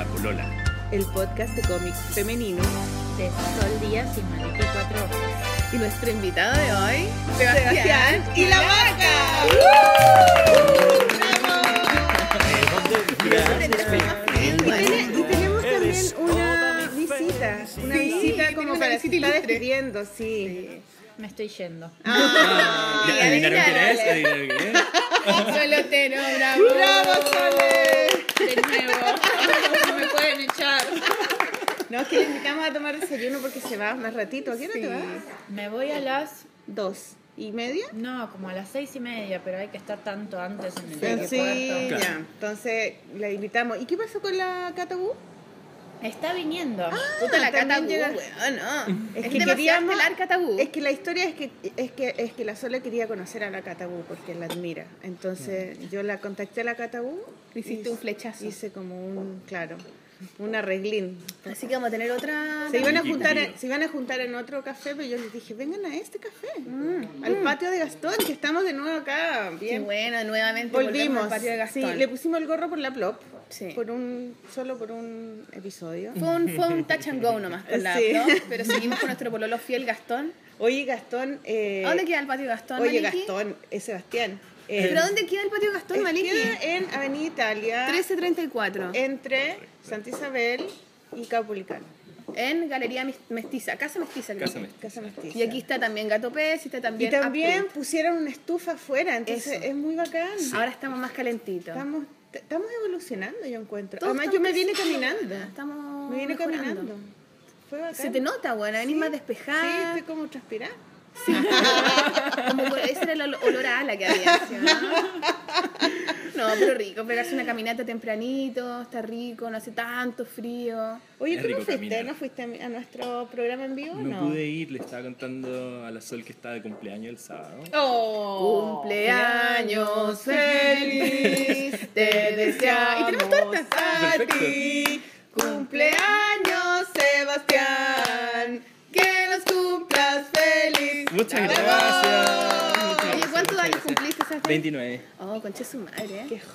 La Polola. el podcast de cómics femenino. de Sol Díaz y Maliki Cuatro Ojos. Y nuestro invitado de hoy, Sebastián, y la vaca. Y, tiene- y tenemos también una visita, una visita como para que está despidiendo, sí. Me estoy yendo. Ah, ¿Ya ¿Adivinaron quién es? ¿Adivinaron quién es? Solotero, bravo. ¡Bravo, Sole! De nuevo. No me pueden echar. No, es que le invitamos a tomar desayuno porque se va más ratito. ¿A qué hora te vas? Me voy a las. ¿Dos y media? No, como a las seis y media, pero hay que estar tanto antes en el Sí, aeropuerto. Claro. ya. Entonces la invitamos. ¿Y qué pasó con la Catabú? Está viniendo. Puta, la Catabú, llega- weón, Es, Es que queríamos... Catabú. Es que la historia es que, es que es que la Sola quería conocer a la Catabú porque la admira. Entonces yo la contacté a la Catabú. Hiciste un flechazo. Hice como un, claro, un arreglín. Así que vamos a tener otra. Se iban, a Qué juntar, se iban a juntar en otro café, pero yo les dije, vengan a este café, Mm. al patio de Gastón, que estamos de nuevo acá. Qué Bien. bueno, nuevamente Volvimos. al patio de Gastón. Sí, le pusimos el gorro por la plop. Sí. Por un, solo por un episodio. Fue un, fue un touch and go nomás con la Sí. ¿no? pero seguimos con nuestro pololo fiel Gastón. Oye, Gastón. Eh, ¿A dónde queda el patio Gastón? Oye? Gastón, es Sebastián. Eh, ¿Pero dónde queda el patio Gastón, eh, Maliki? queda en Avenida Italia, 1334. entre Santa Isabel y Caupolicán. En Galería Mestiza, Casa Mestiza. creo Casa. Mestiza. Casa Mestiza. Y aquí está también Gato Pez y está Y también. también Upprint. pusieron una estufa afuera, entonces Eso. es muy bacán. Ahora estamos más calentitos. Estamos, estamos evolucionando, yo encuentro. Todos Además, yo me vine caminando. Estamos Me vine mejorando. caminando. Fue bacán. Se te nota, buena, venís Sí, más Sí, despejada. estoy como transpirada. Como por- ese era el ol- olor a ala que había. ¿sí, ¿no? no, pero rico, pegarse una caminata tempranito, está rico, no hace tanto frío. Oye, ¿tú no fuiste? caminar. ¿No fuiste a nuestro programa en vivo? No pude ir, le estaba contando a la Sol que estaba de cumpleaños el sábado. Oh, Cumpleaños feliz, te deseamos. Y tenemos tortas. a Perfecto. ti. Cumpleaños, Sebastián. Que los cumplas feliz. Muchas gracias. Muchas Oye, gracias, ¿cuántos años gracias. cumpliste, Sebastián? 29. Oh, concha su madre, ¿eh? Qué ¿Estás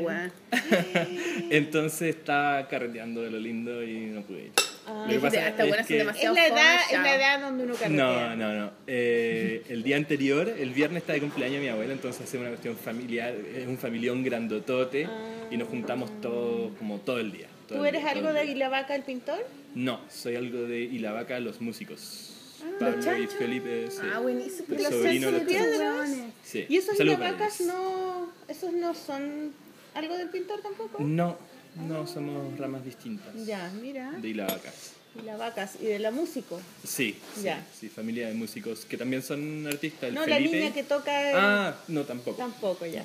joven. Entonces estaba carreteando de lo lindo y no pude ir. Lo que pasa "Ah, esta es buena que- Es la edad, es la chao". edad donde uno carretea. No, no, no. Eh, el día anterior, el viernes está de cumpleaños mi abuela, entonces hacemos una cuestión familiar, es un familión grandotote y nos juntamos todos como todo el día. todo ¿Tú eres día, todo algo de día. la vaca el pintor? No, soy algo de Y la vaca, los músicos. Los Pablo y chanchos. Felipe, sí. Ah, buenísimo. El ¿Y los sobrino de de los piedras? Sí. ¿Y esos Saludos vacas para ellos. no, esos no son algo del pintor tampoco? No, no somos ramas distintas. Ya, mira. De Y la vaca. Y las vacas y de la músico. Sí, sí, Ya. sí, familia de músicos que también son artistas. El No, la Felipe. niña que toca el- Ah, no, tampoco. tampoco ya.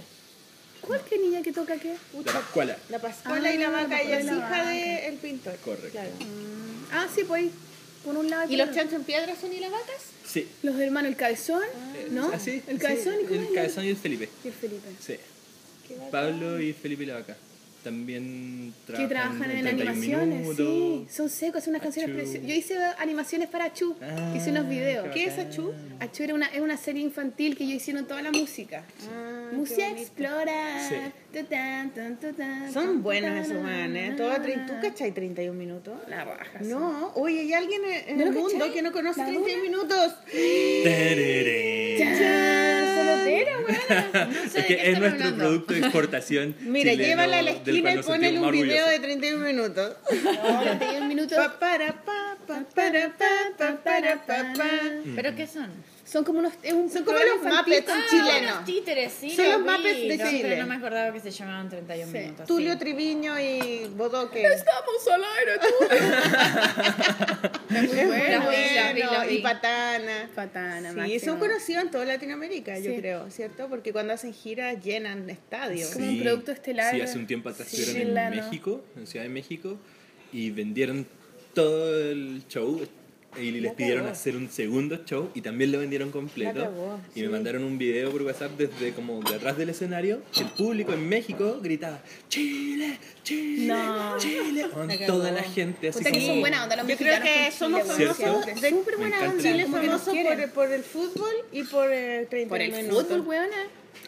¿Cuál que niña que toca qué? La Pascuala. La Pascuala y la Ah, vaca, la ella es y la hija del pintor. Correcto. Claro. Ah, sí, pues por un lado ¿Y los chanchos en piedra son y las vacas? Sí. Los hermanos, el cabezón, ¿no? ¿Ah, sí? El cabezón Sí, y el es? cabezón y el Felipe. Y el Felipe. Sí. Pablo y Felipe y También Que trabajan, trabajan en 31 animaciones, minutos. sí. Son secos, hacen unas canciones preciosas. Yo hice animaciones para Achu, Ah, hice unos videos. qué ¿Qué es. Achú? Achu era una, es una serie infantil que ellos hicieron toda la música. Ah, Música explora. Sí. Son buenos esos manes. Todo trein- ¿Tú cachai 31 minutos? La raja. No, oye, hay alguien en en ¿No el mundo cachai? que no conoce ¿La 31 minutos. Solotero, weón. No sé Es de que qué es nuestro hablando. producto de exportación. Mira, chileno, llévala a la esquina y sentimos un video de 31 minutos. Ahora te digo un minuto. Pa, para, pa, pa, para, pa, pa, para, pa, pa. ¿Pero qué son? Son como unos. Es un Son como los. Muppets Ah, chilenos. títeres, sí. Son lo los Muppets de no, Chile. No me acordaba que se llamaban 31 Sí. minutos. Tulio sí. Triviño y Bodoque. Estamos al aire, tú. Bueno, bueno. la vi, la vi. Y Patana. Patana, Sí, máximo. son conocidos en toda Latinoamérica, yo Sí. creo, ¿cierto? Porque cuando hacen giras llenan estadios. Como un producto estelar Sí, hace un tiempo atrás sí, estuvieron en. México, en Ciudad de México, y vendieron todo el show. Y les La pidieron cagó. hacer un segundo show y también lo vendieron completo. cagó, y me sí. mandaron un video por WhatsApp desde como de atrás del escenario. que El público en México gritaba: Chile, Chile, No. Chile. Con La toda la gente así Puta que como. son buena onda los Yo creo que somos famosos de Súper Me buena onda. Chile que nos famoso por, por el fútbol y por el 30 Por el minutos. fútbol, weona.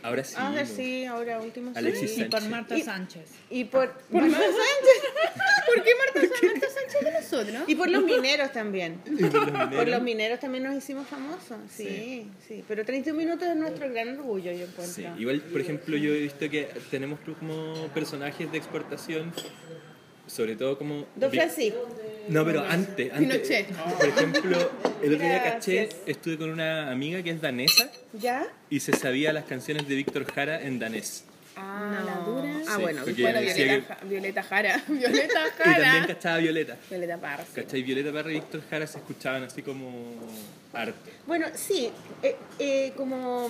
Ahora sí. Ahora sí, ahora último. Alexis sí. Y por. Marta Y- Sánchez. Y por, ¿Por Marta Sánchez? ¿Por qué Marta, Sa- Marta Sánchez de nosotros? y por los mineros también. Y por los Por mineros. los mineros también nos hicimos famosos. Sí, sí. Pero 31 minutos es nuestro gran orgullo, yo encuentro. Sí, igual, por ejemplo, yo he visto que tenemos como personajes de exportación, sobre todo como... Don Francisco. No, pero antes, antes. Pinochet. Por ejemplo, el otro día caché, estuve con una amiga que es danesa ¿Ya? y se sabía las canciones de Víctor Jara en danés. Ah, No. la dura. Ah, bueno, Bueno, Violeta, Violeta Jara. Violeta que- Y también Jara. cachaba Violeta. Violeta Parra. sí. ¿Cachai? Violeta Parra y Víctor Jara se escuchaban así como arte. Bueno, sí, eh, eh, como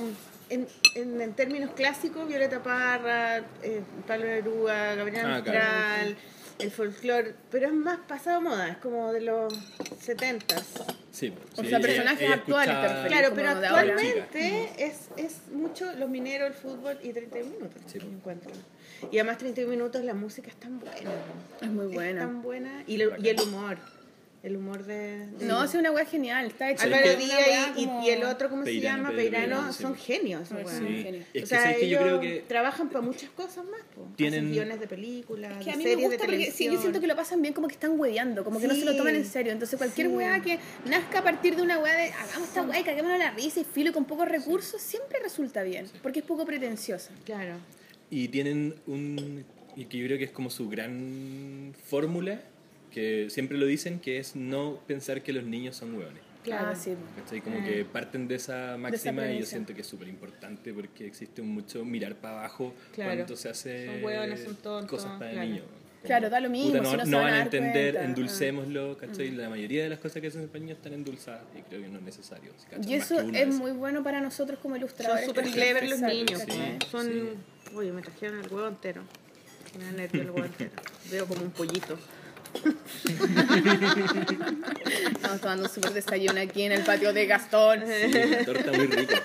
en, en, en términos clásicos, Violeta Parra, eh, Pablo Neruda, Gabriel Ah, claro. El folclore, pero es más pasado moda, es como de los 70s. Sí, O sí, sea, personajes ella actuales. Claro, pero actualmente es, es mucho los mineros, el fútbol y 31 minutos, Sí. me encuentro. Y además 31 minutos la música es tan buena. ¿no? Es muy Es buena. tan buena. Y, lo- y el humor, el humor de... de- No, es una wea genial. Está. ¿Sabes Álvaro Díaz y, como- y el otro, ¿cómo Peirano, se llama? Peirano, sí. son genios. Weón. Sí. Genio. Es o sea, que yo ellos creo que trabajan para muchas cosas más. Po. Tienen- Hacen guiones de películas, Que a mí me series gusta de porque sí, yo siento que lo pasan bien como que están hueveando, como que no se lo toman en serio. Entonces cualquier Sí. hueá que nazca a partir de una hueá de hagamos esta hueá y caguémonos la risa y filo y con pocos recursos, siempre resulta bien, porque es poco pretenciosa. Claro. Y tienen un. Y que yo creo que es como su gran fórmula, que siempre lo dicen, que es no pensar que los niños son hueones. Claro. Ah, sí. ¿Cachai? Como que parten de esa máxima y yo siento que es súper importante porque existe mucho mirar para abajo Claro. cuando se hace Son hueones, son tontos, cosas para claro. niños. Claro, da lo mismo, Puta, no, si no no van van a entender, cuenta. Endulcémoslo, ¿cachai? La mayoría de las cosas que hacen en español están endulzadas y creo que no es necesario. si cachan Y eso es muy bueno para nosotros como Son ilustradores. súper que clever los niños. ¿cachai? Sí. Son... Uy, me trajeron el huevo entero. Me da nervio el huevo entero. Veo como un pollito. Estamos tomando un súper desayuno aquí en el patio de Gastón. Sí, una torta muy rica.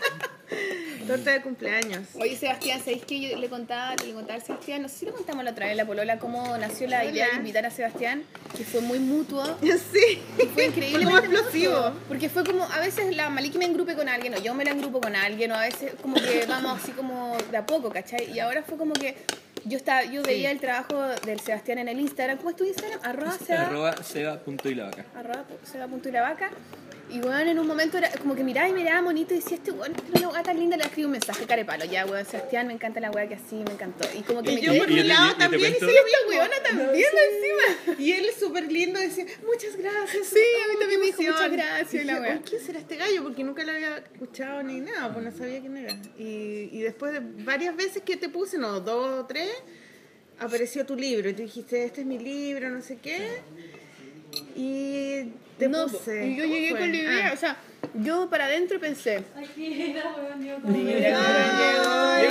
Torta de cumpleaños. Oye, Sebastián, ¿sabéis que yo le contaba, le contaba a Sebastián? No sé si le contamos la otra vez, la polola, cómo nació la idea de invitar a Sebastián, que fue muy mutuo. Sí. Fue increíble. Como explosivo. Porque fue como, a veces la Maliki me engrupe con alguien, o yo me la engrupo con alguien, o a veces como que vamos así como de a poco, ¿cachai? Y ahora fue como que yo estaba, yo veía el trabajo del Sebastián en el Instagram. ¿Cómo es tu Instagram? Arroba Seba. Arroba seba.ilavaca. arroba seba.ilavaca. Y weón, en un momento era como que miraba y miraba bonito y decía, este weón, tiene una weá tan linda, le escribo un mensaje, carepalo, ya weón, Sebastián, me encanta la weá que así, me encantó. Y como que Y me yo quedé por y te- lado yo también hice lo esta weona también encima. Y él súper lindo decía, muchas gracias. Sí, a mí oh, también me dijo, emoción". "Muchas gracias", y Y la wea. "Oh, ¿Quién será este gallo? Porque nunca lo había escuchado ni nada, pues no sabía quién era. Y, y después de varias veces que te puse, no, dos o tres, apareció tu libro. Y tú dijiste, este es mi libro, no sé qué. Y te No, puse. y yo ¿cómo llegué fue? con la idea, Ah. o sea, yo para adentro pensé, Aquí era, weón, yo Ay,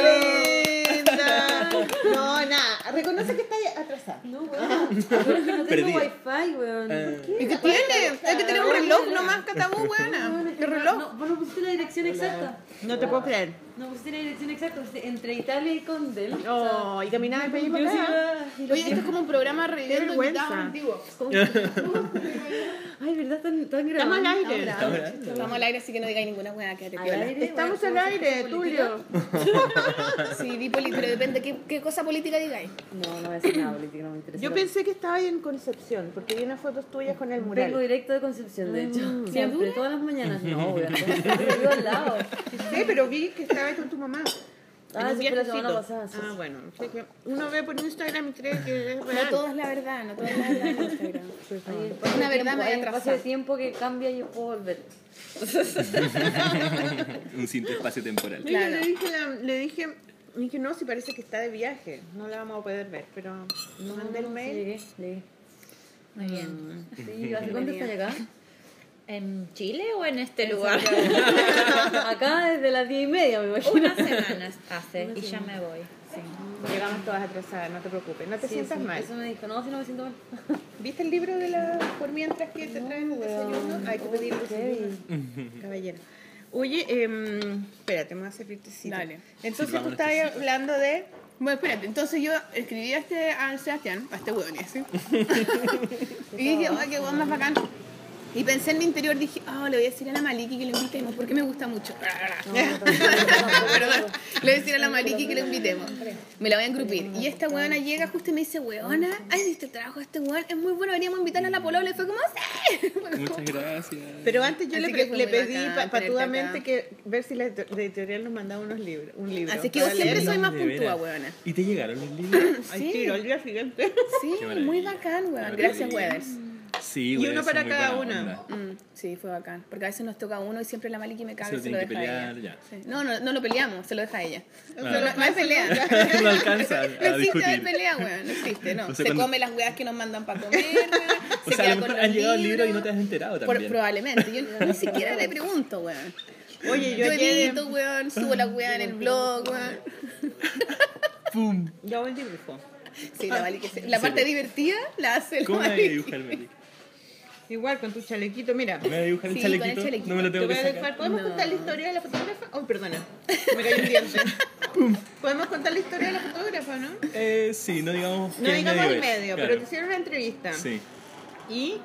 linda. No, nada. Reconoce que está atrasada. No, weón. Que no Perdida. tengo wifi, weón. Ah, ¿y qué tiene? Hay que tener un reloj nomás, catabú, weona. Weón, es ¿Qué reloj? No, vos no pusiste la dirección exacta. No te puedo creer. No pusiste la dirección exacta. Entre Italia y Condel. O sea, Oh, y caminaba de allí para y lo Oye, esto es como un programa reviviendo vergüenza. invitados antiguos. Ay, ¿verdad? Están, están Estamos al aire. Estamos grabando. Estamos al aire, así que no digáis ninguna weá, que te Al piola. aire. Estamos al ¿cómo se aire, Tulio. Sí, di poli, pero depende qué, qué cosa política digáis. No, no voy a decir nada político, no me interesa. Yo pensé que estaba ahí en Concepción, porque vi unas fotos tuyas con el Vengo mural. directo de Concepción, de hecho. ¿Segura? Siempre, todas las mañanas. No, weón. Al lado. Sí, pero vi que estaba ahí con tu mamá. Ah, En un viajecito. pasada, sí. Ah, bueno. así que uno ve por Instagram y cree que es No real. todo es la verdad, no todo es la verdad en Instagram. Espacio Una verdad tiempo- media hay un espacio de tiempo que cambia y yo puedo volver. un simple espacio temporal. Mira, Claro. Le dije, la- le dije, le dije, no, si parece que está de viaje. No la vamos a poder ver, pero no mandé el sí, mail. Llegué, llegué. Muy bien. Sí, ¿hace cuánto estás acá? ¿En Chile o en este lugar? Acá desde las diez y media, me imagino. Unas semanas hace y ya me voy. Sí. Llegamos todas atrasadas, no te preocupes. No te Sí, sientas sí, mal. Eso me dijo, no, si no me siento mal. ¿Viste el libro de la por mientras que te traen el desayuno? Hay que pedir desayuno. Caballero. Oye, em, espérate, me voy a servir tecito. Dale. Entonces tú estabas hablando de... Bueno, espérate, entonces yo escribí a este al Sebastián, a este hueón ese. y dije, ay, qué hueón más bacán. Y pensé en mi interior, dije, oh, le voy a decir a la Maliki que lo invitemos, porque me gusta mucho. Perdón. Le voy a decir a la Maliki que lo invitemos. Me la voy a engrupir. Y esta weona llega justo y me dice, weona, ¿has visto el trabajo de este weón? Es muy bueno, veníamos a invitarla a la polola. Y fue como, sí. Muchas gracias. Pero antes yo Así le, pedí bacán patudamente acá. que ver si la edito- la editorial nos mandaba unos libros, un libro. Así que vos siempre soy más puntúa, weona. ¿Y te llegaron los libros? Sí. tiro, al día siguiente. Sí, muy bacán, weón. Gracias, Weathers. Sí, Y güey, uno para cada onda. Mm, sí, fue bacán. Porque a veces nos toca uno y siempre la Maliki me caga Se y lo se lo deja a ella. pelear, ya. Sí. No, no, no lo peleamos, se lo deja a ella. Ah. No, no hay pelea. no alcanza No a existe discutir. pelea, weón. No existe, no. O sea, se cuando- come las weas que nos mandan para comer. O se sea, a queda lo con mejor han llegado el libro y libros. no te has enterado Por- también. probablemente. Yo ni siquiera le pregunto, weón. Oye, yo edito, weón, subo la wea en el blog, weón. ¡Pum! Yo hago el dibujo. Sí, la Maliki. se- La parte divertida la hace la ¿Cómo me voy a Maliki. dibujar el Melic? Igual con tu chalequito, mira. ¿Me voy a dibujar el Sí, con el chalequito? No me lo Te tengo que sacar. ¿Podemos No. contar la historia de la fotógrafa? Oh, perdona. Me cayó un diente. ¿Podemos contar la historia de la fotógrafa, no? Eh, sí, no digamos No digamos el medio, claro. pero te hicieron una entrevista. Sí. ¿Y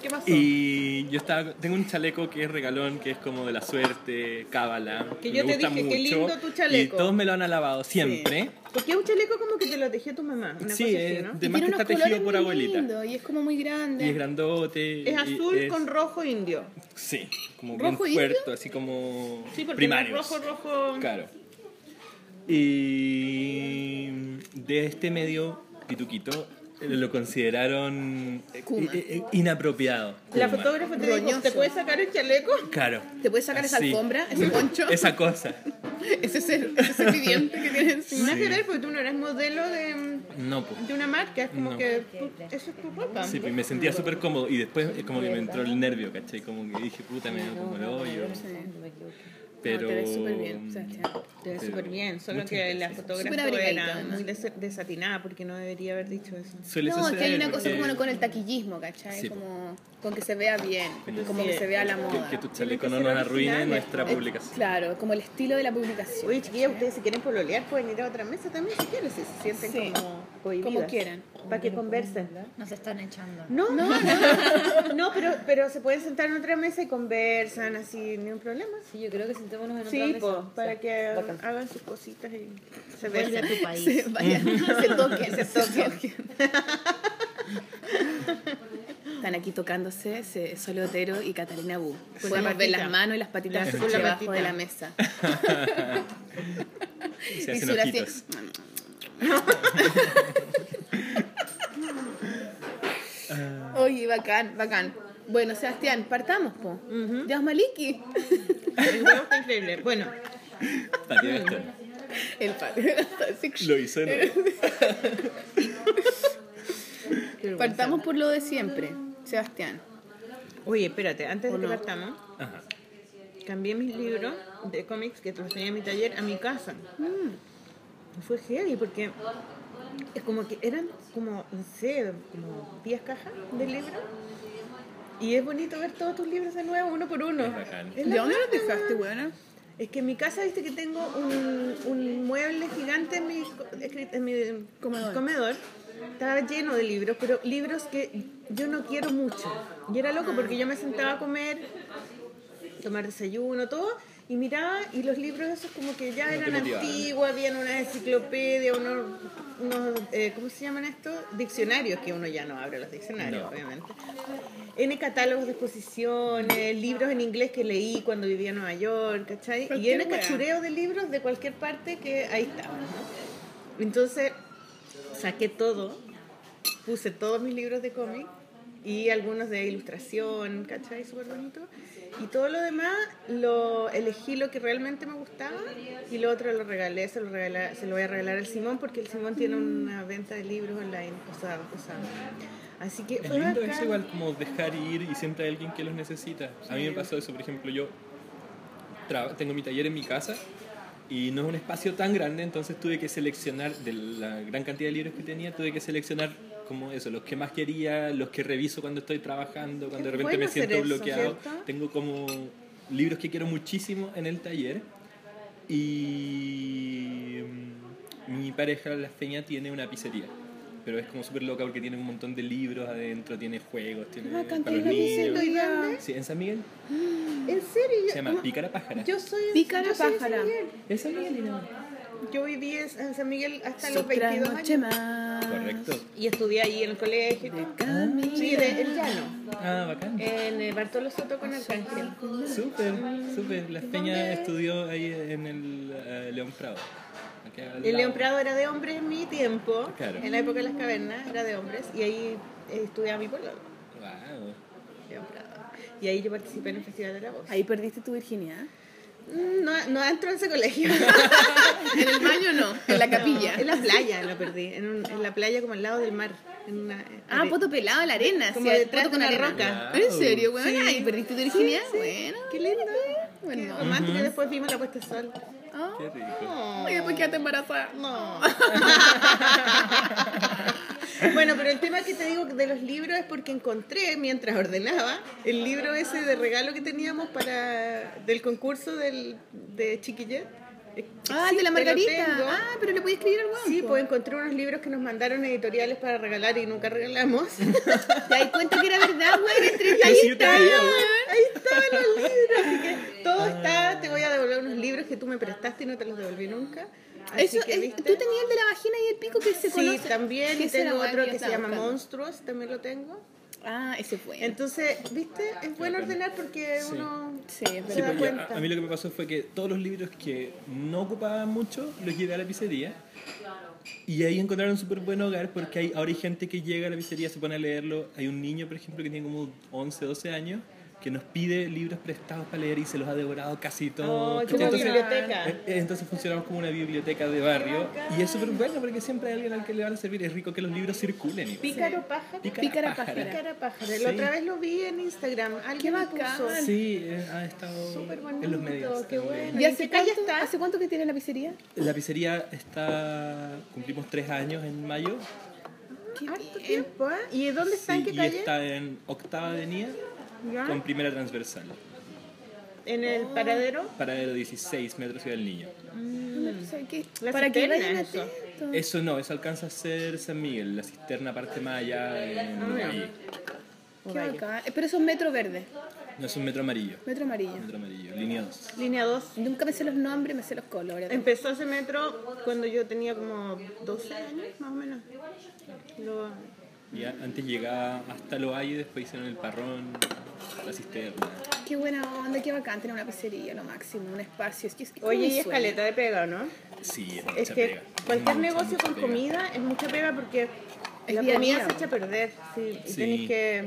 qué pasó? Y yo estaba, tengo un chaleco que es regalón, que es como de la suerte, cábala. Que me yo te gusta dije, qué mucho, lindo tu chaleco. Y todos me lo han alabado siempre. Porque es un chaleco como que te lo tejió tu mamá. Una Sí, cosa es así, ¿no? de Y más que está tejido por abuelita. y es como muy grande. Y es grandote. Es azul es- con rojo indio. Sí, como ¿Rojo bien indio? fuerte, así como Sí, es rojo, rojo. Claro. Y de este medio, Pituquito, lo consideraron eh, Kuma. eh, eh, inapropiado. La fotógrafa te dijo, Roñoso. ¿te puedes sacar el chaleco? Claro. ¿Te puedes sacar esa Así. alfombra, ese poncho? Esa cosa. Ese es el, ese el cliente que tienes encima. Nada Sí. que ver, porque tú no eres modelo de, No, pues. de una marca. Es como No. que tú- eso es tu ropa. Sí, pues me sentía súper cómodo y después es como que me entró el nervio, ¿cachai? Como que dije, puta, me dio como el hoyo. Pero... No, te ves súper bien, Sebastián. Te ves súper bien, solo que la fotógrafa era muy des- desatinada porque no debería haber dicho eso. Suele No, es que hay una cosa como con el taquillismo, ¿cachai? Sí. Como con que se vea bien, como que sí, se vea la que, moda. que tu chaleco que no nos arruine nuestra publicación. Claro, como el estilo de la publicación. Oye, chiquillas, ustedes si quieren pololear pueden ir a otra mesa también si quieren, si se sienten Sí. como cohibidas. Como quieran. Para que conversen. Nos están echando. No, no, no, no, pero, pero se pueden sentar en otra mesa y conversan así, ni un problema. Sí, yo creo que sentémonos en otra Sí, mesa. po, para Sí, que bacán. hagan sus cositas y se Vuelve a tu país. Se, vaya, se toquen, se toquen. Están aquí tocándose se- Sole Otero y Catalina Bu. Podemos ver las manos y las patitas La- debajo de la mesa. Se Y hacen ojitos. Oye, bacán, bacán. Bueno, Sebastián, partamos, po. Dios Maliki. El huevo está increíble. Bueno, Tatiana Stern. El padre. Lo hizo, ¿no? Partamos por lo de siempre, Sebastián. oye, espérate, antes de ¿O que no? partamos, Ajá. cambié mis libros de cómics que los tenía en mi taller a mi casa. Y Fue heavy porque es como que eran como, no sé, como 10 cajas de libros. Y es bonito ver todos tus libros de nuevo, uno por uno. ¿De dónde los dejaste, weona? Es que en mi casa, viste que tengo un, un mueble gigante en mi, en mi Comedor. comedor. Estaba lleno de libros, pero libros que yo no quiero mucho. Y era loco porque yo me sentaba a comer, tomar desayuno, todo, y miraba, y los libros esos como que ya eran antiguos, habían una enciclopedia, unos, unos eh, ¿cómo se llaman estos? Diccionarios, que uno ya no abre los diccionarios, No. obviamente. N catálogos de exposiciones, libros en inglés que leí cuando vivía en Nueva York, ¿cachai? Y N cachureo de libros de cualquier parte que ahí estaban, ¿no? Entonces, saqué todo, puse todos mis libros de cómic y algunos de ilustración, ¿cachai? Súper bonito. Y todo lo demás lo elegí lo que realmente me gustaba y lo otro lo regalé, se lo, regalé- se lo voy a regalar al Simón porque el Simón tiene una venta de libros online, o sea, o sea. Así que Es lindo eso igual como dejar ir y siempre hay alguien que los necesita. A mí me pasó eso, por ejemplo, yo tengo mi taller en mi casa y no es un espacio tan grande, entonces tuve que seleccionar de la gran cantidad de libros que tenía, tuve que seleccionar como eso, los que más quería, los que reviso cuando estoy trabajando, cuando de repente me siento eso, bloqueado. ¿cierto? Tengo como libros que quiero muchísimo en el taller y mm, mi pareja, la Feña, tiene una pizzería. pero es como súper loca porque tiene un montón de libros adentro, tiene juegos, tiene bacán, para los niños. Sí, en San Miguel ¿En serio? Se llama no, Pícara Pájara. yo soy Pícara yo soy pájara. San Miguel. ¿Es San Miguel? no? Yo viví en en San Miguel hasta los Otra 22 noche años. más. Correcto. Y estudié ahí en el colegio. Camino. Sí, de El Llano. Ah, bacán. En eh, Bartolo Soto con Arcángel. Súper, súper. La Peña estudió ahí en el eh, León Prado. El. León Prado era de hombres en mi tiempo. Claro. En la época de las cavernas era de hombres. Y ahí eh, estudiaba mi pueblo. Wow. León Prado. Y ahí yo participé en el Festival de la Voz. Ahí perdiste tu virginidad. Mm, No, no entro en ese colegio. En el baño no, en la capilla. en la playa lo perdí. En, un- en la playa como al lado del mar. En una, Ah, poto pelado en la arena. Como sí, detrás de una arena. roca. ¿En serio, weón? Sí. Ahí perdiste tu virginidad. Bueno. Qué lindo. Bueno. Qué romántico. Y después vimos la puesta de sol. Ah. Qué rico. Oye, ¿por qué te embarazada? No. bueno, pero el tema que te digo de los libros es porque encontré, mientras ordenaba, el libro ese de regalo que teníamos para del concurso del, de Chiquillet. Ah, el de la Margarita. Ah, pero le podías escribir al weón. Sí, pues encontré unos libros que nos mandaron editoriales para regalar y nunca regalamos. Te das cuenta que era verdad. Entre ahí Sí, creo. ahí estaban los libros. Así que todo está, te voy a devolver unos libros que tú me prestaste y no te los devolví nunca. Así Eso, que, es- tú tenías el de la vagina y el pico que se Sí, conoce. también. ¿Qué Y tengo otro que se llama buscando? Monstruos, también lo tengo. Ah, ese fue. Entonces, ¿viste? Es bueno ordenar porque Sí. uno Sí, es se Sí, da cuenta. a, a mí lo que me pasó fue que todos los libros que no ocupaban mucho los llevé a la pizzería. Y ahí encontraron un súper buen hogar porque hay, ahora hay gente que llega a la pizzería, se pone a leerlo. Hay un niño, por ejemplo, que tiene como 11, 12 años, que nos pide libros prestados para leer y se los ha devorado casi todos. Oh, como Entonces, biblioteca. eh, eh, Entonces funcionamos como una biblioteca de barrio y es súper bueno porque siempre hay alguien al que le van a servir. Es rico que los libros circulen. igual. Pícaro pájaro. Pícara pájara. Pícara pájaro. Sí. La otra vez lo vi en Instagram. Alguien Qué puso. bacán. Sí, eh, ha estado Súper bonito, en los medios. qué bueno. ¿Y ¿En hace qué cuánto, está? ¿Hace cuánto que tiene la pizzería? La pizzería está. Cumplimos tres años en mayo. Harto tiempo, ¿eh? ¿Y dónde está? ¿En Sí, qué y calle? está en octava avenida ¿Ya? con primera transversal. En el paradero. Paradero 16 metros Ciudad del Niño. Que- La para cisterna, vayan eso. Eso no, eso alcanza a ser San Miguel. La cisterna parte más allá en Ah. Valle. Qué bacán. Eh, Pero eso es metro verde, No es un metro amarillo. metro amarillo. Metro amarillo, línea 2. Línea 2. Nunca me sé los nombres, me sé los colores. Empezó ese metro cuando yo tenía como 12 años, más o menos. Lo- Y antes llegaba hasta Lo Valle, después hicieron el parrón, la cisterna. Qué buena onda, qué bacán tener una pizzería, lo máximo, un espacio. Es que es, es Oye, y sueño. escaleta de pega, ¿no? Sí, es Es mucha que pega. cualquier Mucha, negocio mucha con pega. comida es mucha pega porque Es la comida día. se echa a perder. Sí, y Sí. tenéis que.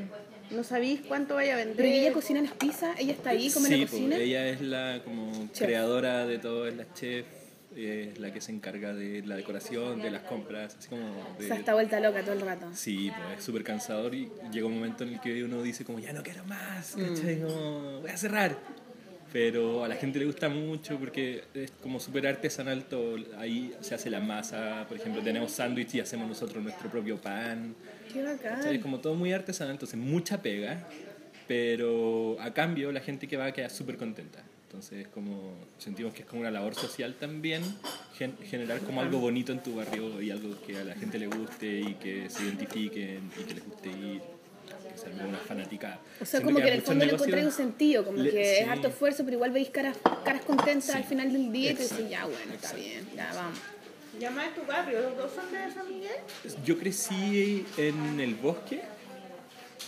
No sabéis cuánto vaya a vender. Pero ¿y ella cocina las pizzas, ella está ahí como en sí, la pues, cocina. ella es la como Chef. creadora de todo, es la chef, es la que se encarga de la decoración, de las compras, así como O sea, está vuelta loca todo el rato. Sí, pues es súper cansador y llega un momento en el que uno dice como ya no quiero más, Mm. ¿cachai? Como, voy a cerrar. Pero a la gente le gusta mucho porque es como súper artesanal todo. Ahí se hace la masa, por ejemplo, tenemos sándwich y hacemos nosotros nuestro propio pan. Qué ¿cachai? Es bacán. como todo muy artesanal, entonces mucha pega, pero a cambio la gente que va queda súper contenta. Entonces como sentimos que es como una labor social también, gen- generar como algo bonito en tu barrio y algo que a la gente le guste y que se identifiquen y que les guste ir, que se arme una fanática. O sea, como que en el fondo le encontré un sentido, como le- que es sí. harto esfuerzo, pero igual veis caras, caras contentas Sí. al final del día y te Exacto, dices, ya bueno, está exacto. bien, ya vamos. Llama a tu barrio, los dos son de San Miguel. Yo crecí en el bosque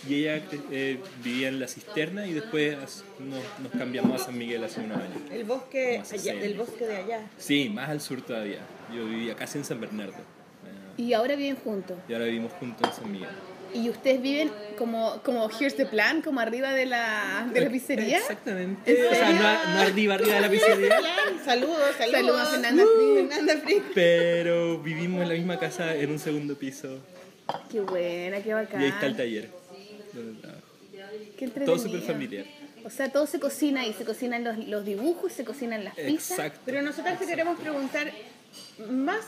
y ella eh, vivía en la cisterna y después nos, nos cambiamos a San Miguel hace unos años. El bosque, allá, seis el años. bosque de allá. Sí, más al sur todavía. Yo vivía casi en San Bernardo. Eh, Y ahora viven juntos. Y ahora vivimos juntos en San Miguel. Y ustedes viven como, como Here's the Plan, como arriba de la, de la pizzería. Exactamente. O sea, no, no arriba, arriba de la pizzería, Saludos, saludos. Saludos a Fernanda Uh, Frick. Fernanda Frick. pero vivimos en la misma casa en un segundo piso. Qué buena, qué bacán. Y ahí está el taller. Qué. Todo súper familiar. O sea, todo se cocina y se cocinan los, los dibujos, se cocinan las pizzas. Exacto. Pero nosotros te queremos preguntar, más,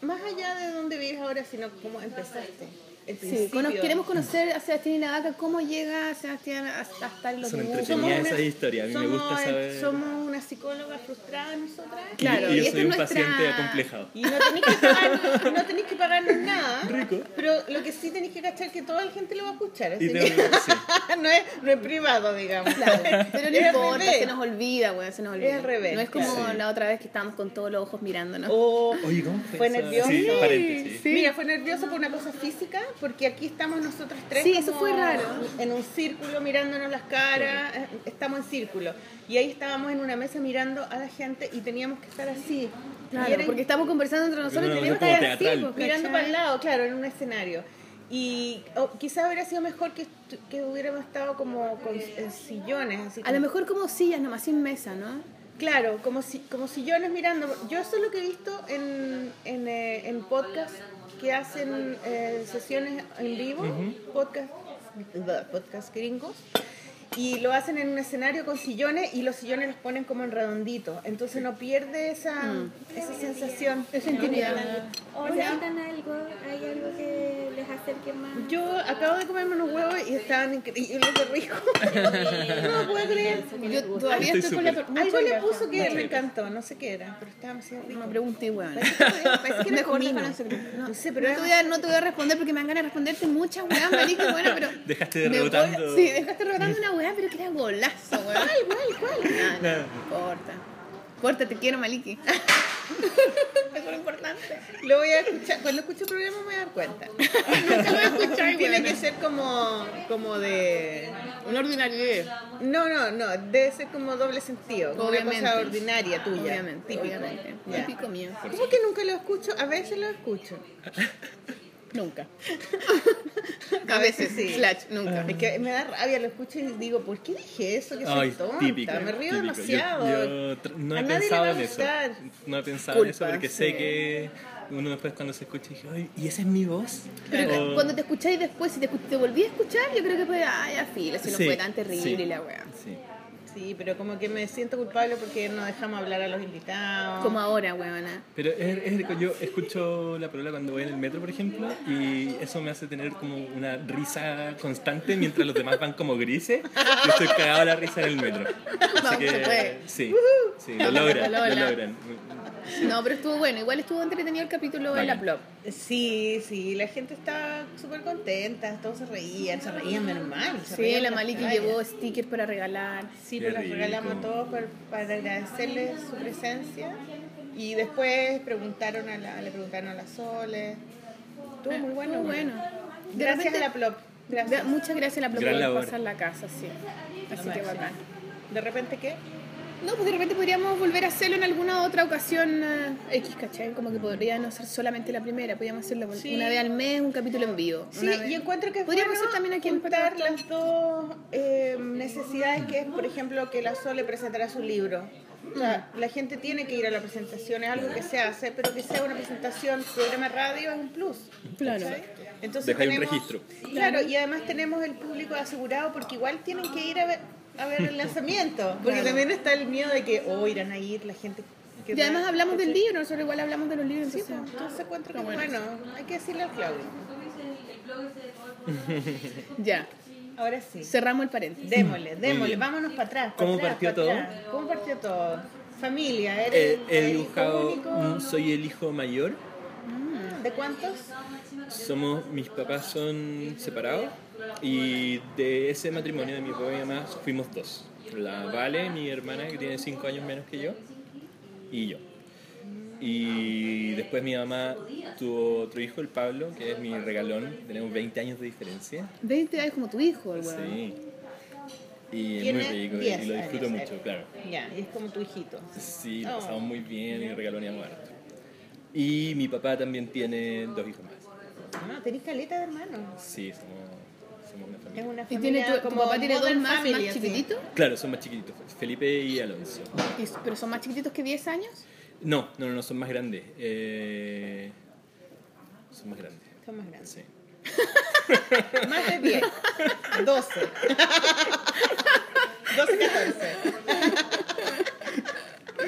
más allá de dónde vives ahora, sino cómo empezaste. El Sí, cono- queremos conocer a Sebastián y Navaca, cómo llega Sebastián hasta, hasta los Son dibujos. entretenidas Somos esas una- historias, a mí me gusta saber. Somos una psicóloga frustrada nosotras. Y- Claro, y, y yo soy un nuestra- paciente acomplejado. Y no tenéis que, pagar, no tenéis que pagarnos nada. Rico. Pero lo que sí tenéis que cachar que toda la gente lo va a escuchar. Así Y que sí. no, es, no es privado, digamos. Claro, pero no Es importa, se nos olvida, weón, se nos olvida. Es al revés, No es como claro. la otra vez que estábamos con todos los ojos mirándonos. O Oye, ¿cómo fue, nervioso. Sí, paréntesis. Mira, fue nervioso por una cosa física, porque aquí estamos nosotros tres. Sí, eso fue raro. En un círculo mirándonos las caras, eh, estamos en círculo. Y ahí estábamos en una mesa mirando a la gente y teníamos que estar así. Claro, era porque estamos conversando entre nosotros Una y teníamos que estar así, pues, mirando para el lado, claro, en un escenario. Y oh, quizás hubiera sido mejor que, que hubiéramos estado como con eh, sillones. Así A como- lo mejor como sillas, nomás sin mesa, ¿no? Claro, como, si, como sillones mirando. Yo eso es lo que he visto en, en, eh, en podcast que hacen eh, sesiones en vivo, podcast, podcast gringos, y lo hacen en un escenario con sillones y los sillones los ponen como en redondito. Entonces no pierde esa, esa sensación. Esa intimidad. ¿O necesitan algo? ¿Hay algo que les acerque más? Yo acabo de comerme unos huevos y estaban increíbles de rico. no lo puedo creer. Yo todavía Estoy estoy con la... Algo le puso que me encantó, no sé qué era, pero estaba demasiado rico. No me pregunté, weón. Parece que. No, No sé, pero no, te voy a, no te voy a responder porque me dan ganas de responderte muchas weas, marica, bueno, pero... Dejaste de rebotando. Sí, dejaste rebotando una wea, pero que era golazo, weón. ¿Cuál, cuál, cuál? No, no, no importa. Importa, te quiero, Maliki. Eso es lo importante. Lo voy a escuchar, cuando escuche el programa me voy a dar cuenta. Nunca lo voy a escuchar, Tiene que ser como, como de... Una ordinariedad. No, no, no, debe ser como doble sentido, como una Obviamente. cosa ordinaria tuya. Obviamente, típico. obviamente. Típico mío. ¿Cómo que nunca lo escucho? A veces lo escucho. Nunca. A veces, sí. slash, nunca. Es que me da rabia, lo escucho y digo, ¿por qué dije eso? Que soy Ay, tonta. típico. me río típico. Demasiado. Yo, no A he nadie le pensado va a en eso. No he pensado en eso porque sí. sé que uno después cuando se escucha dije, ay, ¿y esa es mi voz? Pero O- cuando te escucháis después, si te, escu- te volví a escuchar, yo creo que fue, ay, a fila, si no Sí, fue tan terrible sí, la wea. Sí. Sí, pero como que me siento culpable porque no dejamos hablar a los invitados. Como ahora, weona. Pero es, es yo escucho la parola cuando voy en el metro, por ejemplo, y eso me hace tener como una risa constante mientras los demás van como grises. Yo estoy cagado a la risa en el metro. Así que sí, sí, lo logran, Lo lo logra. logran. No, pero estuvo bueno. Igual estuvo entretenido el capítulo en la blog. Sí, sí, la gente estaba súper contenta, todos se reían, se reían menos mal. se Sí, reían la de Maliki llevó stickers para regalar. Sí, Qué pero les rico. regalamos a todos para, para agradecerles su presencia. Y después preguntaron a la, le preguntaron a la Sole. Estuvo muy bueno. Estuvo bueno. De Gracias repente- a la Plop. Gracias. Gra- Muchas gracias a la Gran por labor. pasar la casa, sí. Así que bacán. ¿De repente qué? No, pues de repente podríamos volver a hacerlo en alguna otra ocasión eh, X, ¿cachai? Como que podría no ser solamente la primera, podríamos hacerlo Sí. una vez al mes, un capítulo en vivo. Sí, Una vez- y encuentro que es Podríamos bueno hacer también aquí juntar las dos eh, necesidades que es, por ejemplo, que la Sole presentará su libro. O sea, la gente tiene que ir a la presentación, es algo que se hace, pero que sea una presentación, programa radio es un plus. Claro. Entonces Deja ahí un tenemos- registro. Claro, y además tenemos el público asegurado porque igual tienen que ir a ver, a ver el lanzamiento. Porque Claro. también está el miedo de que, oh, irán a ir la gente. Que Y además va- hablamos del libro, nosotros igual hablamos de los libros. Sí, entonces- pues, entonces encuentro que bueno. bueno. hay que decirle al Claudio. Ya, Ahora sí. cerramos el paréntesis. Démosle, démosle, vámonos para atrás. ¿Cómo atrás, partió pa' todo? atrás. ¿Cómo partió todo? Familia, He, eres he el hijo dibujado, único? mm, soy el hijo mayor, ¿De cuántos? Somos, mis papás son separados y de ese matrimonio de mi papá y mi mamá fuimos dos. La Vale, mi hermana que tiene 5 años menos que yo, y yo. Y después mi mamá tuvo otro hijo, el Pablo, que es mi regalón, tenemos 20 años de diferencia. 20 años como tu hijo, el weón. Sí. Y es muy rico y- 10 y lo disfruto años, mucho, claro. Ya, y es como tu hijito. Sí, lo Oh. pasamos muy bien y regaloneamos harto. Y mi papá también tiene dos hijos más. Ah, tenés caleta de hermanos. Sí, somos, somos una Es familia. una ¿Y familia tiene tu, tu como papá tiene dos más, family, más chiquititos? Claro, son más chiquititos, Felipe y Alonso. Y- ¿Pero son más chiquititos que 10 años? No, no, no, no, son más grandes. Eh, son más grandes. Son más grandes. Sí. Más de 10. 12. 12, 14.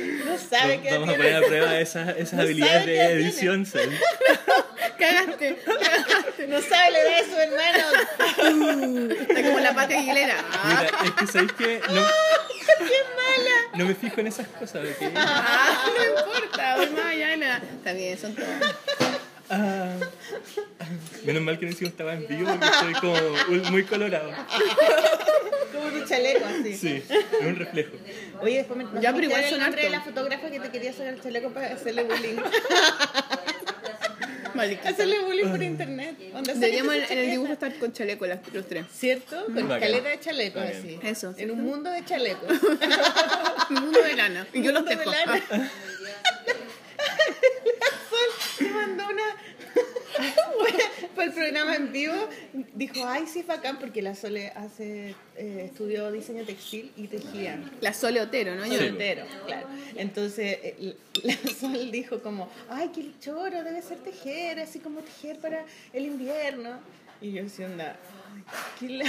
No sabe qué Vamos a poner a prueba esas, esas No habilidades de qué edición. ¿sabes? Cagaste. No sabe la edad de su hermano. Está como la pata Aguilera. Ah, Mira, es que sabéis que no, no me fijo en esas cosas. que- ah, no importa, voy más allá bien, son todos. Ah, menos mal que no hicimos estaba en vivo porque estoy como muy colorado. Como tu chaleco así. Sí, es un reflejo. Oye, después me Ya, pero igual el nombre de la fotógrafa que te quería sacar el chaleco para hacerle bullying. Maldita. hacerle bullying por internet. Onda, Deberíamos en, el dibujo estar con chaleco las- los tres. ¿Cierto? Con Bacán. caleta de chaleco Bacán. así. Eso, En un mundo de chalecos. Un mundo de lana. Y yo los Mundo de tejo. lana. Sol me mandó una. Fue el programa en vivo. Dijo, ay, sí, es bacán, porque la Sole hace, eh, estudió diseño textil y tejía. La Sole Otero, ¿no? Yo- Sí. Soltero, claro. Entonces eh, la Sol dijo como, ay, qué choro, debe ser tejer, así como tejer para el invierno. Y yo decía, onda, qué la...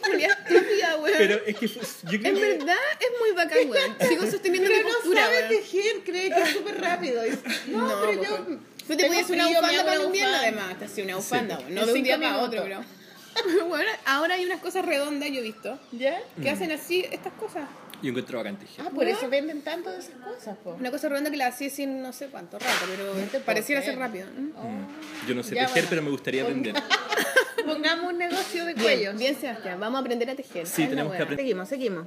Culia estúpida, weón. Pero es que yo creo En que verdad es muy bacán, weón. Sigo sosteniendo mi Pero no postura, sabe weón. tejer, cree que es súper rápido. No, No, pero yo... Tú te hacer una bufanda para el invierno, además. Te hacía una bufanda, weón. No En de un día para otro, pero. minutos. Bueno, ahora hay unas cosas redondas, yo he visto, ¿Ya? que hacen así estas cosas. Yo encuentro bacán tejer. Ah, por eso venden tanto de esas cosas, po. Una cosa redonda que la hacía sin no sé cuánto rato, pero pareciera ser rápido. ¿Mm? Yo no sé Ya, tejer, bueno. pero me gustaría aprender. Pongamos un negocio de Bien, cuellos. bien, Sebastián. Vamos a aprender a tejer. Sí, tenemos que aprender. Seguimos, seguimos.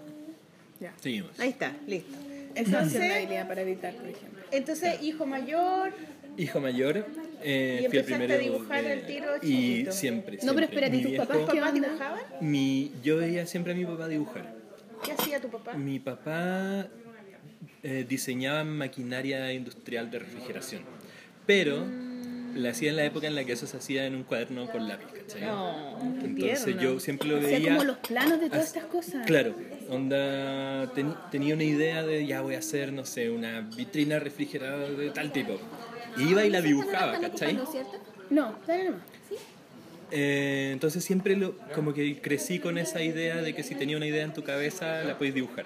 Ya. Seguimos. Ahí está, listo. Esa es una Entonces, habilidad para editar, por ejemplo. entonces hijo mayor, Hijo mayor, eh, ¿Y fui el empezaste primero. a dibujar de- al tiro Y chiquitito? siempre, No, pero siempre. espérate, ¿tus papás ¿tus papás dibujaban? Mi, yo veía siempre a mi papá dibujar. ¿Qué hacía tu papá? Mi papá eh, diseñaba maquinaria industrial de refrigeración, pero la hacía en la época en la que eso se hacía en un cuaderno con lápiz, ¿cachai? No, Entonces tierno. yo siempre lo O sea, veía... como los planos de todas as- estas cosas. Claro, onda, ten- tenía una idea de ya voy a hacer, no sé, una vitrina refrigerada de tal tipo. Y iba y la dibujaba, ¿cachai? No, dale nomás. Eh, entonces siempre lo, como que crecí con esa idea de que si tenía una idea en tu cabeza la puedes dibujar.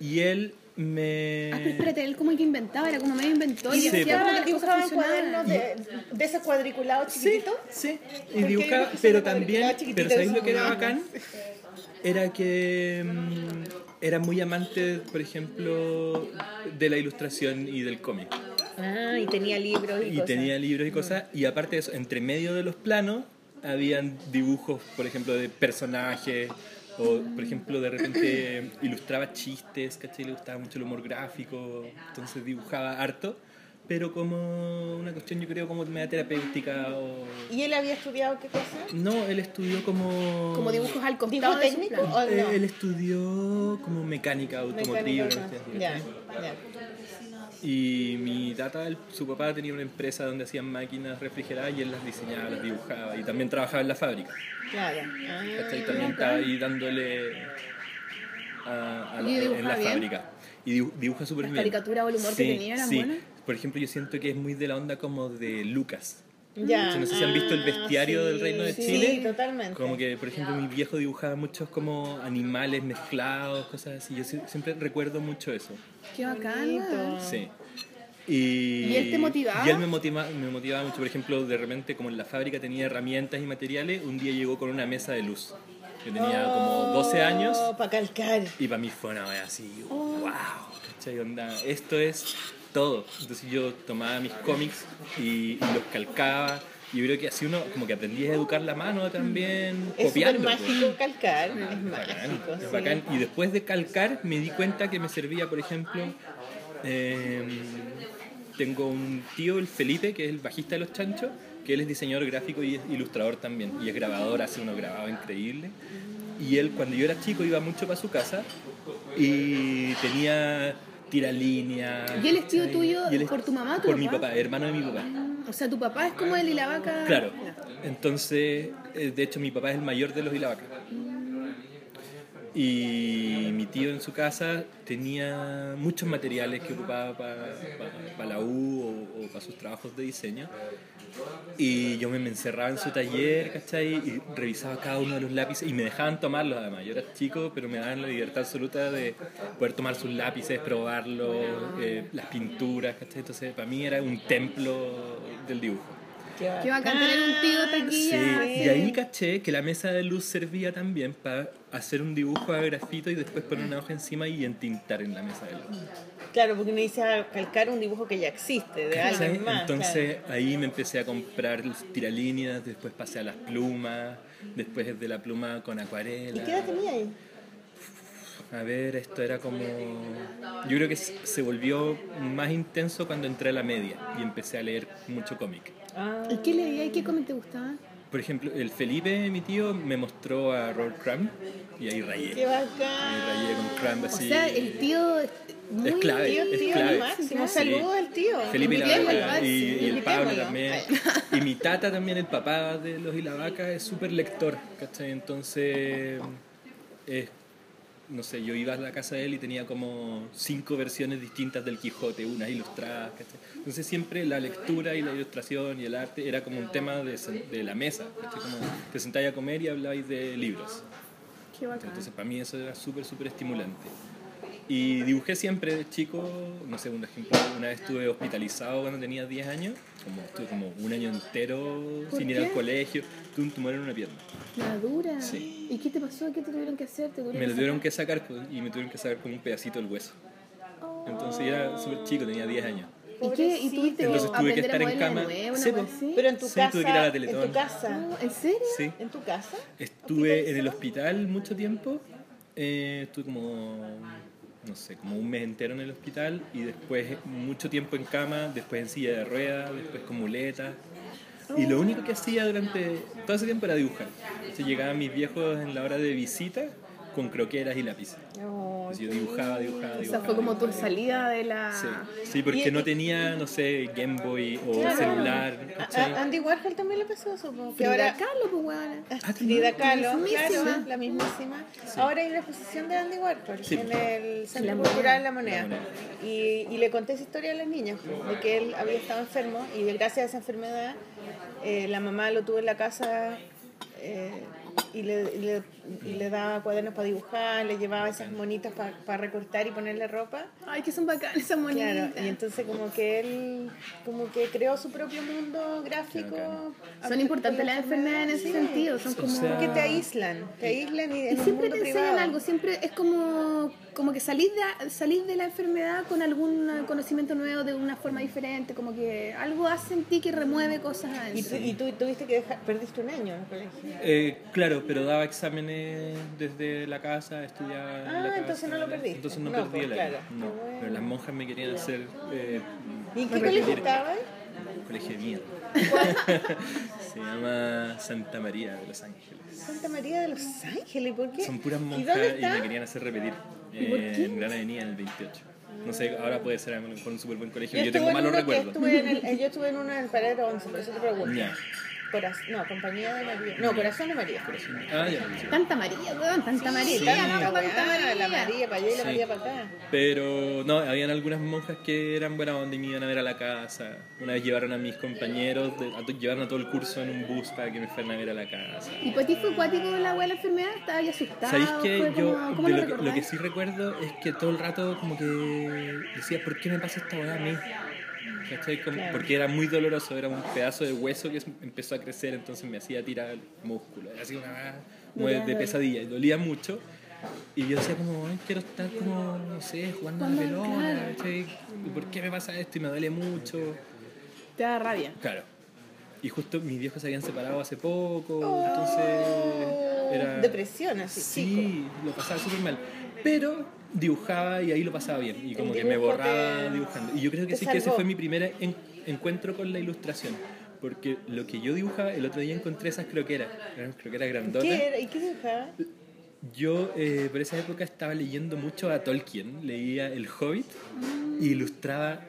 Y él me... Ah, pero espérate, él como que inventaba, era como medio inventor y Sí, cosas funcionaban. cuadernos de, de esos cuadriculados Sí, chiquititos. sí. Y Porque dibujaba, pero también, pero ¿sabéis lo que era bacán? Era que mm, era muy amante, por ejemplo, de la ilustración y del cómic. Ah, y tenía libros y, Y cosas. tenía libros y cosas, y aparte de eso, entre medio de los planos, habían dibujos, por ejemplo, de personajes, o por ejemplo, de repente ilustraba chistes, ¿cachai? Le gustaba mucho el humor gráfico, entonces dibujaba harto, pero como una cuestión, yo creo, como media terapéutica o... ¿Y él había estudiado qué cosa? No, él estudió como... Como dibujos al ¿Dibujo costado de técnico o no? Él estudió como mecánica automotriz. Mecánica, no. ¿cachai? ya. Y mi tata, su papá tenía una empresa donde hacían máquinas refrigeradas y él las diseñaba, las dibujaba y también trabajaba en la fábrica. Claro. Ah, ¿cachai? También estaba ahí dándole a, a la- ¿Y en la bien? fábrica. Y dibu- dibuja súper bien. caricaturas o el humor que tenía eran sí. Por ejemplo, yo siento que es muy de la onda como de Lucas. Ya. No sé si han visto el bestiario Ah, del Reino de sí, Chile. Sí, totalmente. Como que, por ejemplo, mi viejo dibujaba muchos como animales mezclados, cosas así. Yo sie- siempre recuerdo mucho eso. Qué weón. Sí. Y, ¿Y él te motivaba? Y él me, motiva, me motivaba mucho. Por ejemplo, de repente, como en la fábrica tenía herramientas y materiales, un día llegó con una mesa de luz. Yo tenía como 12 años Para calcar. y para mí fue una vez así, wow, ¿cachai? Onda, esto es todo. Entonces yo tomaba mis cómics y, y los calcaba. Y yo creo que así uno como que aprendí a educar la mano también, Es copiando. pues. mágico calcar. Es Bacán, mágico. es sí. bacán. Y después de calcar me di cuenta que me servía, por ejemplo, eh, tengo un tío, el Felipe, que es el bajista de Los Chanchos, que él es diseñador gráfico y es ilustrador también. Y es grabador, hace unos grabados increíbles. Y él, cuando yo era chico, iba mucho para su casa y tenía tiralínea. ¿Y él es tío ¿cachai? tuyo Y por tu mamá tu Por mi papá? hermano de mi papá. O sea, tu papá es como él y la vaca. Claro. Entonces, eh, de hecho, mi papá es el mayor de los Ilavaca. Y mi tío en su casa tenía muchos materiales que ocupaba para la U o, para sus trabajos de diseño. Y yo me encerraba en su taller, ¿cachai? Y revisaba cada uno de los lápices y me dejaban tomarlos además. Yo era chico, pero me daban la libertad absoluta de poder tomar sus lápices, probarlos, eh, las pinturas, ¿cachai? Entonces, para mí era un templo del dibujo. Qué bacán tener un tío Sí, taquilla. y ahí caché que la mesa de luz servía también para hacer un dibujo a grafito y después poner una hoja encima y entintar en la mesa de luz. Claro, porque necesitas calcar un dibujo que ya existe, de ¿Cachai? alguien más. Entonces ahí me empecé a comprar tiralíneas, después pasé a las plumas, después de la pluma con acuarela. claro. ¿Y qué edad tenía ahí? A ver, esto era como... Yo creo que se volvió más intenso cuando entré a la media y empecé a leer mucho cómic. Ah, ¿Y qué leía y qué cómic te gustaba? Por ejemplo, el Felipe, mi tío, me mostró a Robert Crumb y ahí rayé. qué Ahí bacán. rayé con Crumb O así. sea, el tío es muy... Es clave, Tío, es tío, clave. lo máximo. Sí. Saludos al tío. Felipe y la Invitémoslo, Vaca y, sí, y el Pablo también. Y mi tata también, el papá de los y la vaca, es súper lector, ¿cachai? Entonces, es- no sé, yo iba a la casa de él y tenía como cinco versiones distintas del Quijote, unas ilustradas, ¿cachai? Entonces siempre la lectura y la ilustración y el arte era como un tema de, la mesa, ¿cachai? Como te sentáis a comer y hablabais de libros. Qué bacán. Entonces para mí eso era súper, súper estimulante. Y dibujé siempre de chico, no sé, un ejemplo, una vez estuve hospitalizado cuando tenía 10 años, como estuve como un año entero ¿Por sin ir al colegio, tuve un tumor en una pierna. La dura. Sí. ¿Y qué te pasó? ¿Qué te tuvieron que hacer? ¿Te Me lo tuvieron que sacar pues, y me tuvieron que sacar con un pedacito del hueso. Oh. Entonces era súper chico, tenía 10 años. ¿Y qué? ¿Y tuviste que Entonces tuve que estar en cama. nuevo, Sí, pues. Pero en tu Sí, casa. tuve que ir a la en tu casa. No, ¿En serio? Sí. ¿En tu casa? Estuve en el hospital mucho tiempo, eh, estuve como, no sé, como un mes entero en el hospital y después mucho tiempo en cama, después en silla de ruedas, después con muletas. Y lo único que hacía durante todo ese tiempo era dibujar. Entonces llegaban mis viejos en la hora de visita con croqueras y lápices. No, Entonces yo dibujaba, dibujaba, Esa dibujaba. fue como tu salida de la... Sí, sí, porque Y- no tenía, no sé, Game Boy o Claro. celular. A- Andy Warhol también le pasó eso. Que Frida ahora, Kahlo, pues, weona. Ah, Frida Kahlo, La mismísima. claro, la mismísima. Ahora hay una exposición de Andy Warhol Sí. en el Centro La Cultural. La Moneda. La Moneda. Y, y le conté esa historia a las niñas, de que él había estado enfermo y gracias a esa enfermedad eh, la mamá lo tuvo en la casa eh, y, le, y le- y le daba cuadernos para dibujar, le llevaba esas monitas para recortar y ponerle ropa. Ay, que son bacanas esas monitas. Claro, y entonces como que él como que creó su propio mundo gráfico. Son importantes las enfermedades en ese Sí. sentido. Son O como... sea, Porque te aíslan, te aíslan y, Y siempre te enseñan privado. algo, siempre es como, como que salís de, salís de la enfermedad con algún conocimiento nuevo de una forma diferente, como que algo hace en ti que remueve cosas Y adentro. tú, y tú tuviste que dejar, perdiste un año en el colegio. Eh, claro, pero daba exámenes desde la casa, estudiaba en Ah, la casa. entonces no lo perdiste. Entonces no, No, perdí pues, el año. claro. No, bueno. pero las monjas me querían hacer eh, ¿Y en qué colegio estabas? Colegio de mierda. Se llama Santa María de Los Ángeles. Santa María de los Ángeles, ¿por qué? Son puras ¿Y monjas y, está? me querían hacer repetir. Por eh, qué? en Gran Avenida en el 28. No sé, ahora puede ser a lo mejor un súper buen colegio. Yo Yo, tengo en malos recuerdos. estuve en el- eh, yo estuve en uno en Paradero 11, por eso te pregunto. Ya. No, Compañía de María. No, Corazón de María. Ah, ya. sí. Tanta María, weón, tanta María. Sí, tanta, tanta tanta weá, la María para allá y la Sí. María para acá. Pero no, habían algunas monjas que eran buena onda y me iban a ver a la casa. Una vez llevaron a mis compañeros, de- a to- llevaron a todo el curso en un bus para que me fueran a ver a la casa. ¿Y para ti fue cuático la abuela enfermedad? ¿Estaba ya asustado? ¿Sabéis que yo como- ¿Cómo de lo, lo, que, lo que recordás? sí recuerdo es que todo el rato como que decía, ¿por qué me pasa esta weá a mí? ¿Cachai? Como- Claro. Porque era muy doloroso, era un pedazo de hueso que empezó a crecer, entonces me hacía tirar músculo, era así una como de, de pesadilla, y dolía mucho. Y yo decía como, "Ay, quiero estar como, no sé, jugando a la pelota. ¿cachai? ¿Y ¿por qué me pasa esto? Y me duele mucho. Te da rabia. Claro. Y justo mis viejos se habían separado hace poco, Oh, entonces era... Depresión, así, chico. Sí, lo pasaba súper mal. Pero dibujaba y ahí lo pasaba bien. Y como que me borraba te- dibujando. Y yo creo que te sí que ese fue mi primer en- encuentro con la ilustración. Porque lo que yo dibujaba, el otro día encontré esas croqueras. Eran croqueras grandotas. ¿Qué era? ¿Y qué dibujaba? Yo eh, por esa época estaba leyendo mucho a Tolkien. Leía El Hobbit y ilustraba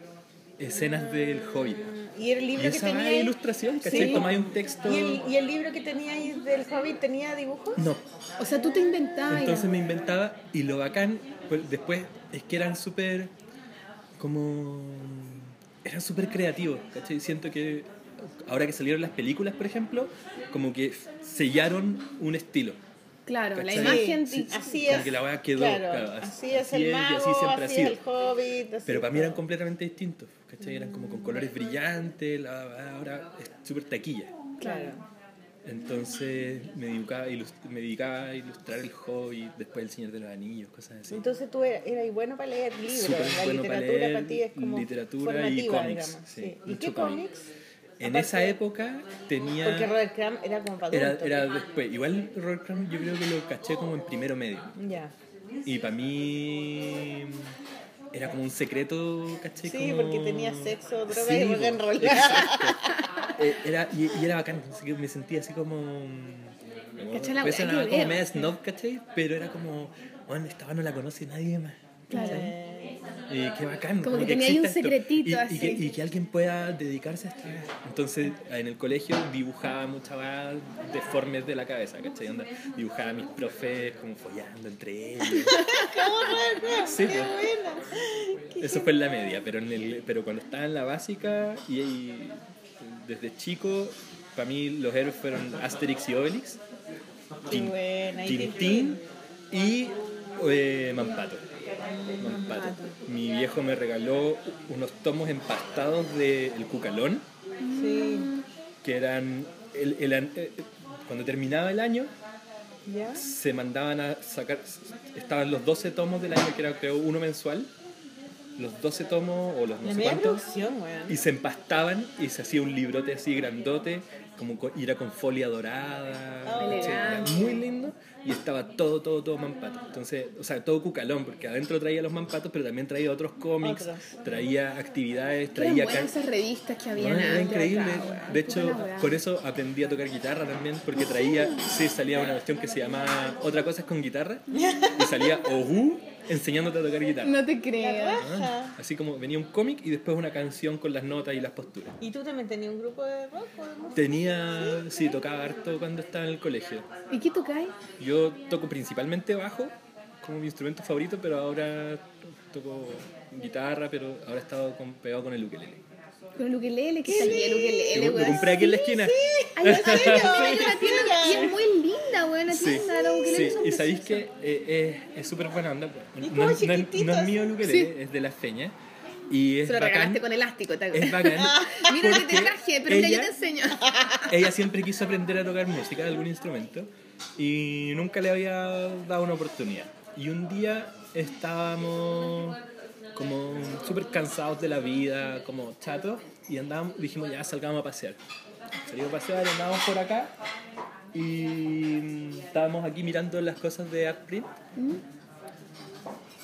escenas del Hobbit. ¿Y el Y libro que tenía ahí? ilustración, ¿cachai? Sí. Tomáis un texto... ¿Y el, ¿Y el libro que tenía ahí del Hobbit tenía dibujos? No, O sea, tú te inventabas. Entonces me inventaba y lo bacán pues, después es que eran súper como eran súper creativos, ¿cachai? Siento que ahora que salieron las películas, por ejemplo, como que sellaron un estilo. Claro, la ¿Cachai? imagen. Sí, así Como es. que la weá quedó, Claro, claro, así es así el es y mago, así siempre ha sido. es el hobbit. así Pero para mí eran completamente distintos, ¿cachai? Eran como con colores brillantes, la ahora es súper taquilla. Claro. Entonces me dedicaba, me dedicaba a ilustrar el hobby, después el Señor de los Anillos, cosas así. Entonces tú eras, eras bueno para leer libros. Súper la bueno para literatura para, leer, ti es como literatura y cómics, digamos. sí, sí. ¿Y qué cómic. cómics? En Aparte- esa época tenía... Porque Robert Crumb era como para Era, era después, igual Robert Crumb yo creo que lo caché como en primero medio. Ya. Y para mí era como un secreto, ¿caché? Sí, Como- porque tenía sexo, droga Sí, y rock and roll. Eh, era, y, y era bacán, así que me sentía así como... Cacha la sonar que como media snob, ¿cachai? Pero era como, bueno, esta no la conoce nadie más. ¿cachai? Y qué bacán. Como que tenía ahí un secretito y, así. Y que, y que alguien pueda dedicarse a esto. Entonces, en el colegio dibujaba muchas deformes de la cabeza, ¿cachai? Onda, dibujaba a mis profes como follando entre ellos. Sí, Qué. Eso fue en la media, pero, en el, pero cuando estaba en la básica y, y desde chico, para mí los héroes fueron Asterix y Obelix, Tintín y eh, Mampato. Mampato. Mi viejo me regaló unos tomos empastados de El Cucalón, Sí. que eran... el- el an- eh, cuando terminaba el año, ¿Ya? se mandaban a sacar, estaban los 12 tomos del año, que era creo uno mensual, los 12 tomos o los no La sé cuántos, y se empastaban y se hacía un librote así grandote, como co- y era con folia dorada, Oh. muy lindo, y estaba todo, todo, todo mampato. Entonces, o sea, todo cucalón, porque adentro traía los mampatos, pero también traía otros cómics, Otros. traía actividades, traía... can- esas revistas que habían no, era increíble. acá, de hecho, con eso aprendí a tocar guitarra también, porque traía, sí, salía una cuestión que se llamaba Otra cosa es con guitarra, y salía Ogu enseñándote a tocar guitarra. No te creo. Ah, Así como venía un cómic y después una canción con las notas y las posturas. ¿Y tú también tenías un grupo de rock o de? Tenía, sí, tocaba harto cuando estaba en el colegio. ¿Y qué tocáis? Yo toco principalmente bajo como mi instrumento favorito, pero ahora toco guitarra, pero ahora he estado con- pegado con el ukelele. Con el ukelele, que salía el ukelele, Lo, lo weón. compré aquí en la esquina. Serio, hay una tienda y es muy linda, weón, la Sí, tienda, los ukeleles sí. son y sabéis que eh, es es súper buena onda. No, es- mío el ukelele, es de la feña. Y es Se lo bacán. regalaste con elástico, ¿te Es bacán. Mira lo que te traje, pero mira, yo ella- te enseño. Ella siempre quiso aprender a tocar música de algún instrumento y nunca le había dado una oportunidad. Y un día estábamos como súper cansados de la vida, como chatos, y andábamos, dijimos ya salgamos a pasear. Salimos a pasear, andábamos por acá y mm, estábamos aquí mirando las cosas de Artprint.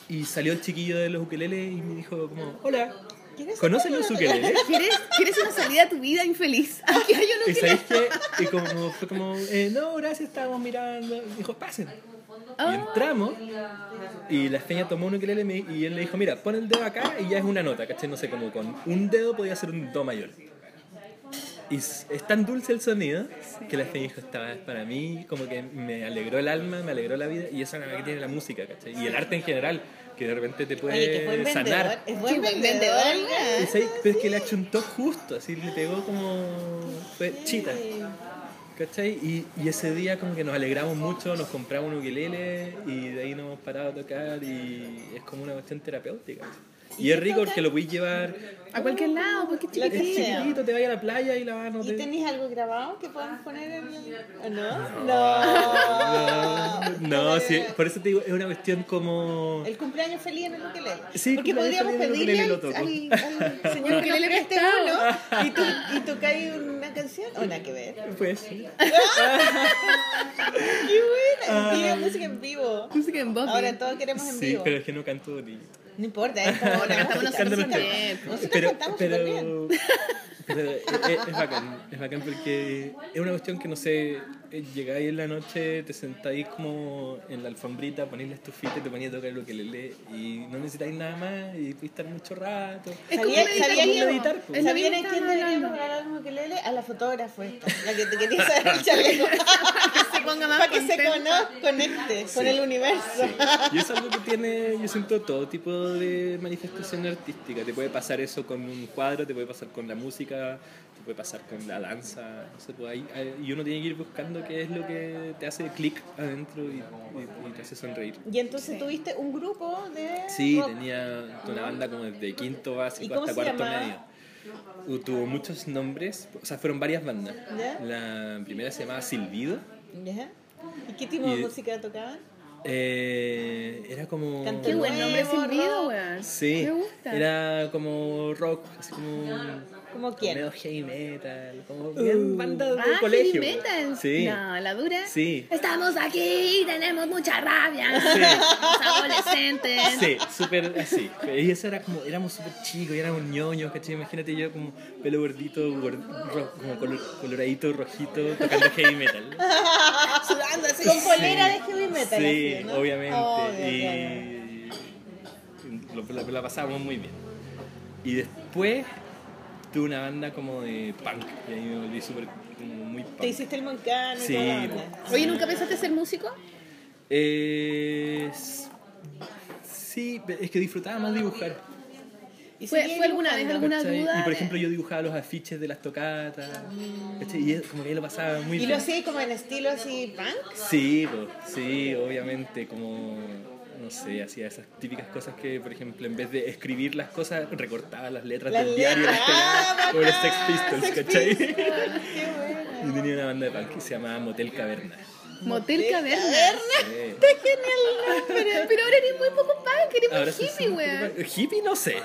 Y salió el chiquillo de los ukeleles y me dijo como, hola, ¿Quieres ¿conocen los ukeleles? ¿Quieres, ¿Quieres una salida a tu vida infeliz? Aquí hay un Y ukelele. sabéis que y como, fue como, eh, no, gracias, estábamos mirando. Y dijo, pasen. Y entramos y la feña tomó un ukelele y me- y él le dijo, mira, pon el dedo acá y ya es una nota, ¿cachai? No sé, como con un dedo podía ser un do mayor. Y es tan dulce el sonido que la feña dijo, esta es para mí, como que me alegró el alma, me alegró la vida y esa es la que tiene la música, ¿cachai? Y el arte en general, que de repente te Oye, que buen puede vendedor. sanar. Es buen Qué buen vendedor. pero es que le achuntó justo, así le pegó como. fue chita. ¿Cachai? Y, y ese día como que nos alegramos mucho, nos compramos un ukelele y de ahí nos hemos parado a tocar y es como una cuestión terapéutica. Y es rico porque lo podéis llevar. A cualquier lado, porque es que chiquitito. te vayas a la playa y la vas a no ¿Y te- tenéis algo grabado que podamos poner en el... ¿o ¿No? No, No. no, sí, por eso te digo, es una cuestión como. El cumpleaños feliz en el ukelele. Sí, Porque podríamos pedirle al, toco. al- al señor que le Ukelele preste prestado. uno y, tú, y tocáis una canción. O nada que ver. Pues. ¡Qué buena! Mira, música en vivo. Música en voz. Ahora todos queremos en Sí, vivo. pero es que no canto bonito. No importa, es como la Cantamos nosotros Nosotros, también. nosotros pero, cantamos súper bien. pero, pero es, bacán, es bacán porque es una cuestión que no sé, eh, llegáis en la noche, te sentáis como en la alfombrita, ponéis la estufita y te ponéis a tocar lo que le lee y no necesitáis nada más y puedes estar mucho rato. Es como ¿Sabía- meditar, sabía como que- meditar, pues. Es lo ¿Sabían mismo a quién la fotógrafa esta, la que te quería saber el chaleco. Se ponga más Para que se contenta. cono- conecte con Sí. el universo. Y eso es algo que tiene, yo siento, todo tipo de manifestación artística. Te puede pasar eso con un cuadro, te puede pasar con la música, te puede pasar con la danza. No sé, pues ahí- y uno tiene que ir buscando qué es lo que te hace clic adentro y, y- y te hace sonreír. Y entonces tuviste un grupo de Sí, rock. tenía una banda como desde quinto ¿Y básico hasta cuarto llamaba? medio. Uh, Tuvo muchos nombres, o sea, fueron varias bandas. ¿Ya? La primera se llamaba Silbido. ¿Ya? ¿Y qué tipo de Y- música tocaban? Eh, era como... Canto Qué buen nombre silbido, rock. weón. Sí, Me gusta. era como rock, así como ¿Cómo quién? medio heavy metal, como bien banda de Ah, colegio. heavy metal. Sí. No, la dura. Sí. Estamos aquí, tenemos mucha rabia. Sí. Adolescentes. Sí, súper así. Y eso era como, éramos súper chicos y éramos ñoños, ¿cachai? Imagínate yo como pelo gordito, gord- ro- como color- coloradito, rojito, tocando heavy metal. Sudando así. Con polera de heavy metal. Sí, así, ¿no? obviamente. Obvio, claro. y lo, lo- la pasábamos muy bien. Y después tuve una banda como de punk. Y ahí me volví súper como muy punk. Te hiciste el moncano y Sí, toda la po. onda. Oye, ¿nunca pensaste ser músico? Eh, sí, es que disfrutaba más dibujar. ¿Y ¿Fue, alguna vez alguna duda? Y por ejemplo yo dibujaba los afiches de las tocatas. ¿cachai? Y como que ahí lo pasaba muy ¿Y bien. lo hacía como en estilo así punk? Sí, po, sí, obviamente, como, no sé, hacía esas típicas cosas que, por ejemplo, en vez de escribir las cosas, recortaba las letras Las del diario letras. Ah, como los Sex Pistols, Sex ¿cachai? Pistols, Qué bueno. Y tenía una banda de punk que se llamaba Motel Caverna. Motel Caverna. Sí. Pero, pero ahora eres muy poco punk, eres Ahora muy hippie, weón. Hippie no sé.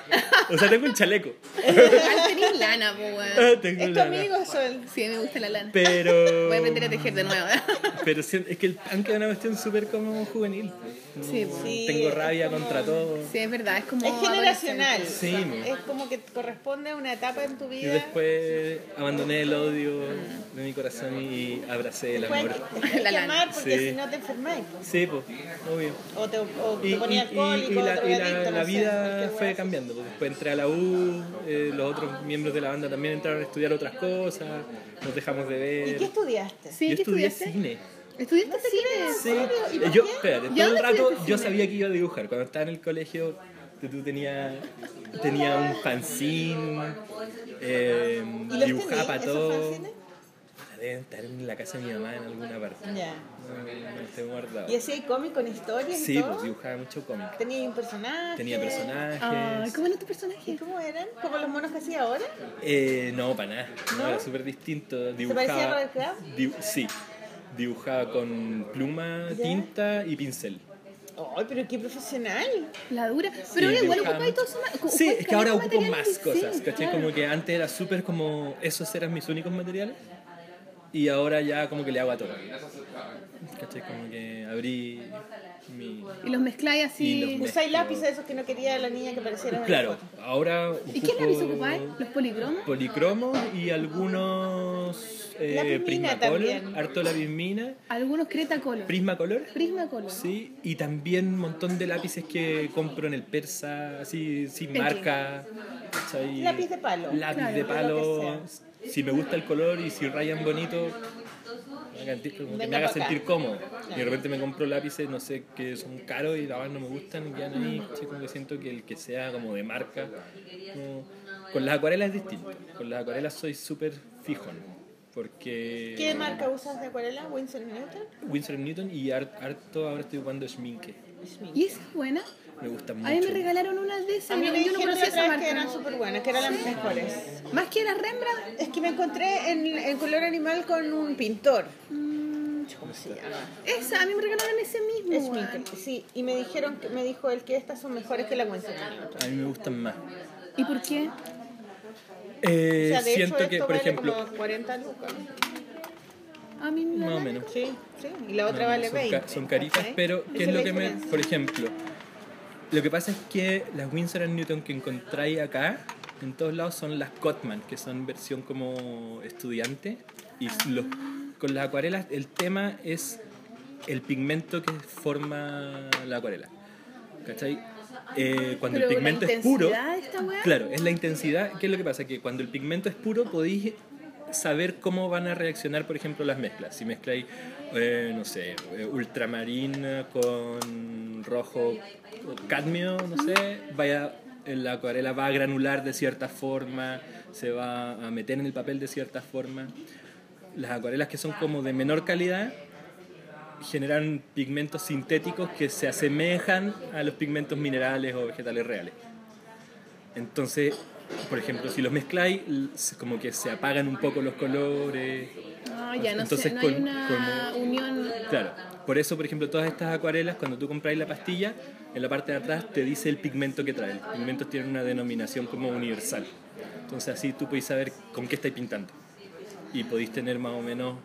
O sea, tengo un chaleco. Igual tenés lana, po, weón. Tengo Es tu lana. amigo Sol. Sí, me gusta la lana. Pero. Voy a aprender a tejer de nuevo. Pero sí, es que el punk es una cuestión súper como juvenil. Sí. Sí, Tengo rabia como- contra todo. Sí, es verdad, es como. Es generacional. Sí. Es como que corresponde a una etapa en tu Y vida. después abandoné el odio de mi corazón y abracé el amor. La lana. Porque Sí. si no te enfermáis. pues. Sí, pues, obvio. O te, o Y, te ponías y- y- alcohólico, y la, y la- no la vida fue cambiando. pues. Después entré a la U, eh, los otros miembros de la banda también entraron a estudiar otras cosas, nos dejamos de ver. ¿Y qué estudiaste? Sí, Yo ¿qué estudié estudiaste? cine. ¿Estudiaste cine? Sí. ¿Y por Yo, espérate, ¿Y todo el rato yo sabía que iba a dibujar. Cuando estaba en el colegio, tú, tú tenía, un fanzine, eh, ¿Y dibujaba tenías, todo. Deben estar en la casa de mi mamá en alguna parte. Ya. No, no guardados. ¿Y hacía cómic con historias y Sí, todo? pues dibujaba mucho cómic. ¿Tenía un personaje? Tenía personajes. Ay, ¿cómo era tu ¿Y personaje? cómo eran? ¿Como los monos que hacía ahora? Eh, no, para nada. No, ¿No? era súper distinto. parecía a Dibujaba, Robert Kraft? dibu- sí. Dibujaba con pluma, ¿Ya? tinta y pincel. ¡Ay, pero qué profesional! La dura. Sí, Pero ahora igual dibujaba ocupáis todo ma- Sí, es que ahora ocupo más cosas, sí, ¿cachai? claro. Como que antes era súper como esos eran mis únicos materiales y ahora ya como que le hago a todo. ¿Cachai? Como que abrí mi... Y los mezcláis Y así. Usáis lápices esos que no quería la niña que pareciera en la Claro, ahora ¿Y qué lápiz ocupáis? ¿Los policromos? Policromos y algunos eh, Prismacolor, harto lápiz mina, Algunos Creta Color. Prismacolor. Prismacolor. Sí, y también un montón de lápices que compro en el persa, así sin marca. ¿cachai? Lápiz de palo. Lápiz Claro, de palo. Si me gusta el color y si rayan bonito, me haga, sentir- que me haga cómodo. Y de repente me compro lápices, no sé, que son caros y la verdad no me gustan y quedan ahí. Como que siento que el que sea como de marca. como- Con las acuarelas es distinto. Con las acuarelas soy súper fijón. Porque. ¿Qué marca usas de acuarela? ¿Winsor Newton? Winsor Newton y har- harto ahora estoy jugando Schminke. ¿Y esa es buena? Me gusta mucho. A mí me regalaron unas de esas. A mí no- me yo no conocía esa que eran súper buenas, que eran las mejores. Más que las Rembrandt. Es que me encontré en, en color animal con un pintor. ¿Cómo se llama? Esa, a mí me regalaron ese mismo. Es weón. Minker, sí. Y me dijeron, que, me dijo él que estas son mejores que la Winsor Newton. A mí me gustan más. ¿Y por qué? Eh, O sea, de siento hecho, que, esto por vale ejemplo, como 40 lucas. A mí me más o menos. Sí, sí. Y la otra No, vale son, 20. ca- son caritas, pero ¿qué es lo que me. Por ejemplo, lo que pasa es que las Winsor Newton que encontráis acá, en todos lados, son las Cotman, que son versión como estudiante. Y los- con las acuarelas, el tema es el pigmento que forma la acuarela. ¿Cachai? Eh, cuando Pero el pigmento es puro. Claro, es la intensidad. ¿Qué es lo que pasa? Que cuando el pigmento es puro podéis saber cómo van a reaccionar, por ejemplo, las mezclas. Si mezcláis, eh, no sé, eh, ultramarina con rojo cadmio, no sé, vaya, la acuarela va a granular de cierta forma, se va a meter en el papel de cierta forma. Las acuarelas que son como de menor calidad generan pigmentos sintéticos que se asemejan a los pigmentos minerales o vegetales reales. Entonces, por ejemplo, si los mezcláis, como que se apagan un poco los colores. Ah, ya, no, Entonces, sé, no hay con- una unión. Claro, por eso, por ejemplo, todas estas acuarelas, cuando tú compráis la pastilla, en la parte de atrás te dice el pigmento que trae. Los pigmentos tienen una denominación como universal. Entonces así tú podéis saber con qué estáis pintando. Y podéis tener más o menos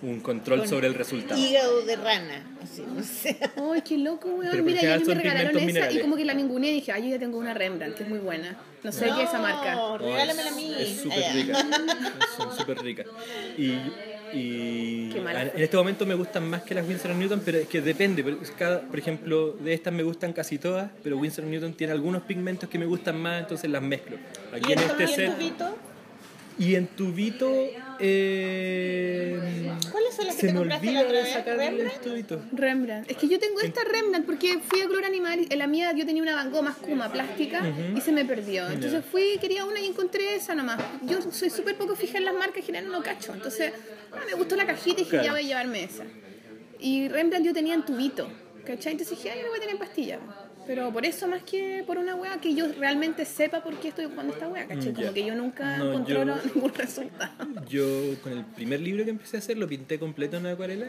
un control Con sobre el resultado. Hígado de rana, así, no sé. Ay, qué loco, weón. Mira, ya me regalaron esa y como que la ninguneé y dije, ay, yo ya tengo una Rembrandt, que es muy buena. No sé qué es esa marca. No, regálamela a mí. Es súper rica. Son súper ricas. Y, y en este momento me gustan más que las Winsor Newton, pero es que depende. Cada, por ejemplo, de estas me gustan casi todas, pero Winsor Newton tiene algunos pigmentos que me gustan más, entonces las mezclo. Aquí ¿Y en en, este y en set. tubito? Y en tubito. Eh, ¿Cuáles son las que se te me compraste olvida la otra de vez? ¿Rembrandt? Rembrandt. Es que yo tengo esta Rembrandt porque fui a Color Animal y en la mía yo tenía una Van Gogh más Kuma plástica y se me perdió. Entonces fui, quería una y encontré esa nomás. Yo soy súper poco fija en las marcas, en general no cacho. Entonces ah, me gustó la cajita y dije, Claro. ya voy a llevarme esa. Y Rembrandt yo tenía en tubito, ¿cachai? Entonces dije, ay, la voy a tener en pastilla. Pero por eso más que por una wea que yo realmente sepa por qué estoy ocupando esta wea, ¿cachai? Mm, Como ya. que yo nunca No, controlo yo- ningún resultado. Yo con el primer libro que empecé a hacer lo pinté completo en acuarela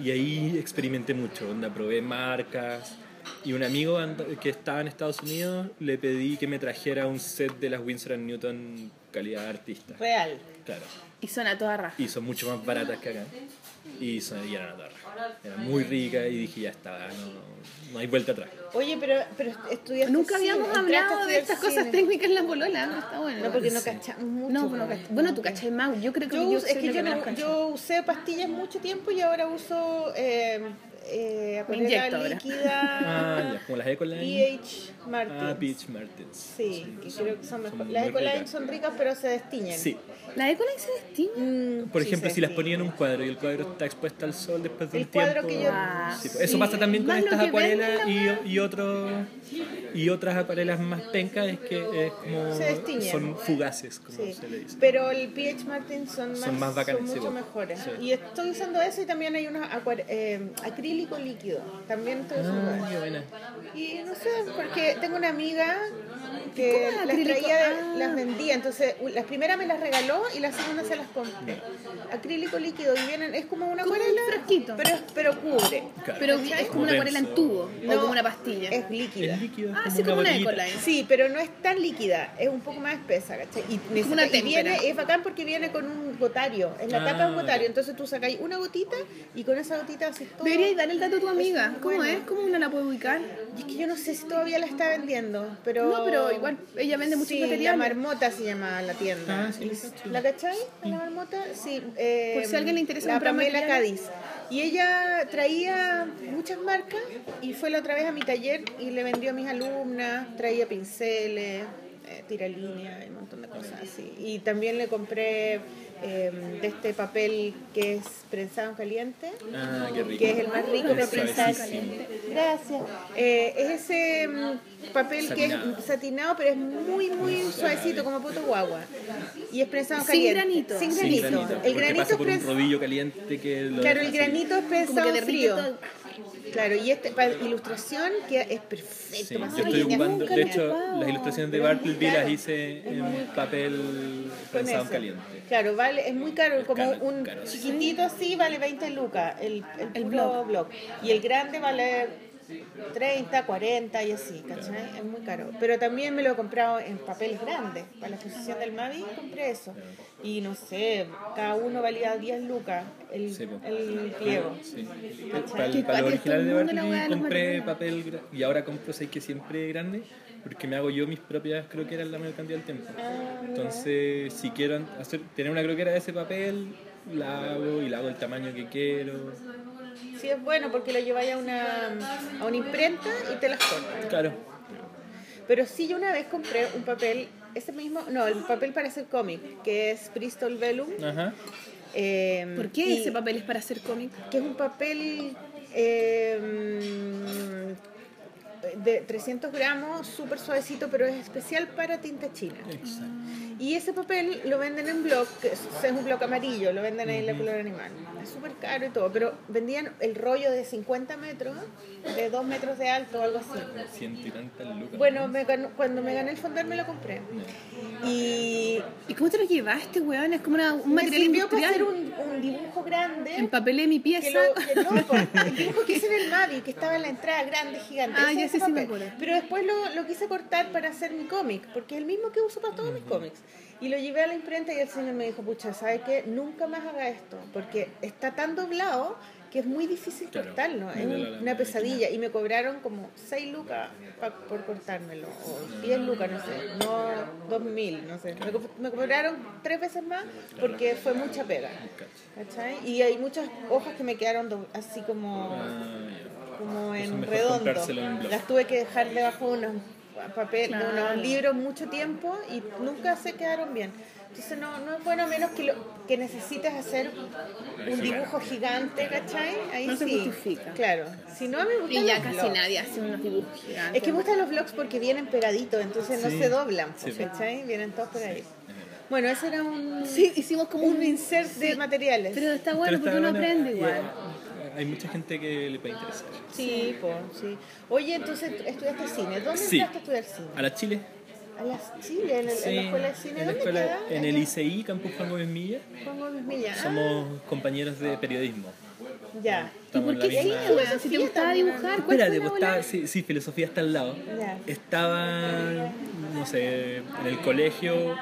y ahí experimenté mucho, onda, probé marcas y un amigo que estaba en Estados Unidos le pedí que me trajera un set de las Winsor Newton calidad artista. Real. Claro. Y son a toda raja. Y son mucho más baratas que acá. Y, son, y eran a toda Eran muy ricas y dije ya está, no, no hay vuelta atrás. Oye, pero, pero estudiaste Nunca habíamos hablado de estas cosas cine. técnicas en la polola, no está bueno. No, porque no Sí. cachamos mucho. No, pues no pues. cach- Bueno, tú cachai más. Yo creo que Yo, es que yo, no- yo usé pastillas mucho tiempo y ahora uso eh, eh, acuarela inyecto ahora. líquida Ah, ya, como las Ecoline. Martins. Ah, Peach Martins. Sí, que creo que son mejor. Son Las Ecoline son ricas, pero se destiñen. Sí. La Ecoline se destiña. Mm, Por sí, ejemplo, si las destiñen. ponía en un cuadro y el cuadro está expuesto al sol después de El un cuadro tiempo. que yo- Ah, Sí, pues, Eso sí. pasa también con estas acuarelas y, y, otros y otras acuarelas más pencas es que es como Se destiñen. son fugaces, como Sí, se le dice. pero el PH Martin son más, Son más bacanes, son sí, mucho pues. mejores. Sí. Y estoy usando eso y también hay unos eh, acrílico líquido. También estoy usando Ah, eso. Y no sé, porque tengo una amiga que ¿Cómo es las acrílico? traía, Ah. las vendía, entonces las primeras me las regaló y las segundas se las compré. Acrílico líquido y vienen, es como una acuarela, frasquito. pero, pero cubre. Claro. Pero es como una acuarela en tubo o como una pastilla. Es líquida. Es es ah, sí, como una. Ecoline. Sí, pero no es tan líquida, es un poco más espesa, ¿cachai? Y, necesita- una y viene, es bacán porque viene con un gotario, es la Ah, tapa de un gotario, entonces tú sacáis una gotita y con esa gotita haces todo. Deberías dar el dato a tu amiga. Es ¿Cómo bueno. es? ¿Cómo uno la puede ubicar? Y es que yo no sé si todavía la está vendiendo, pero... No, pero igual ella vende muchos sí, la marmota se llama la tienda. Ah, sí, la cacho. ¿La cachai? ¿La marmota? Sí. eh, Por si a alguien le interesa La comprar Pamela. Cádiz. Y ella traía muchas marcas y fue la otra vez a mi taller y le vendió a mis alumnas, traía pinceles, eh, tiralínea y un montón de cosas así. Y también le compré eh, de este papel que es prensado en caliente Ah, qué rico. que es el más rico Es prensar suavecísimo. caliente. Gracias. Eh, es ese mm, papel Satinado. que es satinado, pero es muy, muy suavecito, como poto guagua. Y es prensado en Sin caliente. granito. Sin Sin granito. granito, El granito pasa es por un prensado. rodillo caliente que lo Claro, el granito es prensado frío. todo. Claro, y este para ilustración que es perfecto. Sí, yo estoy ocupando, de hecho, las ilustraciones de es Bartleby las hice en papel Con prensado caliente. Claro, vale, es muy caro, como caro, un caro, sí. chiquitito así vale 20 lucas, el, el, El puro block. Y el grande vale 30, 40 y así, ¿cachai? Es muy caro. Pero también me lo he comprado en papeles grandes. Para la exposición del Mavi compré eso. Y no sé, cada uno valía 10 lucas el, Sí, el pliego. Sí. ¿Cachai? Para, el, para los originales de los compré papel y ahora compro, sé que siempre grande, porque me hago yo mis propias croqueras la mayor cantidad del tiempo. Ah. Entonces, si quiero hacer, tener una croquera de ese papel, la hago y la hago el tamaño que quiero. Sí, es bueno porque lo lleváis a una, a una imprenta y te las cortan. Claro. Pero sí, yo una vez compré un papel ese mismo, no, el papel para hacer cómic, que es Bristol Vellum. Ajá. eh, ¿Por qué y- ese papel es para hacer cómic? Que es un papel eh, de 300 gramos, súper suavecito, pero es especial para tinta china. Exacto. Y ese papel lo venden en blog, que es, es un blog amarillo, lo venden ahí en la color animal. Es súper caro y todo, pero vendían el rollo de 50 metros, de 2 metros de alto o algo así. Lucas. Bueno, me cuando me gané el fondar me lo compré. Y ¿Y cómo te lo llevaste, weón? Es como una- un me material sirvió para hacer industrial. un, un dibujo grande. Empapelé mi que pieza. lo, que no, el dibujo que hice en el Mavi, que estaba en la entrada grande, gigante. Ah, ya sí, sí me papel. acuerdo. Pero después lo, lo quise cortar para hacer mi cómic, porque es el mismo que uso para todos mis cómics. Y lo llevé a la imprenta y el señor me dijo, pucha, ¿sabes qué? Nunca más haga esto, porque está tan doblado que es muy difícil Claro, cortarlo. Es un- una pesadilla. Y me cobraron como 6 lucas pa- por cortármelo, o 10 lucas, no sé, no 2.000, no sé. Me, co- me cobraron tres veces más porque fue mucha pega. ¿Cachai? Y hay muchas hojas que me quedaron do- así como, Ah, como en redondo. en. Las tuve que dejar debajo de unos papel, Claro. unos libros mucho tiempo y nunca se quedaron bien. Entonces no, no es bueno a menos que, lo, que necesites hacer un dibujo gigante, ¿cachai? Ahí No se sí. justifica. Claro. Si no, me gustan Y ya los casi blogs. nadie hace unos dibujos gigantes. Es que me gustan los vlogs porque vienen pegaditos, entonces no Sí. se doblan, Sí. ¿cachai? Vienen todos pegaditos. Bueno, ese era un, Sí, hicimos como un insert de materiales. Pero está bueno Pero porque está uno bueno aprende igual. eh, Hay mucha gente que le puede interesar. Sí, pues, sí. Oye, entonces estudiaste cine. ¿Dónde Sí. entraste a estudiar cine? A la Chile. A la Chile, en, el- en la escuela de cine. en la ¿Dónde escuela- queda? en el ICI, Campus Juan Gómez Milla. Juan Gómez Milla. Ah, Somos compañeros de periodismo. ya. ¿Y Estamos por en qué cine, misma- weón? Si te Filosofía gustaba dibujar, ¿cuál Espérate, fue la pues sí, sí, filosofía está al lado. Ya. Estaba, no sé, en el colegio.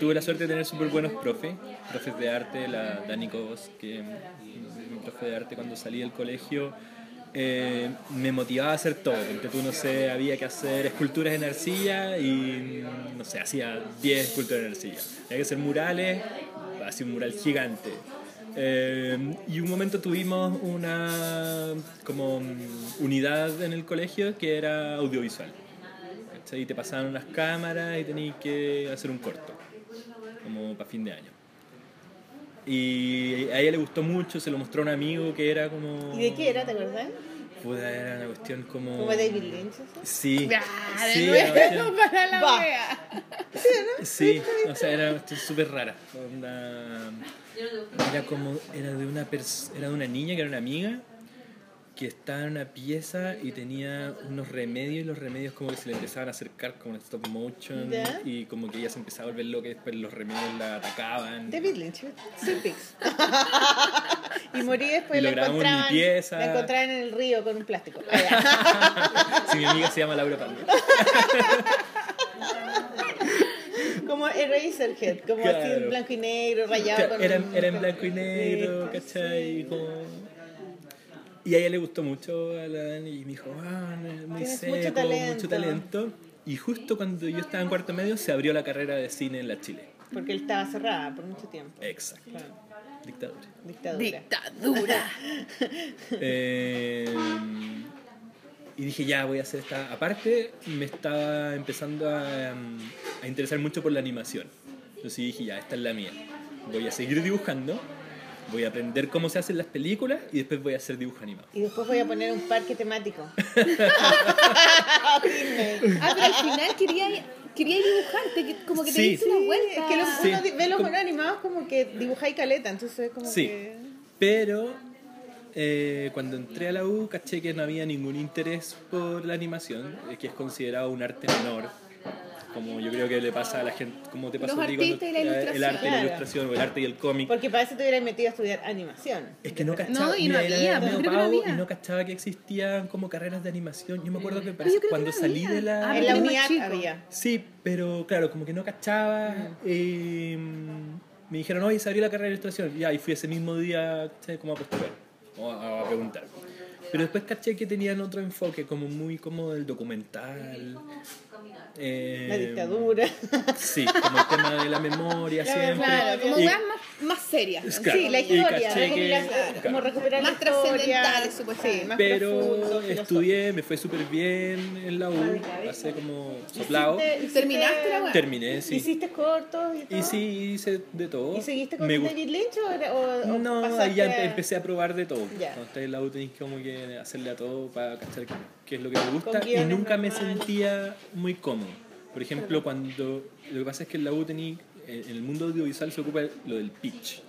Tuve la suerte de tener súper buenos profes, profes de arte, la Dani Cobos, que profe de arte cuando salí del colegio, eh, me motivaba a hacer todo. Porque tú, no sé, había que hacer esculturas en arcilla y, no sé, hacía 10 esculturas en arcilla. Había que hacer murales, hacía un mural gigante. Eh, y un momento tuvimos una como mm, unidad en el colegio que era audiovisual. ¿cachai? Y te pasaban unas cámaras y tenías que hacer un corto, como para fin de año. Y a ella le gustó mucho, se lo mostró a un amigo que era como... ¿Y de qué era, te acuerdas? Puta, era una cuestión como... Como David Lynch. ¿sí? Sí. Ya, de sí, nuevo para la Va. wea. Sí, o sea, era una cuestión súper rara. Era como, era de una pers- era de una niña que era una amiga que estaba en una pieza y tenía unos remedios y los remedios como que se le empezaban a acercar como en stop motion ¿Ya? y como que ella se empezaba a volver loca y después los remedios la atacaban. David Lynch, Twin Peaks. y morí después Y la en pieza. la encontraban en el río con un plástico. Si mi amiga se llama Laura Palmer. como Eraserhead, como así en Claro. blanco y negro, rayado Claro, con era, un- era en blanco y negro, Sí. ¿cachai? Como- y a ella le gustó mucho a la Dani y me dijo, ah, muy seco, mucho talento". mucho talento. Y justo cuando yo estaba en cuarto medio se abrió la carrera de cine en la Chile. Porque él estaba cerrada por mucho tiempo. Exacto. Claro. Dictadura. Dictadura. Dictadura. Eh, y dije, ya, voy a hacer esta. Aparte, me estaba empezando a, um, a interesar mucho por la animación. Entonces dije, ya, esta es la mía. Voy a seguir dibujando, voy a aprender cómo se hacen las películas y después voy a hacer dibujo animado. Y después voy a poner un parque temático. Ah, pero al final quería, quería dibujarte, que como que te Sí. diste una vuelta. es que los, Sí. uno di- ve los Como- monos animados como que dibujáis caleta, entonces es como Sí. que... Pero eh, cuando entré a la U caché que no había ningún interés por la animación, eh, que es considerado un arte menor. Como yo creo que le pasa a la gente, como te pasa Los a ti cuando- artistas y la eh, el ilustración. arte y la Claro. ilustración, o el arte y el cómic. Porque para eso te hubieras metido a estudiar animación. Es que no cachaba, No, y no mira, había, creo que no pavo había. y no cachaba que existían como carreras de animación. Yo me acuerdo que yo parece creo que cuando no salí había. de la... Ah, en la unidad había. Sí, pero claro, como que no cachaba. eh, me dijeron, oye, se abrió la carrera de ilustración. Ya, y fui ese mismo día ¿sabes? como a postular o a, a preguntar. Pero después caché que tenían otro enfoque, como muy como del documental. Eh, La dictadura. Sí, como el tema de la memoria siempre. Claro, como Y- más más serias. Es claro. Sí, la Y historia, caché que- recopilar- claro. como recuperar Más la historia. trascendentales, supuestamente. Sí, más Pero profundo, estudié, me fue súper bien en la U, pasé como soplado. Hiciste- ¿Terminaste la weá? Terminé, sí. ¿Hiciste cortos y todo? Y sí, hice de todo. ¿Y seguiste con David Lynch o, o- o No, ahí ya a- empe- empecé a probar de todo. Ya. Cuando estás en la U tenés que como que hacerle a todo para cachar qué, qué es lo que me gusta. Y nunca me sentía muy cómodo. Por ejemplo, cuando... Lo que pasa es que en la U tení, en el mundo audiovisual se ocupa lo del pitch.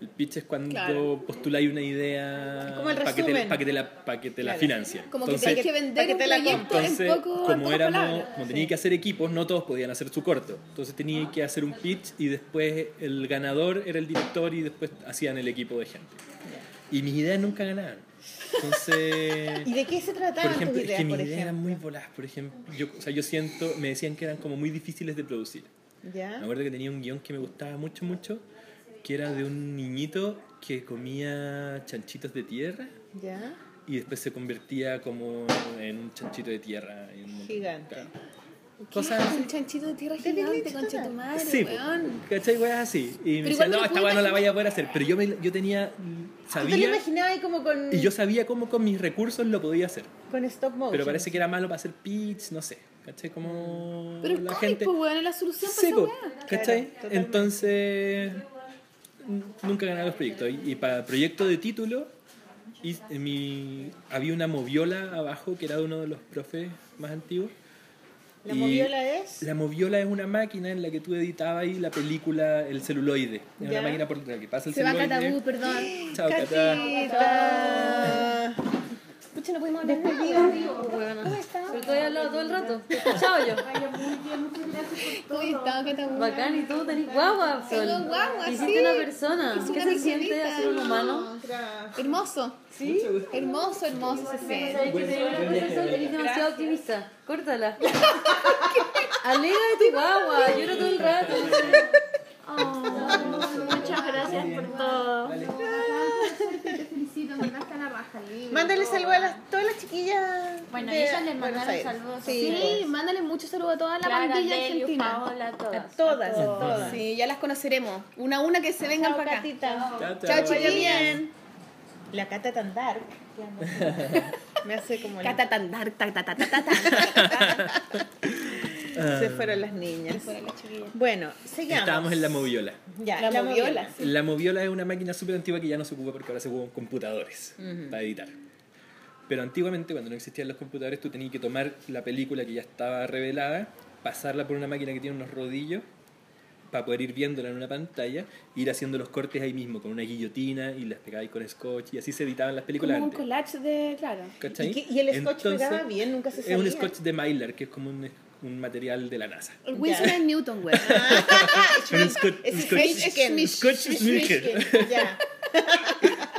El pitch es cuando Claro. postuláis una idea Como el para que te, pa' que te la, pa' que te la Claro. financien. Como Entonces, que tienes que vender que un te la proyecto entonces, en poco, como éramos, como tenía que hacer equipos, no todos podían hacer su corto. Entonces tenía que hacer un pitch y después el ganador era el director y después hacían el equipo de gente. Y mis ideas nunca ganaban. Entonces, ¿Y de qué se por trataban ejemplo, tus es ideas, que mis por ideas eran muy voladas. Por ejemplo, yo, o sea, yo siento, me decían que eran como muy difíciles de producir. ¿Ya? Me acuerdo que tenía un guion que me gustaba mucho, mucho, que era de un niñito que comía chanchitos de tierra ¿Ya? y después se convertía como en un chanchito de tierra. un- Gigante. claro. Cosas así. Un chanchito de tierra gigante, concha tu madre, Sí, weón. ¿cachai? Weas así. Y me Pero me no, esta weá no la vaya a poder hacer. Pero yo, me, yo tenía, ¿Tú te lo sabía, imaginabas ahí como con, y yo sabía cómo con mis recursos lo podía hacer. con stop motion? Pero parece que era malo para hacer pitch, no sé. ¿Cachai? Como Pero el la gente... pues, weón, es la solución para esa. ¿cachai? Entonces, nunca gané los proyectos. Y, y para el proyecto de título, en mi, había una moviola abajo que era de uno de los profes más antiguos. ¿La Y moviola es? La moviola es una máquina en la que tú editabas ahí la película, el celuloide. Es una máquina por la que pasa el Se va celuloide. Catabú, perdón. Chao. Catita. Pucha, no pudimos hablar nada. Pero tú has hablado todo el rato. Escuchado yo. ¿Cómo estás, Catabú? Bacán, y tú tenés guagua, Sol. Tengo guagua, Hiciste sí. una persona. ¿Qué se siente hacer un humano? Hermoso. ¿Sí? Hermoso, hermoso se siente. Eres demasiado optimista. Córtala. Alega de tu guagua. Lloro todo el rato. Muchas gracias por todo. Te felicito, en verdad está la raja. Mándale saludos a las, todas las chiquillas. Bueno, de ellas les mandaron saludos. Sí, Sí, mándale muchos saludos a toda la Clara, pandilla argentina. Paola, a todas. todas, a todas. Sí, ya las conoceremos. Una a una que se vengan para acá. Chao, Chao, chao. Chiquillas. bien. La Cata tan dark. Me hace como Cata tan dark, ta, ta, ta, ta, ta, ta. Se fueron las niñas. Bueno, sigamos. Estábamos en la moviola. Ya, La moviola. La moviola es una máquina súper antigua que ya no se ocupa porque ahora se ocupan computadores para editar. Pero antiguamente, cuando no existían los computadores, tú tenías que tomar la película que ya estaba revelada, pasarla por una máquina que tiene unos rodillos para poder ir viéndola en una pantalla, ir haciendo los cortes ahí mismo con una guillotina y las pegabais con scotch y así se editaban las películas Como un collage de, claro. ¿Cachai? ¿Y, el scotch Entonces, pegaba bien? Nunca se Es sabía. un scotch de Mylar, que es como un, un material de la NASA. El Winsor and Newton, güey. Scotch. Ya,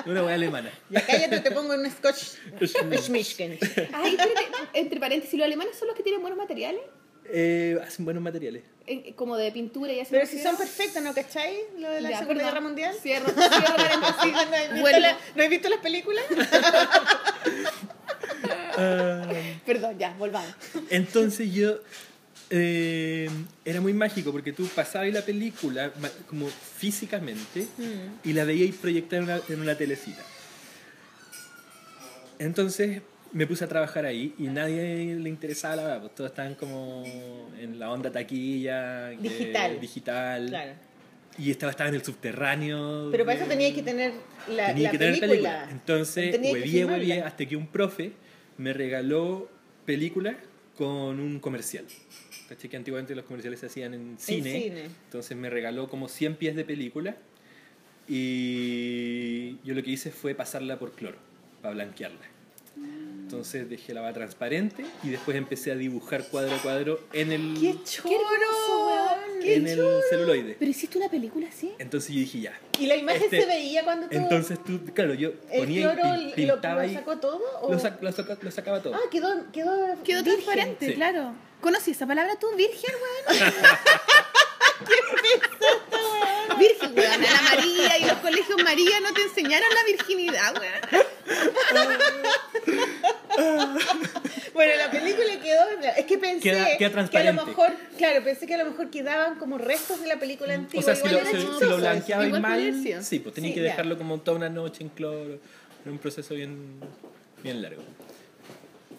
una hueá alemana. ya cállate, te pongo un scotch Schmischken. Ay, espérate, entre paréntesis, ¿los alemanes son los que tienen buenos materiales? Eh, hacen buenos materiales. Eh, como de pintura y así. Pero si son perfectos, ¿no cachai? Lo de la Ya, Segunda perdón. Guerra Mundial. Cierro, cierro paréntesis. ¿No has visto, Vuelvo. la- ¿no has visto las películas? Perdón, ya, volvamos. Entonces yo eh, era muy mágico porque tú pasabas la película como físicamente y la veías proyectada en una, en una telecita. Entonces me puse a trabajar ahí y nadie le interesaba la verdad, pues todos estaban como en la onda taquilla, que- Digital. digital. Claro. Y estaba, estaba en el subterráneo. Pero para eso tenías que tener la, tenía la que tener película. Entonces, huevié, huevié, hasta que un profe me regaló película con un comercial. ¿Cachai? Que antiguamente los comerciales se hacían en cine. cine. Entonces me regaló como 100 pies de película y yo lo que hice fue pasarla por cloro para blanquearla. Entonces dejé la baba transparente y después empecé a dibujar cuadro a cuadro en el, ¡Qué choro! Weón! ¡Qué en el celuloide. ¿Pero hiciste una película así? Entonces yo dije ya. ¿Y la imagen Este- se veía cuando tú... Entonces tú, claro, yo ¿El ponía cloro y lo, pin- lo, pintaba lo y sacó todo? O... lo, sac- lo lo sacaba todo. Ah, quedó, quedó, Quedó virgen. transparente, Sí. claro. ¿Conocí esa palabra tú, virgen, weón? Virgen, weón. Ana María y los colegios María no te enseñaron la virginidad, weón. Bueno, la película quedó. Es que pensé Queda- queda que a lo mejor, claro, pensé que a lo mejor quedaban como restos de la película antigua. O sea, si Igual lo, era si- si lo Igual mal, sí, pues tenía Sí, que ya. dejarlo como toda una noche en cloro. Era un proceso bien, bien largo.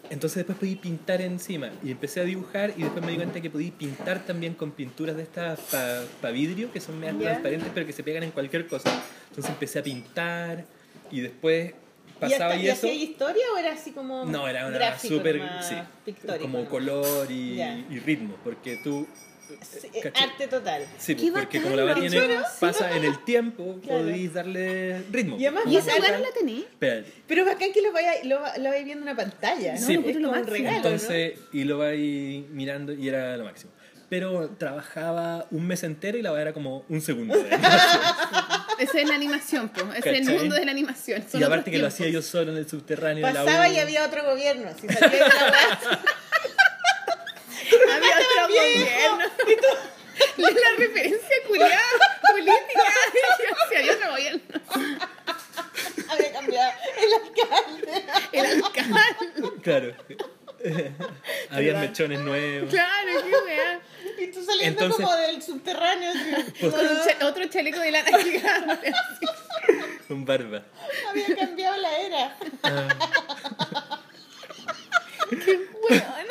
Entonces después podí pintar encima y empecé a dibujar y después me di cuenta que podí pintar también con pinturas de estas para vidrio que son medias Ya. transparentes pero que se pegan en cualquier cosa. Entonces empecé a pintar y después ¿Y, pasaba hasta, y, ¿Y eso. hacía historia o era así como.? No, era una gráfico súper, sí, como color y, Ya. y ritmo, porque tú... Sí, eh, ¿cachai? arte total. Sí, Qué porque bacán, como la ¿no? tiene, Chulo, pasa en el tiempo, Claro. podéis darle ritmo. Y además ¿Y esa no la tení? Espérate. Pero bacán que lo vaya, lo, lo vais viendo en una pantalla. Sí, ¿no? pues. es lo un regalo. Entonces, y lo vais mirando y era lo máximo. Pero trabajaba un mes entero y la weá era como un segundo. Esa es la animación, pues. Ese es el mundo de la animación. Son y aparte que lo hacía yo solo en el subterráneo ¿no? de la Pasaba y había otro gobierno. Si salía de la Había otro gobierno. La referencia culiada política. Si había otro gobierno. había cambiado el alcalde. El alcalde. Claro. Había mechones nuevos. Claro, qué weá. Y tú saliendo Entonces- como del subterráneo. así. Con un otro chaleco de lana gigante. Con barba. había cambiado la era. Weón.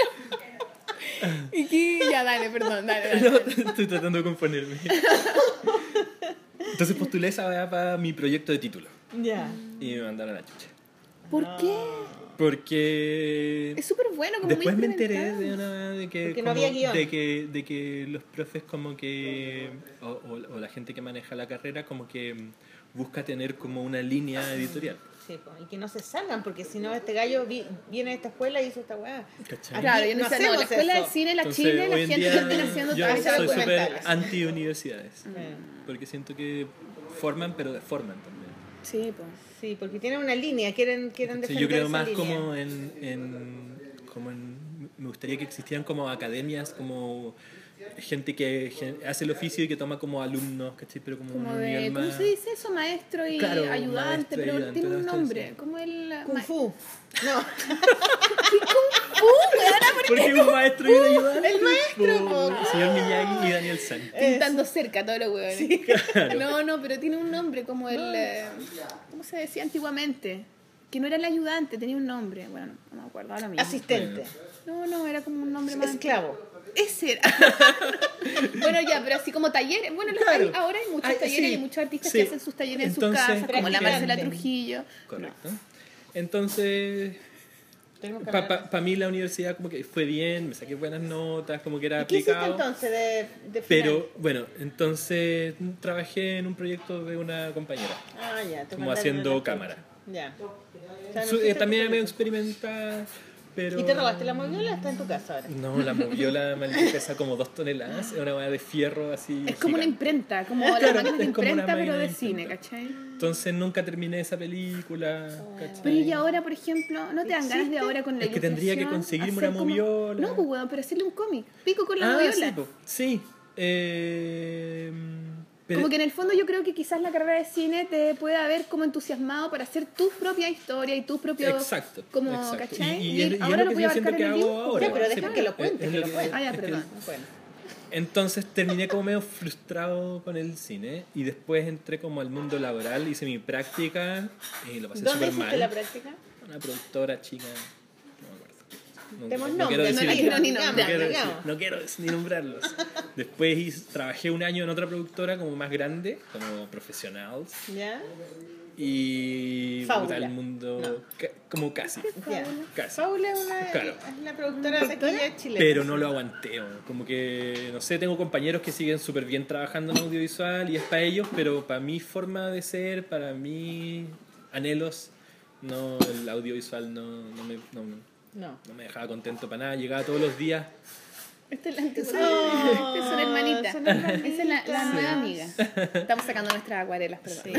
Y que, ya, dale, perdón, dale, dale. No, estoy tratando de componerme. Entonces postulé esa weá para mi proyecto de título. Ya. Y me mandaron a la chucha. ¿Por qué? Porque Es súper bueno, como después muy me enteré de una de que, Porque no como- había guion. de que de que los profes como que o, o- o la gente que maneja la carrera como que mm, busca tener como una línea editorial. Sí, po, y que no se salgan, porque si no, este gallo vi- viene a esta escuela y hizo esta weá. Claro, yo no, No sé, no, la escuela eso. de cine, la Entonces, Chile, la gente estén haciendo yo soy súper documentales. anti universidades Eh, porque siento que forman pero deforman también. Sí, pues. Sí, porque tienen una línea, quieren, quieren Sí, defender yo creo esa más línea. como en, en- como en me gustaría que existieran como academias como gente que gen- hace el oficio y que toma como alumnos, ¿cachai? Pero como, Como un de, nivel ¿cómo más se dice eso? Maestro y Claro, ayudante, maestro pero ayudante, tiene un no, nombre. sí. Como el... Kung Fu. No, Porque un maestro y un ayudante. El maestro, po, señor Miyagi y Daniel San. Pintando cerca todos los huevones. No, no, pero tiene un nombre como el... eh, ¿Cómo se decía antiguamente? Que no era el ayudante, tenía un nombre. Bueno, no me acuerdo ahora mismo. asistente. No, no, era como un nombre más... Esclavo. Ese era. bueno, ya, pero así como talleres. Bueno, los- Claro. hay- ahora hay muchos Ay, talleres sí, y hay muchos artistas sí. que hacen sus talleres en sus casas, como la. Marcela Trujillo. Correcto. Entonces, para mí la universidad como que fue bien, me saqué buenas notas, como que era ¿Y ¿Qué hiciste aplicado. entonces de, de final? Pero bueno, entonces trabajé en un proyecto de una compañera, Ah, ya, te como haciendo cámara. Ya. O sea, no Su- eh, también medio proyecto. experimental, pero... ¿Y te robaste la moviola? Está en tu casa ahora. No, la moviola maldita pesa como dos toneladas, es una weá de fierro así. Es como una imprenta, como Claro, las máquinas de es como una imprenta, pero máquina de de cine, imprenta. ¿cachai? Entonces nunca terminé esa película, ¿cachai? Pero y ahora, por ejemplo, ¿no te dan ganas de ahora con la Es que tendría que conseguirme una como- moviola. No, pues weón, pero hacerle un cómic. Pico con la Ah, moviola. sí, po. sí. Eh, pero- Como que en el fondo yo creo que quizás la carrera de cine te puede haber como entusiasmado para hacer tu propia historia y tu propio... Exacto. Como, exacto. ¿cachai? Y, y y es ahora lo voy a abarcar que en el hago ahora. Ya, pero Sí, deja que lo cuente, es que lo cuente. Ah, ya, es que- perdón. Bueno. Entonces terminé como medio frustrado con el cine y después entré como al mundo laboral, hice mi práctica y lo pasé ¿Dónde súper hiciste mal. la práctica? Una productora chica. No, Demos no nombre, quiero no quiero ni no quiero no ni nombrarlos. Después hice- trabajé un año en otra productora como más grande, como profesionals ¿Ya? y Fábula. puta, el mundo ca- como casi. Ya. Casi. Paula es una Claro. es la productora de aquí de Chile. Pero no lo aguanté, o como que, no sé, tengo compañeros que siguen súper bien trabajando en audiovisual y es para ellos, pero para mi forma de ser, para mis anhelos, no, el audiovisual no, no, me, no, No. no me dejaba contento para nada. Llegaba todos los días, Esta es la antigua. Oh, Esta es una hermanita. son hermanitas. Esa es la, la nueva amiga. Estamos sacando nuestras acuarelas, perdón. Sí,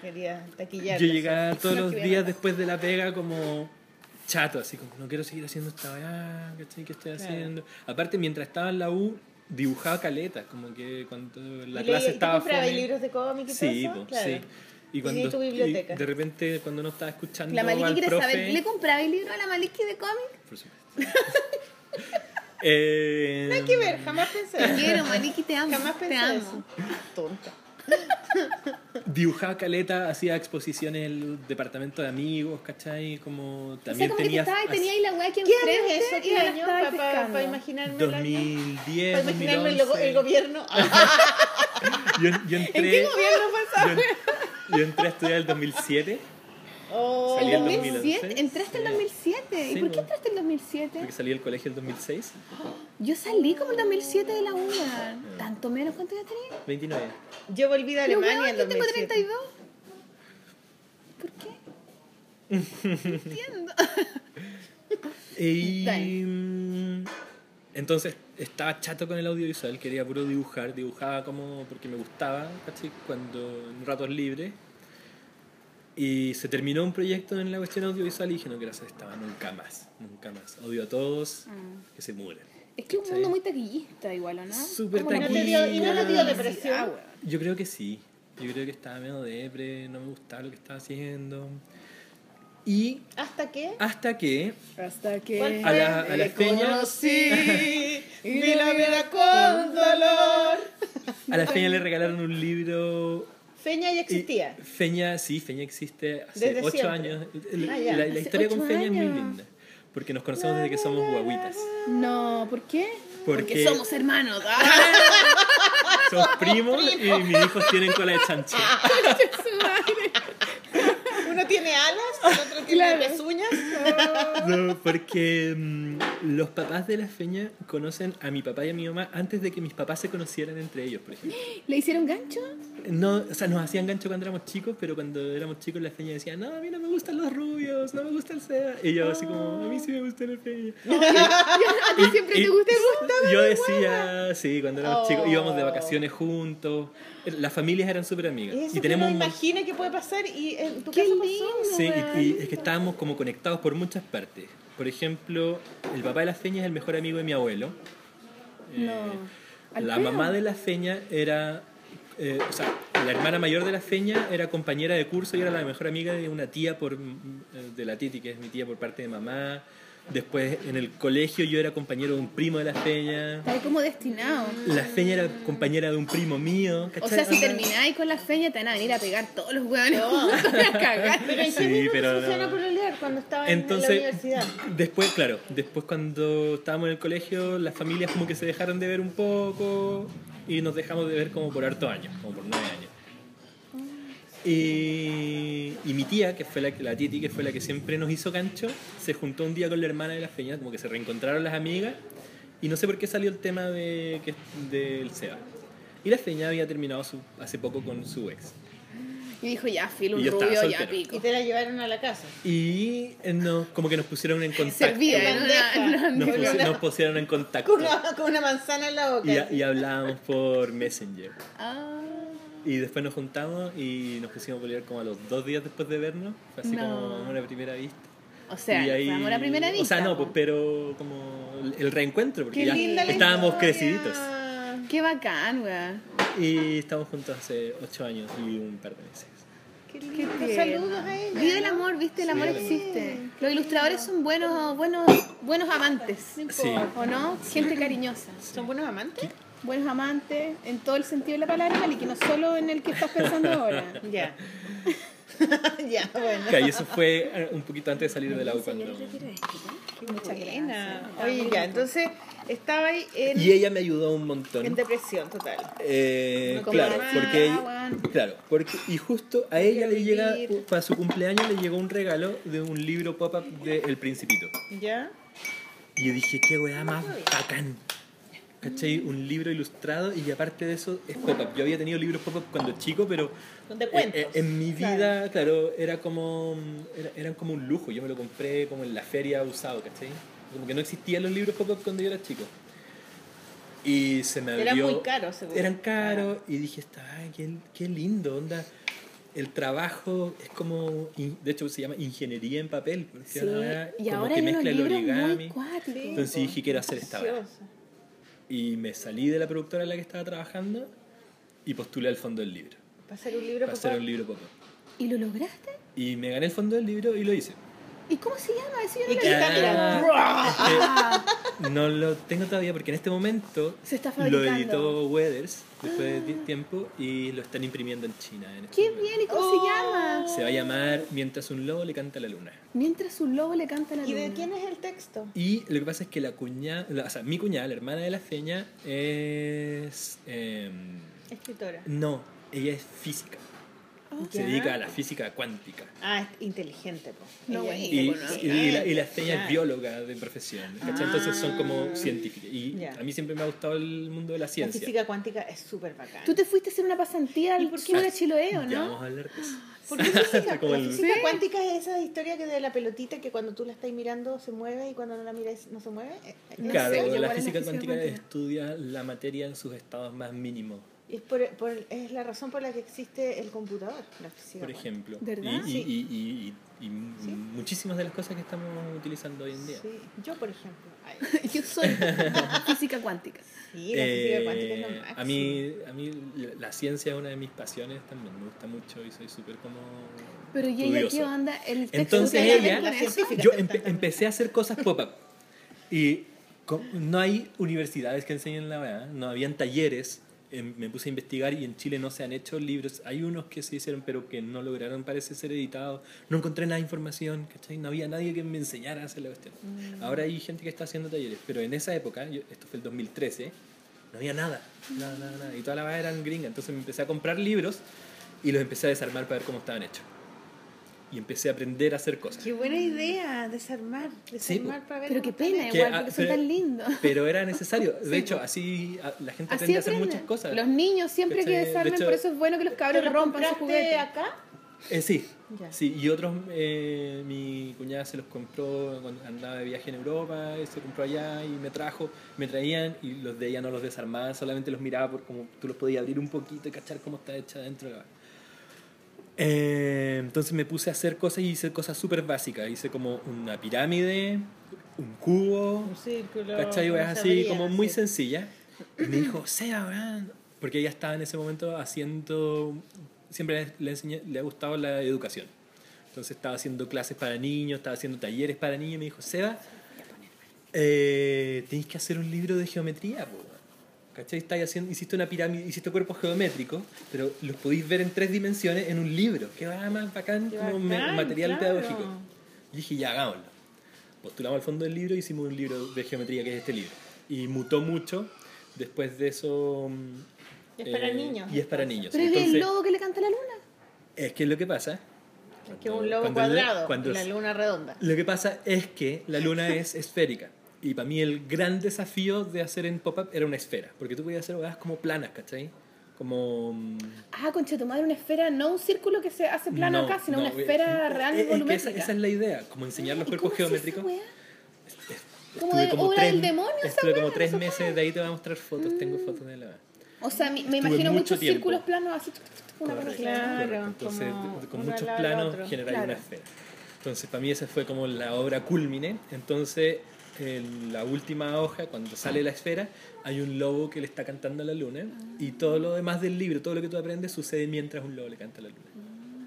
quería taquillar. yo llegaba todos Los días después de la pega como chato, así como, no quiero seguir haciendo esta weá, ¿cachai? ¿Qué estoy Claro. haciendo? Aparte, mientras estaba en la U, dibujaba caletas, como que cuando la ¿Y clase estaba ¿Tú comprabas fome- libros de cómic y Sí, todo eso? po, Claro. sí. Y cuando tu biblioteca. y de repente cuando no estaba escuchando La Maliki al quiere profe, saber, ¿le compraba el libro a la Maliki de cómic? por supuesto. eh, Nada que ver, jamás pensé. Te quiero, Maliki, te amo. Jamás te pensé amo. eso. Tonta. Dibujaba caleta, hacía exposiciones en el departamento de amigos, ¿cachai? Como O sea, también que tenía te estaba y tenía ahí la weá que ¿Qué año enfrente es eso? y ¿Qué la año? estaba Para imaginarme el año. 2010, Para imaginarme el, go- 2011. el gobierno. Yo, yo entré, ¿En qué gobierno fue eso? yo, yo entré a estudiar el 2007 Oh, Salí ¿En en 2007? 2011. ¿Entraste en Sí. 2007? ¿Y Sí, por qué entraste en 2007? porque salí del colegio el 2006, Yo salí como en 2007 de la UNA. ¿Tanto menos? ¿Cuánto ya tenía? 29. Yo volví de Alemania weón, en yo tengo 2007. 32. ¿Por qué? No entiendo. Y entonces estaba chato con el audiovisual, quería puro dibujar, dibujaba como porque me gustaba, ¿cachai? Cuando en ratos libres. Y se terminó un proyecto en la cuestión audiovisual y dije, no quiero hacer esta nunca más, nunca más. Odio a todos, que se mueren. Es que es un mundo muy taquillista igual, ¿o no? Súper Como ¿Y no taquilla. dio, y no te dio depresión? Ah, weón. Yo creo que sí. Yo creo que estaba medio depre, no me gustaba lo que estaba haciendo. Y ¿Hasta qué? hasta que Hasta que... ¿Cuál a la, a la Le feña, conocí y la vida con dolor. a la feña le regalaron un libro Feña ya Y existía. Feña, sí, Feña existe hace Desde ocho siempre. años. La, Ah, ya. la- la historia con Feña es muy años. linda. Porque nos conocemos desde que somos guaguitas. No, ¿por qué? Porque- somos hermanos. Ah, Somos primos y mis hijos tienen cola de chancho. Uno tiene alas, el otro tiene pezuñas. No, porque mm, los papás de la Feña conocen a mi papá y a mi mamá antes de que mis papás se conocieran entre ellos, por ejemplo. ¿Le hicieron gancho? No, o sea, nos hacían gancho cuando éramos chicos, pero cuando éramos chicos la Feña decía, no, a mí no me gustan los rubios, no me gusta el SEA. Y yo así como, a mí sí me gusta el Feña. A ti siempre Y- te gusta. Yo decía, sí, cuando éramos Oh. chicos íbamos de vacaciones juntos. Las familias eran súper amigas. Y eso Y que tenemos uno imagina que puede pasar y en tu Qué caso lindo. pasó. Sí, y, y es que estábamos como conectados por muchas partes. Por ejemplo, el papá de la Feña es el mejor amigo de mi abuelo. Eh, No. La mamá de la Feña era, eh, o sea, la hermana mayor de la Feña era compañera de curso y era la mejor amiga de una tía por, eh, de la Titi, que es mi tía por parte de mamá. Después en el colegio yo era compañero de un primo de la Feña. Está como destinado. La Feña era compañera de un primo mío. O ¿cachai? sea, si termináis con la feña, te van a venir a pegar todos los hueones. Pero ¿en Sí, pero no. cuando estaban en la Entonces, universidad? después, claro, después cuando estábamos en el colegio, las familias como que se dejaron de ver un poco y nos dejamos de ver como por harto años, como por nueve años. Y, y mi tía, que fue la, que- la Titi, que fue la que siempre nos hizo gancho, se juntó un día con la hermana de la Feña, como que se reencontraron las amigas, y no sé por qué salió el tema de, que, del SEBA. Y la Feña había terminado su- hace poco con su ex. Y dijo, ya, filo, un rubio, ya pico. Y te la llevaron a la casa. Y eh, no, como que nos pusieron en contacto. Servía en una, Nos, Con pusi- una- nos pusieron en contacto. Con una, con una manzana en la boca. Y, y hablábamos por Messenger. Ah, Y después nos juntamos y nos pusimos a pelear como a los dos días después de vernos. Fue así No. como amor a primera vista. o sea, Y ahí- amor a primera vista. O sea, no, pues, pero como el reencuentro, porque Qué ya estábamos creciditos. Qué bacán, weón. Y estamos juntos hace ocho años y un par de meses. Qué Qué lindo. tierno. Saludos a ella. Vive el amor, viste, el Sí, amor el amor. existe. Los ilustradores son buenos, buenos, buenos amantes. Sí. ¿O no? Gente cariñosa. ¿Son buenos amantes? Buenos amantes en todo el sentido de la palabra, y que no solo en el que estás pensando ahora. Ya. ya, bueno. Y eso fue eh, un poquito antes de salir del agua cuando... Muchas buena. Oye, ya, entonces estaba ahí en, Y ella me ayudó un montón. en depresión total. Eh, No claro, mamá, porque ella- claro, porque y justo a ella le llega para su cumpleaños le llegó un regalo de un libro pop-up de El Principito. ¿Ya? Y yo dije, qué weá más bacán. ¿Cachai? Un libro ilustrado y aparte de eso es pop-up. Yo había tenido libros pop-up cuando chico, pero Donde cuentos. eh, en mi vida, claro, era como era, eran como un lujo. Yo me lo compré como en la feria usado, ¿cachai? Como que no existían los libros pop-up cuando yo era chico. Y se me Eran abrió... muy caros, seguro. Eran caros y dije, está, ay, qué, qué lindo, onda. El trabajo es como, de hecho se llama ingeniería en papel, porque Sí, ahora y como ahora que mezcla el origami. Entonces dije, quiero hacer esta weá. Y me salí de la productora en la que estaba trabajando y postulé al fondo del libro, Para hacer un libro para hacer un libro pop ¿Y lo lograste? Y me gané el fondo del libro y lo hice. ¿Y cómo se llama? Eso yo no ¿Y lo está mirando? Ah, Es que no lo tengo todavía porque en este momento Se está lo editó Weathers después de ti- tiempo y lo están imprimiendo en China. en este ¡Qué momento. bien! ¿Y cómo Oh. se llama? Se va a llamar Mientras un lobo le canta a la luna. Mientras un lobo le canta a la ¿Y luna. de quién es el texto? Y lo que pasa es que la cuñada, la- o sea, mi cuñada, la hermana de la feña, es... em, Escritora. no, ella es física. Se Ya. dedica a la física cuántica. Ah, es inteligente, pues. No, Ella Y, bueno, y- y la, y la Ya. es bióloga de profesión. ¿cachai? Entonces son como Ah. científicas. Y Ya. a mí siempre me ha gustado el mundo de la La ciencia. física cuántica es súper bacán. Tú te fuiste a hacer una pasantía al sur de Chiloé, ¿o Ya no? vamos a hablar de eso. ¿Por qué física? La el- física cuántica es esa historia que de la pelotita que cuando tú la estás mirando se mueve y cuando no la miras no se mueve. Eh, eh, Claro, sé, la física la física cuántica cuántica. estudia la materia en sus estados más mínimos, Y es, por, por- es la razón por la que existe el computador, la física por ejemplo. ¿Verdad? Y, y- Sí. y- y- y- y muchísimas de las cosas que estamos utilizando hoy en día. Sí, yo por ejemplo. Ay, Yo soy física cuántica. sí, la física cuántica es lo Eh, máximo. a mí, a mí la ciencia es una de mis pasiones también, me gusta mucho y soy súper como Pero ¿y ella qué onda? El texto Entonces ella, La yo empe- empecé a hacer cosas pop-up y no hay universidades que enseñen la verdad, no habían talleres, me puse a investigar y en Chile no se han hecho libros, hay unos que se hicieron pero que no lograron parece ser editados, no encontré nada de información, ¿cachai? no había nadie que me enseñara a hacer la cuestión. Mm. Ahora hay gente que está haciendo talleres, pero en esa época, yo- esto fue el 2013, no había nada, nada, nada, nada, y todas las verdad eran gringas, entonces me empecé a comprar libros y los empecé a desarmar para ver cómo estaban hechos. Y empecé a aprender a hacer cosas. Qué buena idea, desarmar, desarmar para ver Pero qué pena. Que, igual, ah, porque son pero- tan lindos. Pero era necesario. De Sí, hecho, así ah, la gente Así aprende a hacer muchas cosas. Los niños siempre que ¿Cachai? De desarmen, hecho- por eso es bueno que los ¿Te cabros lo rompan sus juguetes. acá? Eh, sí, Ya. sí. Y otros, eh, mi cuñada se los compró cuando andaba de viaje en Europa, y se compró allá y me trajo, me traían y los de ella no los desarmaba, solamente los miraba por como tú los podías abrir un poquito y cachar cómo está hecha dentro de la... Eh, entonces me puse a hacer cosas y hice cosas súper básicas. Hice como una pirámide, un cubo, Un círculo. ¿Cachai? así como muy sencilla. Y me dijo, Seba, weón", Porque ella estaba en ese momento haciendo. Siempre le, enseñé- le ha gustado la educación. Entonces estaba haciendo clases para niños, estaba haciendo talleres para niños. Y me dijo, Seba, eh, tenéis que hacer un libro de geometría, po, weón". ¿Cachai? Estáis haciendo, hiciste una pirámide, hiciste cuerpos geométricos, pero los podéis ver en tres dimensiones en un libro. Qué va más bacán Qué como bacán, material claro. pedagógico. Y dije, ya, hagámoslo. Postulamos al fondo del libro y hicimos un libro de geometría que es este libro. Y mutó mucho. Después de eso... mm, Y es para niños, Y es para niños. Pero es el Entonces, lobo que le canta a la luna. es que lo que pasa... Es que un lobo cuando cuadrado cuando y la es- luna redonda. Lo que pasa es que la luna es esférica. Y para mí el gran desafío de hacer en pop-up era una esfera. Porque tú podías hacer hogadas como planas, ¿cachai? Como... mm, Ah, concha tu madre, una esfera, no un círculo que se hace plano no, acá, sino no, una esfera real es que esa, esa es la idea, como enseñar los ¿Y cuerpos geométricos. Como de obra del demonio esa Estuve como tres meses, de ahí te voy a mostrar fotos, tengo fotos de la... O sea, me Estuve imagino mucho muchos tiempo. círculos planos así. una Correcto. Claro. Entonces, como con muchos planos generar Claro. una esfera. Entonces, para mí esa fue como la obra culmine. Entonces, en la última hoja, cuando sale la esfera, hay un lobo que le está cantando a la luna. Y todo lo demás del libro, todo lo que tú aprendes, sucede mientras un lobo le canta a la luna.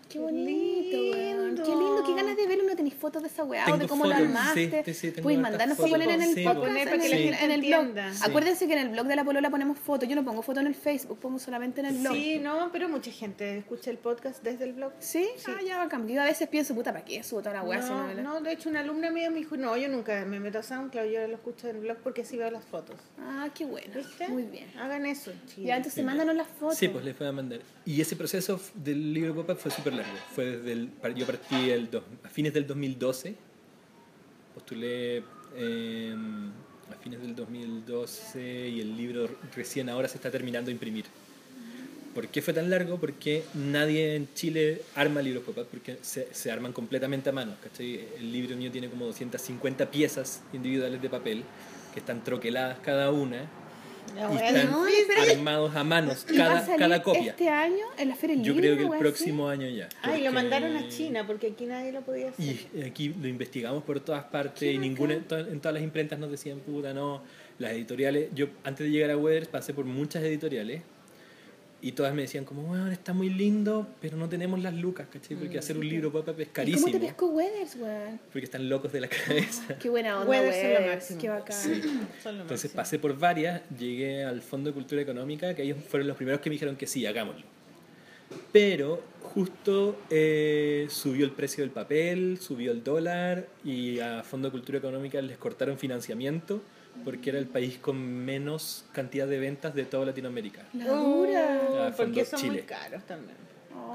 Qué bonito. Lindo. Qué lindo, qué ganas de verlo. ¿No tenéis fotos de esa weá o de cómo fotos, lo armaste? sí, sí, Puedes mandarnos poner en el Sí, podcast, en para que la el, gente en el blog. Acuérdense que en el blog de la polola ponemos fotos. Yo no pongo fotos en el Facebook, pongo solamente en el blog. Sí, no, pero mucha gente escucha el podcast desde el blog. ¿Sí? Sí. Ah, ya bacán. Yo a veces pienso, puta, ¿para qué subo toda la weá? No, no me la- no, de hecho una alumna mía me dijo, no, yo nunca me meto a SoundCloud, yo lo escucho en el blog porque así veo las fotos. Ah, qué bueno. ¿Viste? Muy bien. Hagan eso, chicos. Ya, entonces Sí. mándanos las fotos. Sí, pues les voy a mandar. Y ese proceso del libro Pop-Up fue súper largo. Fue desde el, yo partí el dos- a fines del 2012, postulé eh, a fines del 2012 y el libro recién ahora se está terminando de imprimir. ¿Por qué fue tan largo? Porque nadie en Chile arma libros pop-up, porque se, se arman completamente a mano. ¿cachai? El libro mío tiene como 250 piezas individuales de papel que están troqueladas cada una Y están no, armados a manos, ¿Y va a cada, cada copia. este año en la Feria Yo creo que el próximo año ya. Ay, lo porque- mandaron a China porque aquí nadie lo podía hacer. Y aquí lo investigamos por todas partes y ninguna, en todas las imprentas nos decían, puta, no, las editoriales, yo antes de llegar a Weathers pasé por muchas editoriales y todas me decían como, bueno, está muy lindo, pero no tenemos las lucas, ¿cachai? Porque hacer un libro pop-up es ¿Y carísimo. cómo te pescó Weathers, weón? Porque están locos de la cabeza. Qué buena onda, Weathers lo Weathers. máximo. Qué bacán. Son lo Entonces máximo. pasé por varias, llegué al Fondo de Cultura Económica, que ellos fueron los primeros que me dijeron que sí, hagámoslo. Pero justo eh, subió el precio del papel, subió el dólar y a Fondo de Cultura Económica les cortaron financiamiento porque era el país con menos cantidad de ventas de toda Latinoamérica. La dura. Ah, Oh, porque son muy Chile. caros también.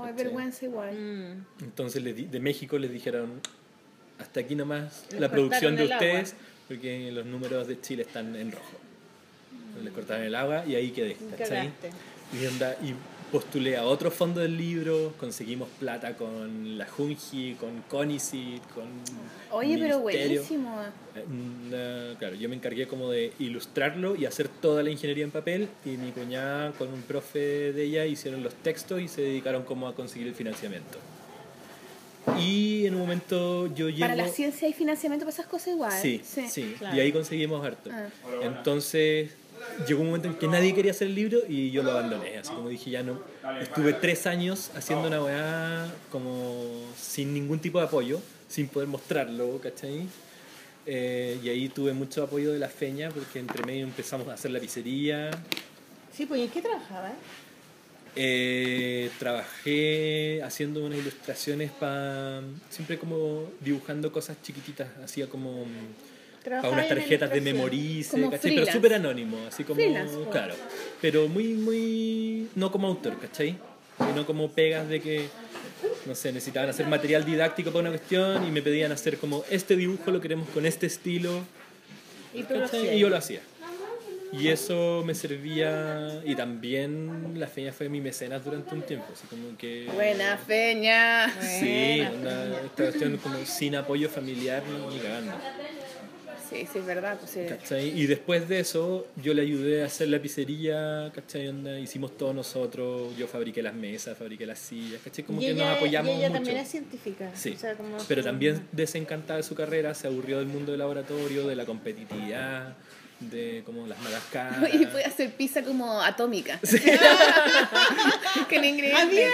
Ay, vergüenza igual. Mm. Entonces de México les dijeron, hasta aquí nomás Les la producción de el agua. ustedes, porque los números de Chile están en rojo. Les cortaron el agua y ahí quedé. ¿cachai? Y, onda- y postulé a otro fondo del libro, conseguimos plata con la Junji, con Conicet, con... Oye, pero buenísimo. Mm, claro, yo me encargué como de ilustrarlo y hacer toda la ingeniería en papel y mi cuñada con un profe de ella hicieron los textos y se dedicaron como a conseguir el financiamiento. Y en un momento yo llego... Para la ciencia hay financiamiento para esas cosas igual. Sí, sí, claro. y ahí conseguimos harto. Ah. Entonces llegó un momento en que nadie quería hacer el libro y yo lo abandoné, así como dije ya no. Estuve tres años haciendo una weá como sin ningún tipo de apoyo, sin poder mostrarlo, ¿cachai? Eh, y ahí tuve mucho apoyo de la feña porque entre medio empezamos a hacer la pizzería. Sí, pues ¿y en qué trabajaba? Eh, trabajé haciendo unas ilustraciones para siempre como dibujando cosas chiquititas, hacía como para unas tarjetas de memorice, ¿cachai? Pero súper anónimo, así como, Freelance, claro, pero muy, muy, no como autor, ¿cachai? Sino como pegas de que, no sé, necesitaban hacer material didáctico para una cuestión y me pedían hacer como, este dibujo lo queremos con este estilo, Y tú lo. Y yo lo hacía. Y eso me servía, y también la feña fue mi mecenas durante un tiempo, así como que... Buena feña. Sí, onda, esta cuestión como sin apoyo familiar ni cagando. Sí, sí, es verdad. Pues. Y después de eso, yo le ayudé a hacer la pizzería, ¿cachai? Onda, hicimos todos nosotros, yo fabriqué las mesas, fabriqué las sillas, ¿cachai? Como y que ella, nos apoyamos y ella mucho. también es científica. Sí, o sea, como pero también desencantada de su carrera, se aburrió del mundo del laboratorio, de la competitividad, de como las malas caras. Y puede hacer pizza como atómica. Con ingredientes Había.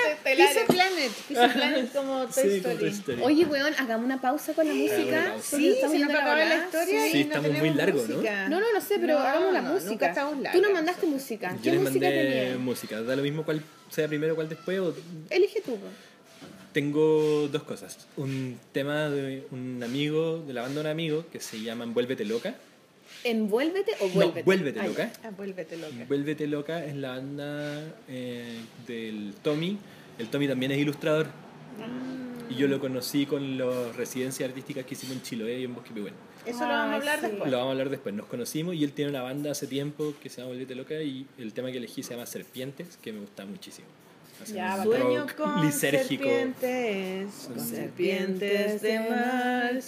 Pizza Planet, Pizza Planet como Toy Sí, como Story. Toy Story. Oye, weón, hagamos una pausa con la música. Sí, estamos se nos yendo va a acabar la historia Sí. Sí, y no estamos muy largos, ¿no? No, no, no sé, pero No, hagamos la no, música. nunca estamos Tú nos mandaste música. Yo ¿Qué les música mandé tenías? música, da lo mismo cuál sea primero, cuál después. o- Elige tú. Tengo dos cosas. Un tema de un amigo, de la banda de un amigo, que se llama Envuélvete Loca. ¿Envuélvete o No, vuélvete? Vuélvete Ay, Loca. Ah, vuélvete loca. Vuélvete Loca es la banda eh, del Tommy. El Tommy también es ilustrador. Y yo lo conocí con las residencias artísticas que hicimos en Chiloé y en Bosque Pihuen. Eso lo vamos a hablar sí. después. Lo vamos a hablar después. Nos conocimos y él tiene una banda hace tiempo que se llama Vuélvete Loca y el tema que elegí se llama Serpientes, que me gusta muchísimo. Hace Ya, un Sueño con lisérgico. serpientes, con serpientes de mar.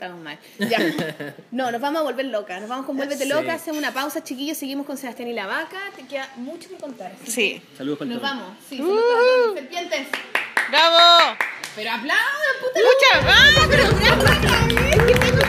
Estamos mal. Ya. No, nos vamos a volver locas. Nos vamos con Vuélvete Sí. Loca. Hacemos una pausa, chiquillos. Seguimos con Sebastián y la vaca. Te queda mucho que contar. así Sí. Saludos para Nos vamos. Sí, saludos para todos. serpientes. ¡Bravo! Pero aplaudan, puta. ¡Muchas! ¡Ah, pero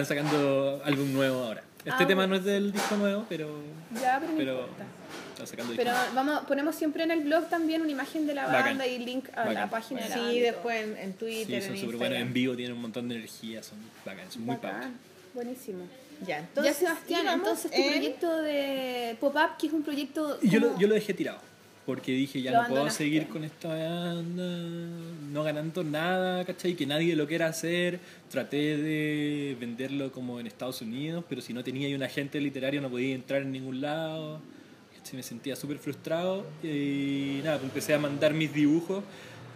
Están sacando álbum nuevo ahora. Este Ah, tema bueno. no es del disco nuevo, pero. Ya, pero pero importa. están sacando Pero disco. vamos, ponemos siempre en el blog también una imagen de la Bacán. banda y link a la Bacán. página de la banda. Sí, después en, en Twitter, Sí, son súper buenos. En vivo tienen un montón de energía, son bacanas, son muy pautas. Buenísimo. Ya, entonces, ya Sebastián, entonces tu en- proyecto de pop-up, que es un proyecto... Yo lo, yo lo dejé tirado. Porque dije, ya Lo no puedo seguir con esta banda, no ganando nada, ¿cachai? Que nadie lo quiera hacer. Traté de venderlo como en Estados Unidos, pero si no tenía un agente literario no podía entrar en ningún lado. ¿cachai? Me sentía súper frustrado y nada, pues empecé a mandar mis dibujos.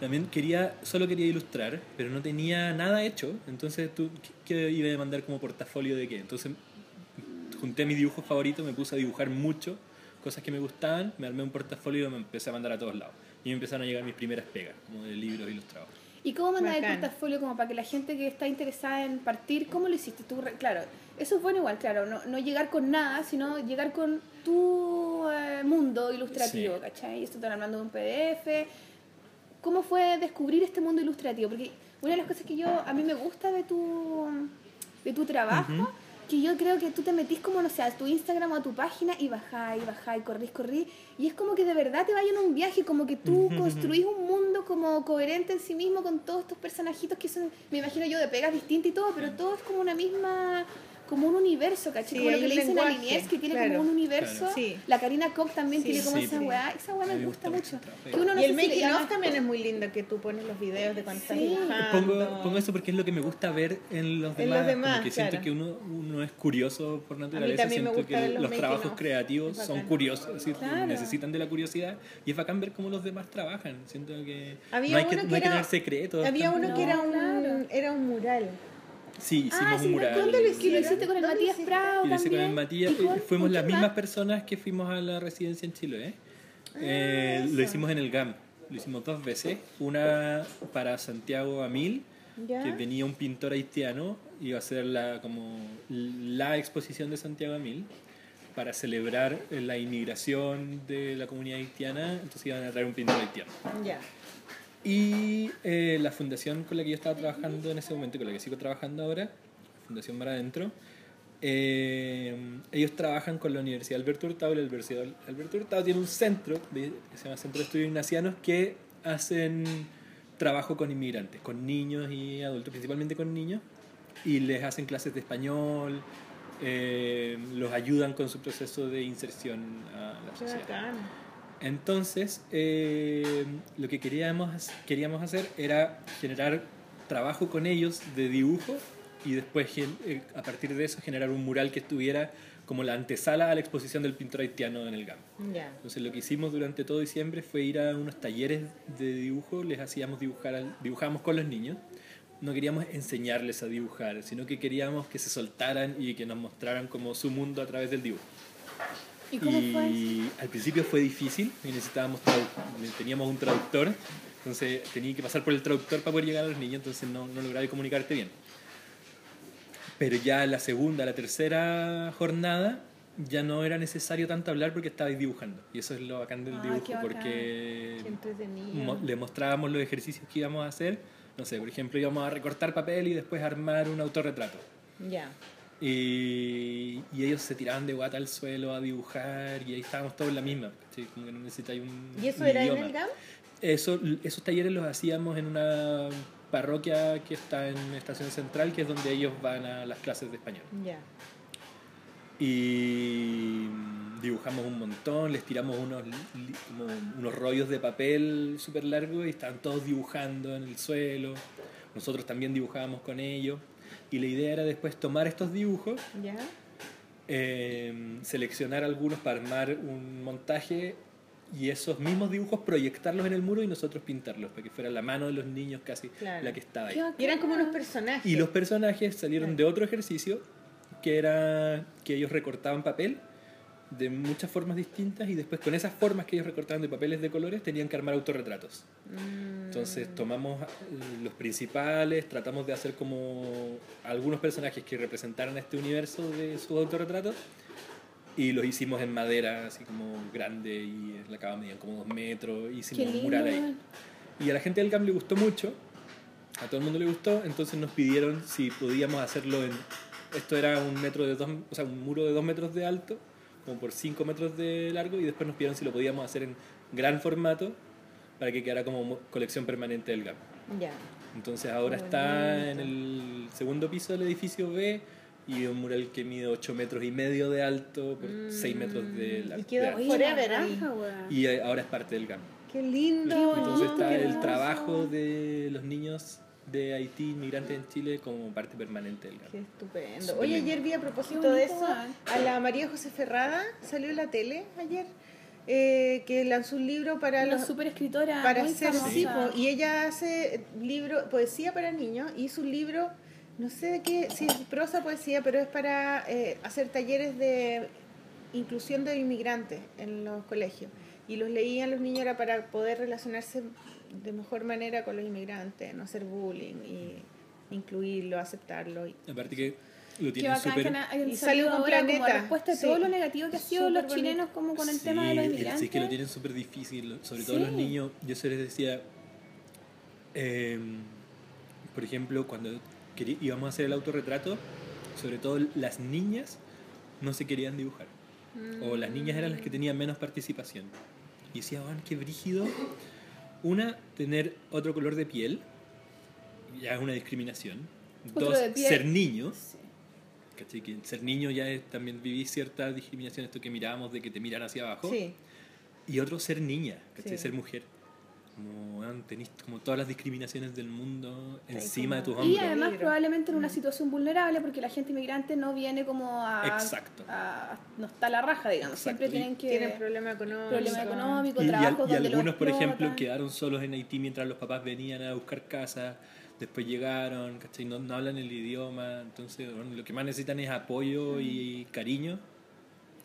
También quería, solo quería ilustrar, pero no tenía nada hecho. Entonces, ¿tú qué, qué iba a mandar como portafolio de qué? Entonces junté mis dibujos favoritos, me puse a dibujar mucho, cosas que me gustaban, me armé un portafolio y me empecé a mandar a todos lados. Y me empezaron a llegar mis primeras pegas, como de libros ilustrados. ¿Y cómo mandas el portafolio como para que la gente que está interesada en partir, cómo lo hiciste tú? Claro, eso es bueno igual, claro, no, no llegar con nada, sino llegar con tu eh, mundo ilustrativo, Sí. ¿cachai? Y esto de un PDF. ¿Cómo fue descubrir este mundo ilustrativo? Porque una de las cosas que yo, a mí me gusta de tu, de tu trabajo, que yo creo que tú te metís como, no sé, a tu Instagram o a tu página y bajás y bajás y corrís, corrís. Y es como que de verdad te vayas en un viaje, como que tú construís un mundo como coherente en sí mismo con todos estos personajitos que son, me imagino yo, de pegas distintas y todo, pero todo es como una misma, como un universo, ¿cachai? Sí, como lo que le dicen a lenguaje, Liniers, que tiene claro. como un universo. Claro. Sí. La Karina Koch también Sí, tiene como sí, esa sí. weá, esa weá A me gusta gusta mucho. mucho el Que uno no y el making of también es muy lindo que tú pones los videos de cuando estás. Pongo, pongo eso porque es lo que me gusta ver en los En demás. los demás, como que siento que uno, uno es curioso por naturaleza. siento gusta que ver los trabajos creativos son curiosos, es decir, Claro. necesitan de la curiosidad. Y es bacán ver cómo los demás trabajan. Siento que Había no hay que, uno no que hay que era- tener secretos. Había uno que era un mural. Sí, hicimos Ah, un mural. ¿Dónde lo hiciste? hicieron? Lo hiciste con el ¿Dónde Matías? Prado lo hice con el también. Matías. ¿Y con- eh, Fuimos las mismas más? personas que fuimos a la residencia en Chile. ¿eh? Eh, Ah, eso. lo hicimos en el GAM. Lo hicimos dos veces. Una para Santiago Amil, ¿Ya? que venía un pintor haitiano. Iba a ser la, como la exposición de Santiago Amil para celebrar la inmigración de la comunidad haitiana. Entonces iban a traer un pintor haitiano. Ya. Y eh, la fundación con la que yo estaba trabajando en ese momento, con la que sigo trabajando ahora, Fundación Mar Adentro, eh, ellos trabajan con la Universidad Alberto Hurtado. y La Universidad Alberto Hurtado tiene un centro de- que se llama Centro de Estudios Ignacianos que hacen trabajo con inmigrantes, con niños y adultos, principalmente con niños, y les hacen clases de español, eh, los ayudan con su proceso de inserción a la Qué sociedad. bacán. Entonces, eh, lo que queríamos, queríamos hacer era generar trabajo con ellos de dibujo y después, eh, a partir de eso, generar un mural que estuviera como la antesala a la exposición del pintor haitiano en el GAM. Ya. Entonces, lo que hicimos durante todo diciembre fue ir a unos talleres de dibujo, les hacíamos dibujar, dibujábamos con los niños. No queríamos enseñarles a dibujar, sino que queríamos que se soltaran y que nos mostraran como su mundo a través del dibujo. ¿Y cómo fue? Y al principio fue difícil, y necesitábamos teníamos un traductor, entonces tenía que pasar por el traductor para poder llegar a los niños, entonces no, no lograba comunicarte bien. Pero ya la segunda, la tercera jornada, ya no era necesario tanto hablar porque estabais dibujando. Y eso es lo bacán del Ah, dibujo, qué bacán. porque mo- le mostrábamos los ejercicios que íbamos a hacer. No sé, por ejemplo, íbamos a recortar papel y después armar un autorretrato. Ya. Y, y ellos se tiraban de guata al suelo a dibujar y ahí estábamos todos en la misma. ¿cachai? Como que no necesitáis un ¿Y eso un era idioma. en el GAM? Eso, esos talleres los hacíamos en una parroquia que está en Estación Central, que es donde ellos van a las clases de español. Ya. Y mm, dibujamos un montón, les tiramos unos, como unos rollos de papel súper largos y estaban todos dibujando en el suelo. Nosotros también dibujábamos con ellos. Y la idea era después tomar estos dibujos Ya. eh, seleccionar algunos para armar un montaje y esos mismos dibujos proyectarlos en el muro y nosotros pintarlos, para que fuera la mano de los niños casi Claro. la que estaba ahí. Y eran como unos personajes. Y los personajes salieron Claro. de otro ejercicio que era que ellos recortaban papel de muchas formas distintas y después con esas formas que ellos recortaban de papeles de colores tenían que armar autorretratos. Mm, Entonces tomamos eh, los principales, tratamos de hacer como algunos personajes que representaran este universo de sus autorretratos y los hicimos en madera, así como grande y la cava medían como dos metros, hicimos un mural ahí. Y a la gente del GAM le gustó mucho a todo el mundo le gustó, entonces nos pidieron si podíamos hacerlo en... Esto era un metro de dos, o sea, un muro de dos metros de alto, como por cinco metros de largo, y después nos pidieron si lo podíamos hacer en gran formato para que quedara como mo- colección permanente del GAP. Ya. Entonces ahora está en el segundo piso del edificio B y un mural que mide 8 metros y medio de alto por 6 metros de largo. Y quedó Forever. Y ahora es parte del GAM. Qué lindo. Entonces está qué el hermoso. trabajo de los niños de Haití, inmigrantes en Chile, como parte permanente del Qué estupendo. Oye, lindo. ayer vi a propósito de eso, weón. a la María José Ferrada, salió en la tele ayer, eh, que lanzó un libro para Una los... super escritora. para hacer sí, y ella hace libro poesía para niños y hizo un libro no sé de qué si es prosa poesía pero es para eh, hacer talleres de inclusión de inmigrantes en los colegios y los leían los niños era para poder relacionarse de mejor manera con los inmigrantes no hacer bullying y incluirlo aceptarlo y Aparte que lo tienen súper... Y salió con ahora como Planeta. respuesta a Sí. todo lo negativo que ha sido los chilenos como con el Sí, tema de los inmigrantes. Sí, es que lo tienen súper difícil, sobre todo Sí. los niños. Yo se les decía, eh, por ejemplo, cuando íbamos a hacer el autorretrato, sobre todo las niñas no se querían dibujar. O las niñas eran las que tenían menos participación. Y decía, "Weón, qué brígido. Una, tener otro color de piel, ya es una discriminación. Otro Dos, ser niño. Sí. ¿cachai? Que ser niño ya es, también viví cierta discriminación, esto que mirábamos de que te miran hacia abajo. sí Y otro, ser niña, ¿cachai? Sí. Ser mujer. Como, tenés como todas las discriminaciones del mundo encima de tus como- Y hombros. además probablemente en una situación vulnerable porque la gente inmigrante no viene como a... Exacto. a- no está a la raja, digamos. Exacto. Siempre Y- tienen que... tienen problema económico problema económico, Y, y al- trabajo y donde algunos, por ejemplo, quedaron solos en Haití mientras los papás venían a buscar casa, después llegaron, ¿cachai? No, no hablan el idioma, entonces bueno, lo que más necesitan es apoyo y cariño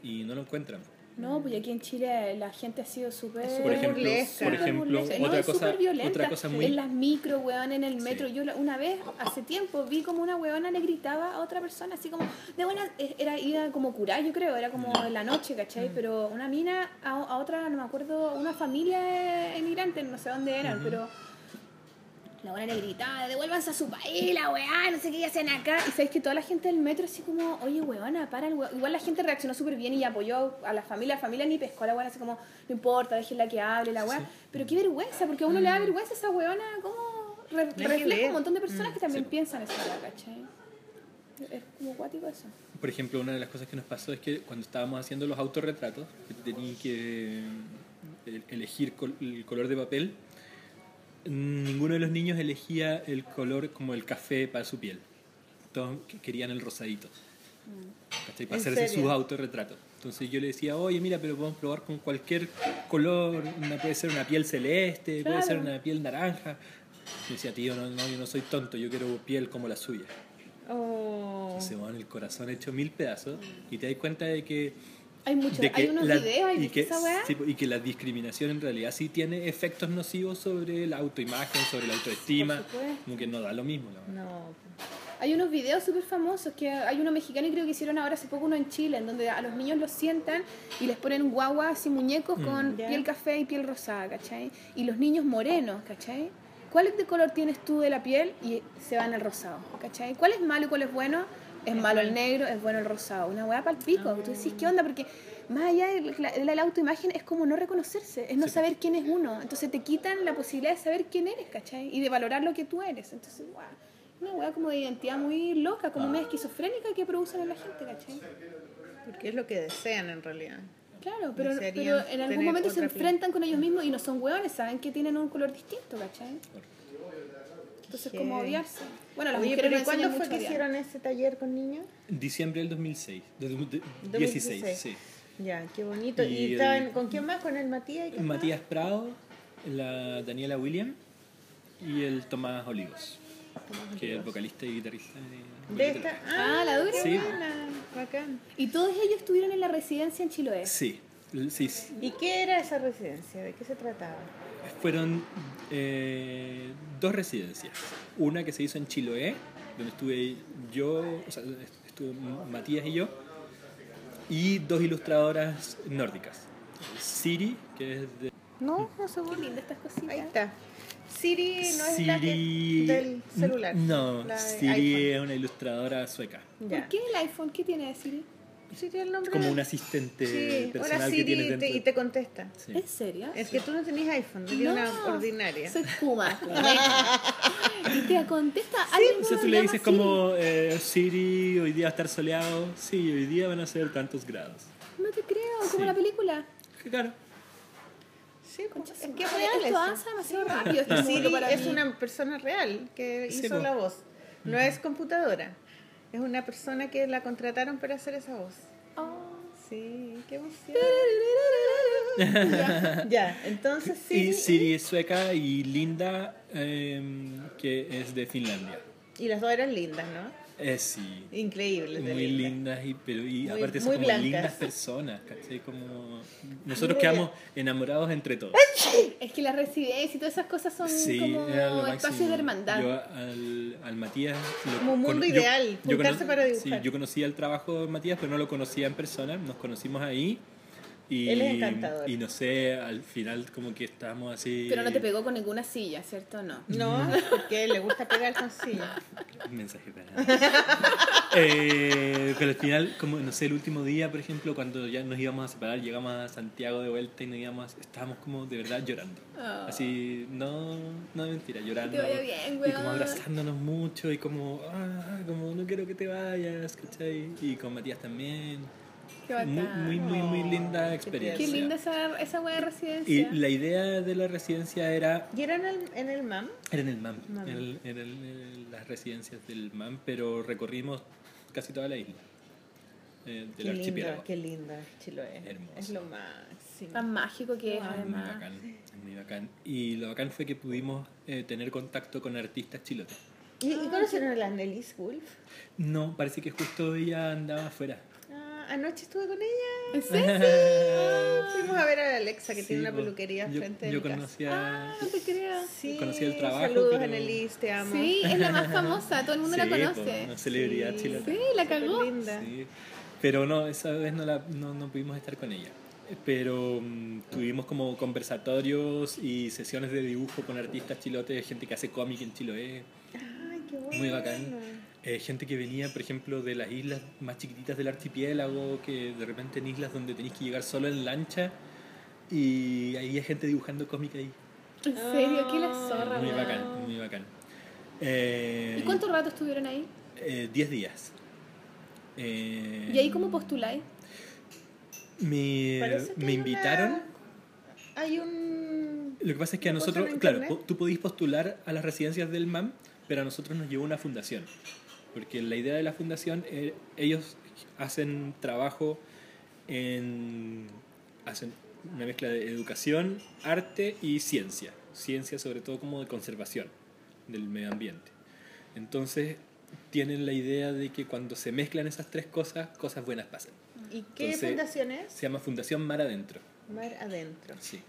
y no lo encuentran. No, pues aquí en Chile la gente ha sido súper... Por ejemplo, burlesca. por ejemplo burlesca. Otra, cosa, súper violenta. otra cosa muy... En las micro, weón, en el Sí. metro. Yo una vez, hace tiempo, vi como una weona le gritaba a otra persona, así como, de buena, eh, era, iba como curar, yo creo, era como en la noche, Mm. ¿cachai? Pero una mina a, a otra, no me acuerdo, una familia emigrante, no sé dónde eran, pero la buena le gritaba, devuélvanse a su país, la weá, no sé qué hacen acá. Y sabéis que toda la gente del metro así como, oye, weona, para el weón. Igual la gente reaccionó súper bien y apoyó a la familia. La familia ni pescó a la weona, así como, no importa, déjenla que hable, la weá. Pero qué vergüenza, porque a uno le da vergüenza esa weona, como re- refleja un montón de personas que también Sí. piensan esa weá, ¿cachai? Es como cuático eso. Por ejemplo, una de las cosas que nos pasó es que cuando estábamos haciendo los autorretratos, que tenían que eh, elegir col- el color de papel, ninguno de los niños elegía el color como el café para su piel. Todos que- querían el rosadito. ¿cachai? Para ¿En hacerse serio? sus autorretratos. Entonces yo le decía, oye, mira, pero podemos probar con cualquier color. Una, puede ser una piel celeste, puede Claro. ser una piel naranja. Y decía, tío, no, no, yo no soy tonto, yo quiero piel como la suya. Oh. Se van el corazón hecho mil pedazos y te das cuenta de que, Hay muchos, hay unos la- videos, ¿hay y, que, esa weá? sí, y que la discriminación en realidad sí tiene efectos nocivos sobre la autoimagen, sobre la autoestima, como que no da lo mismo. la verdad. no Hay unos videos súper famosos que hay uno mexicano y creo que hicieron ahora hace poco uno en Chile, en donde a los niños los sientan y les ponen guaguas y muñecos con Ya. piel café y piel rosada, ¿cachai? Y los niños morenos, ¿cachai? ¿Cuál de color tienes tú de la piel? Y se van al rosado, ¿cachai? ¿Cuál es malo y cuál es bueno? Es malo el negro, es bueno el rosado. Una weá para el pico. Tú decís, ¿qué onda? Porque más allá de la, de la autoimagen es como no reconocerse, es no Sí. saber quién es uno. Entonces te quitan la posibilidad de saber quién eres, ¿cachai? Y de valorar lo que tú eres. Entonces, guau, una weá como de identidad muy loca, como medio esquizofrénica que producen en la gente, ¿cachai? porque es lo que desean en realidad Claro, pero, pero en algún momento se enfrentan con ellos mismos y no son hueones, saben que tienen un color distinto, ¿cachai? Entonces, como odiarse. Bueno, las Oye, mujeres pero nos ¿y cuándo fue que odiar. hicieron ese taller con niños? Diciembre del 2006, de- de- 2016. 16, sí. Ya, qué bonito. ¿Y, Y estaban con quién más? ¿Con el Matías? y? Matías Prado, la Daniela William y el Tomás Olivos, que es el vocalista y guitarrista de, De esta. Ah, la dura. Sí. buena, bacán. Y todos ellos estuvieron en la residencia en Chiloé. Sí, sí. ¿Y qué era esa residencia? ¿De qué se trataba? Fueron eh, dos residencias. Una que se hizo en Chiloé, donde estuve yo, o sea, estuvo Matías y yo, y dos ilustradoras nórdicas. Siri, que es de... No, no se Qué lindas estas cositas. Ahí está. Siri no es la Siri. que del celular. No, la Siri iPhone. es una ilustradora sueca. Ya. ¿Por qué el iPhone? ¿Qué tiene de Siri? Siri es el nombre Como un asistente Sí, personal hola que Siri tienes y dentro. te, y te contesta. Sí. ¿En serio? Es que tú no tenías iPhone, tenías una ordinaria. Soy Kuma. y te contesta O sea, que tú le dices Siri. como, eh, Siri, hoy día va a estar soleado. Sí, hoy día van a ser tantos grados. No te creo, como Sí. la película. Claro. Sí, pues, es que es real Esto eso. avanza demasiado rápido. Este Siri es una persona real que Sí, hizo po. la voz. No es computadora. Es una persona que la contrataron para hacer esa voz. Oh. Sí, qué emoción. ya, ya, entonces sí. Y Siri es sueca y Linda, em, que es de Finlandia. Y las dos eran lindas, ¿no? Es sí. Increíbles. de Muy lindas. y, pero y Muy- aparte son como blancas. lindas personas, ¿cachai? Como nosotros Muy quedamos enamorados entre todos. Es que la residencia y todas esas cosas son Sí, como espacios de hermandad. Yo al, al Matías... lo Como un mundo yo- ideal, yo juntarse para dibujar. Sí, yo conocía el trabajo de Matías, pero no lo conocía en persona. Nos conocimos ahí. Y, Él es encantador. Y no sé, al final como que estábamos así... Pero no te pegó con ninguna silla, ¿cierto? No. No, porque le gusta pegar con silla. Un mensaje para... Eh, pero al final, como no sé, el último día, por ejemplo, cuando ya nos íbamos a separar, llegamos a Santiago de vuelta y nos íbamos, estábamos como de verdad llorando. Ah. Así, no, no de mentira, llorando. Que te vaya bien, y weón. como abrazándonos mucho y como, ah, como no quiero que te vayas, ¿cachai? Y con Matías también. Muy, muy, muy, muy linda experiencia. Qué linda esa, esa wea de Y residencia. la idea de la residencia era ¿Y era en el, en el MAM? era en el MAM, MAM. en, el- en el- en las residencias del MAM, pero recorrimos casi toda la isla eh, del Qué lindo, archipiélago. qué lindo Chiloé. Hermoso. Es lo máximo. Tan mágico que es, Ah, Es muy además. bacán, muy bacán. Y lo bacán fue que pudimos eh, tener contacto con artistas chilotes. ¿Y, y conocieron a la Annelise Wolf? No, parece que justo ella andaba afuera. Ah, anoche estuve con ella. ¿En serio? Fuimos a ver a Alexa, que Sí, tiene una po. peluquería yo, frente de Yo mi casa. conocía... Ah, no te creo. Sí, conocía el trabajo, Saludos, pero- Annelise, te amo. Sí, es la más famosa, todo el mundo la Sí, conoce. una celebridad Sí. chilota. Sí, la cagó. Sí, pero no, esa vez no, la, no, no pudimos estar con ella. Pero mm, tuvimos como conversatorios y sesiones de dibujo con artistas chilotes, gente que hace cómic en Chiloé, Ay, qué bueno. muy bacán. Eh, gente que venía, por ejemplo, de las islas más chiquititas del archipiélago, que de repente en islas donde tenéis que llegar solo en lancha y ahí hay gente dibujando cómic ahí. En serio, qué la zorra, Muy weón. bacán, muy bacán. Eh, ¿Y cuánto rato estuvieron ahí? eh, 10 días. Eh, ¿Y ahí cómo postuláis? Me, me hay invitaron. una- Hay un... Lo que pasa es que a nosotros, claro, tú podís postular a las residencias del MAM, pero a nosotros nos llevó una fundación. Porque la idea de la fundación, eh, ellos hacen trabajo en. hacen una mezcla de educación, arte y ciencia. Ciencia, sobre todo, como de conservación del medio ambiente. Entonces, tienen la idea de que cuando se mezclan esas tres cosas, cosas buenas pasan. ¿Y qué Entonces- fundación es? Se llama Fundación Mar Adentro. Mar Adentro. Sí.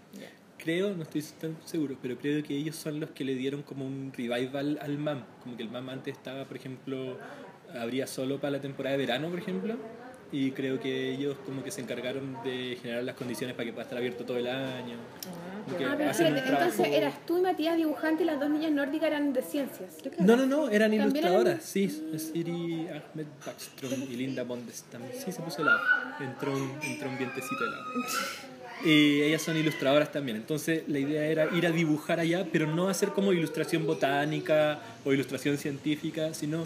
Creo, no estoy tan seguro, pero creo que ellos son los que le dieron como un revival al MAM. Como que el MAM antes estaba, por ejemplo, abría solo para la temporada de verano, por ejemplo. Y creo que ellos como que se encargaron de generar las condiciones para que pueda estar abierto todo el año. Ah, Ah, pero hacen espérate, entonces trabajo- eras tú y Matías dibujante y las dos niñas nórdicas eran de ciencias. No, no, no, eran ilustradoras, eran- sí. Siri Ahmed Backstrom y Linda Bondestam. Sí, se puso helado. Entró un, entró un vientecito helado. Y ellas son ilustradoras también. Entonces la idea era ir a dibujar allá, pero no hacer como ilustración botánica o ilustración científica, sino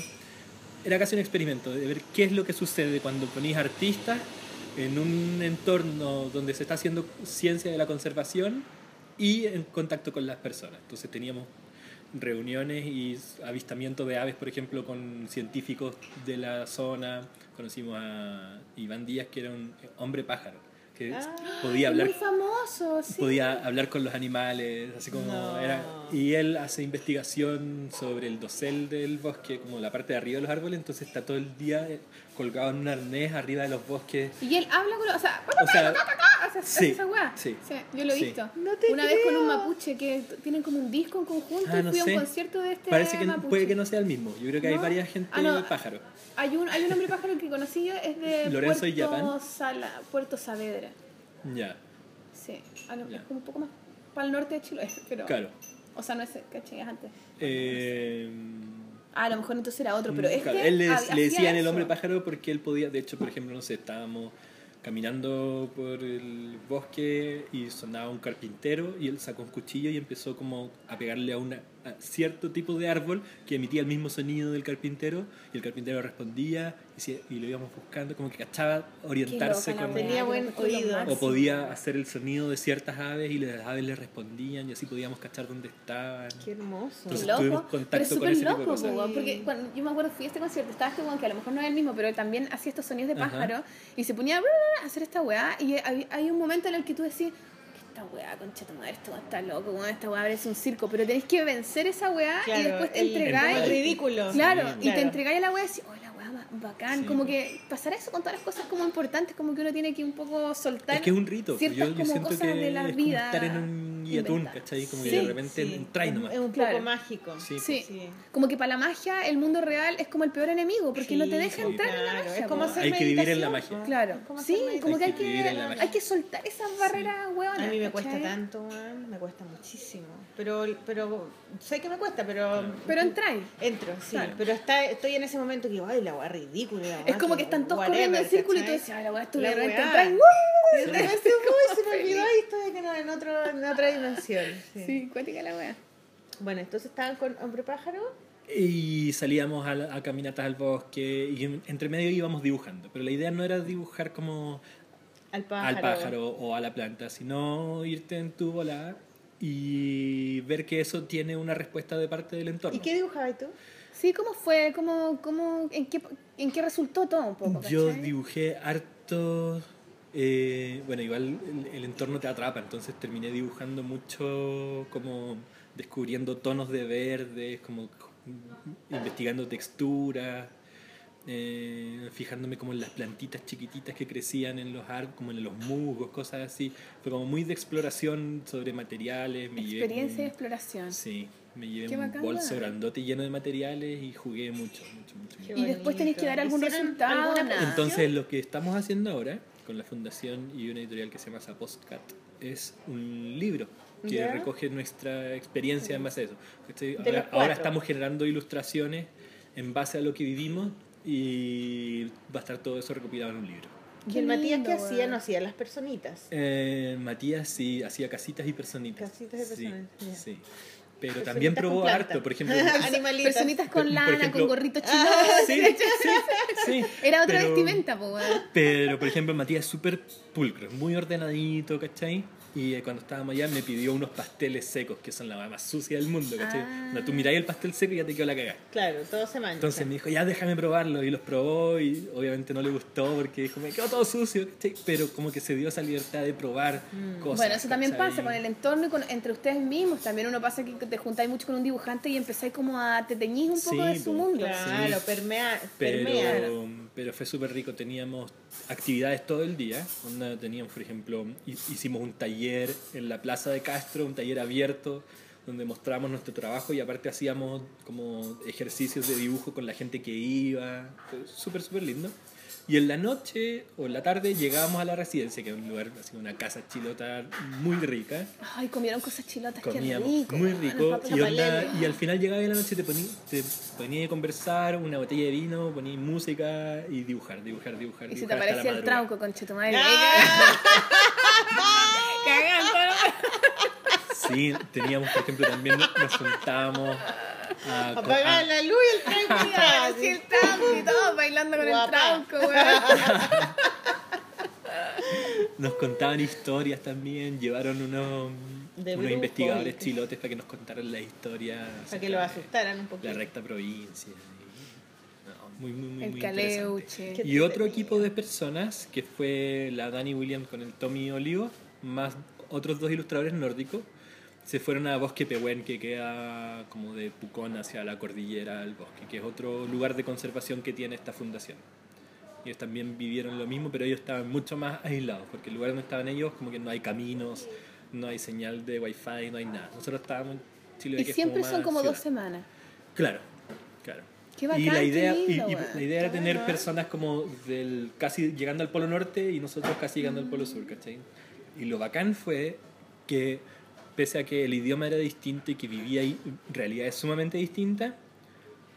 era casi un experimento de ver qué es lo que sucede cuando ponéis artistas en un entorno donde se está haciendo ciencia de la conservación y en contacto con las personas. Entonces teníamos reuniones y avistamiento de aves, por ejemplo, con científicos de la zona. Conocimos a Iván Díaz, que era un hombre pájaro, que Ah, podía Es hablar muy famoso, sí. podía hablar con los animales, así como No. era. Y él hace investigación sobre el dosel del bosque, como la parte de arriba de los árboles, entonces está todo el día colgado en un arnés arriba de los bosques. Y él habla con los... O sea, O sea, hace, hace Sí, esa weá. sí. yo lo he Sí. visto. No te Una vez con un mapuche que tienen como un disco en conjunto ah, y no fui a un sé. concierto de este Parece que mapuche. puede que no sea el mismo. Yo creo que hay varias gente Ah, no. pájaro. Hay un, hay un hombre pájaro que conocí yo, es de Lorenzo Puerto, y. Sala, Puerto Saavedra. Ya, Sí, Ah, no, es como un poco más para el norte de Chile, pero... claro. O sea, no es, ¿cachai? Es antes. Eh, Ah, a lo mejor entonces era otro, pero es claro, que él le, hacía le decían el hombre pájaro porque él podía, de hecho, por ejemplo, no sé, estábamos caminando por el bosque y sonaba un carpintero y él sacó un cuchillo y empezó como a pegarle a, una, cierto tipo de árbol que emitía el mismo sonido del carpintero y el carpintero respondía y, si- y lo íbamos buscando, como que cachaba orientarse loca con... Tenía buen oído. O podía hacer el sonido de ciertas aves y las aves le respondían y así podíamos cachar dónde estaban. Qué hermoso. Entonces, loco, tuvimos pero contacto es con súper ese tipo de loco, cosas. porque cuando, yo me acuerdo fui a este concierto, estaba este que a lo mejor no es el mismo, pero él también hacía estos sonidos de Ajá. pájaro y se ponía a hacer esta weá y hay, hay un momento en el que tú decís, esta weá, concha tu madre, esto está loco, weón, esta weá parece un circo, pero tenés que vencer esa weá y después te entregáis. el ridículo. Claro, Sí, y te entregáis a la weá y decís, oh, bacán, Sí, como que pasar eso con todas las cosas como importantes, como que uno tiene que un poco soltar Es que es un rito. Yo, ciertas yo como siento cosas que de la es vida como estar en un inventada. ¿cachai? Como Sí, que de repente Sí, entráis es- nomás. Es un Claro. poco mágico. Sí. Sí. Sí. Como que para la magia el mundo real es como el peor enemigo, porque no te deja sí, entrar en la claro. magia. Es como hacer Hay que vivir en la meditación, magia. Claro, como sí, como que hay que vivir en la que, magia. hay que soltar esas barreras hueonas. A mí me cuesta tanto, man, me cuesta muchísimo. Pero, pero sé que me cuesta, pero. Pero entráis. Entro, sí. Claro. Pero está, estoy en ese momento que digo, ay, la weá ridícula. la Es como que están todos whatever, corriendo en círculo y tú decís, ay, la weá, esto La de repente weá. entráis. Y de repente, uy, se me olvidó y estoy que no, en, otro, en otra dimensión. Sí. Sí, cuática la weá. Bueno, entonces estaban con Hombre Pájaro. Y salíamos a, a caminatas al bosque y en- entre medio íbamos dibujando. Pero la idea no era dibujar como Al pájaro. al pájaro o a la planta, sino irte en tu bola y ver que eso tiene una respuesta de parte del entorno. ¿Y qué dibujabas tú? Sí, ¿cómo fue? ¿Cómo, cómo, en, qué, ¿En qué resultó todo un poco? Yo dibujé harto. eh, bueno, igual el, el entorno te atrapa, entonces terminé dibujando mucho, como descubriendo tonos de verdes, como investigando texturas, eh, fijándome como en las plantitas chiquititas que crecían en los árboles, como en los musgos, cosas así. Fue como muy de exploración sobre materiales. Experiencia de exploración. Sí, me llevé un bolso grandote lleno de materiales y jugué mucho, mucho, mucho. mucho. Y después tenés que dar algún ¿Hicieron resultado. Entonces, lo que estamos haciendo ahora con la fundación y una editorial que se llama Zapostcat es un libro que Ya. recoge nuestra experiencia en base a eso. De Ahora, ahora estamos generando ilustraciones en base a lo que vivimos y va a estar todo eso recopilado en un libro. ¿Y el Matías qué hacía? No hacía las personitas. Eh, Matías sí hacía casitas y personitas. Casitas y Sí, personitas, ya. sí. Pero Personitas también con probó harto, por ejemplo. Animalitas. Personitas con lana, ejemplo- con gorritos chinos. sí, sí, sí. Era otra Pero- vestimenta, weón. Pero, por ejemplo, Matías es súper pulcro, muy ordenadito, ¿cachai? Y eh, cuando estábamos allá me pidió unos pasteles secos, que son la más sucia del mundo, ¿cachai? Ah. Cuando tú miráis el pastel seco y ya te quedó la cagada. Claro, todo se mancha. Entonces me dijo, ya déjame probarlo, y los probó, y obviamente no le gustó porque dijo, me quedó todo sucio, ¿cachai? Pero como que se dio esa libertad de probar cosas. Bueno, eso también ¿cachai? pasa con el entorno y con, entre ustedes mismos. También uno pasa que te juntáis mucho con un dibujante y empezáis como a te teñís un poco Sí, de su mundo. Claro, permea, permea. Pero, pero fue súper rico, teníamos actividades todo el día. Onda, teníamos, por ejemplo, hi- hicimos un taller en la Plaza de Castro, un taller abierto, donde mostramos nuestro trabajo y aparte hacíamos como ejercicios de dibujo con la gente que iba. Súper, súper lindo. Y en la noche o en la tarde llegábamos a la residencia, que es un lugar, así, una casa chilota muy rica. Ay, comieron cosas chilotas, Comíamos qué rico. muy rico y, onda- y al final llegaba de la noche te poní, te ponía a conversar una botella de vino ponía música y dibujar dibujar dibujar Y te dibujar hasta la aparecía el trauco, concha tu madre. Ah. Cagando. sí teníamos por ejemplo también nos juntábamos a, co- Apagar a- la luz y el tren miraba, Sí, así. el trauco y todo, bailando con Guapa. el trauco, weón. nos contaban historias también llevaron unos, De unos investigadores y- chilotes para que nos contaran la historia Para que los asustaran un la poquito. recta provincia y- muy muy muy, El muy interesante. caleuche. Y otro equipo de personas, que fue la Dani Williams con el Tommy Olivo, más otros dos ilustradores nórdicos, se fueron a Bosque Pehuen, que queda como de Pucón hacia la cordillera del bosque, que es otro lugar de conservación que tiene esta fundación. Ellos también vivieron lo mismo, pero ellos estaban mucho más aislados, porque el lugar donde estaban ellos, como que no hay caminos, no hay señal de wifi, no hay nada. Nosotros estábamos en Chile, Y que siempre como son como dos ciudad. semanas. Claro, claro. Qué bacán, y la qué idea, y- lindo, y, weón. la idea era Qué tener bueno, personas como del casi llegando al polo norte y nosotros casi llegando al polo sur, ¿cachai? Y lo bacán fue que pese a que el idioma era distinto y que vivía ahí realidades sumamente distintas,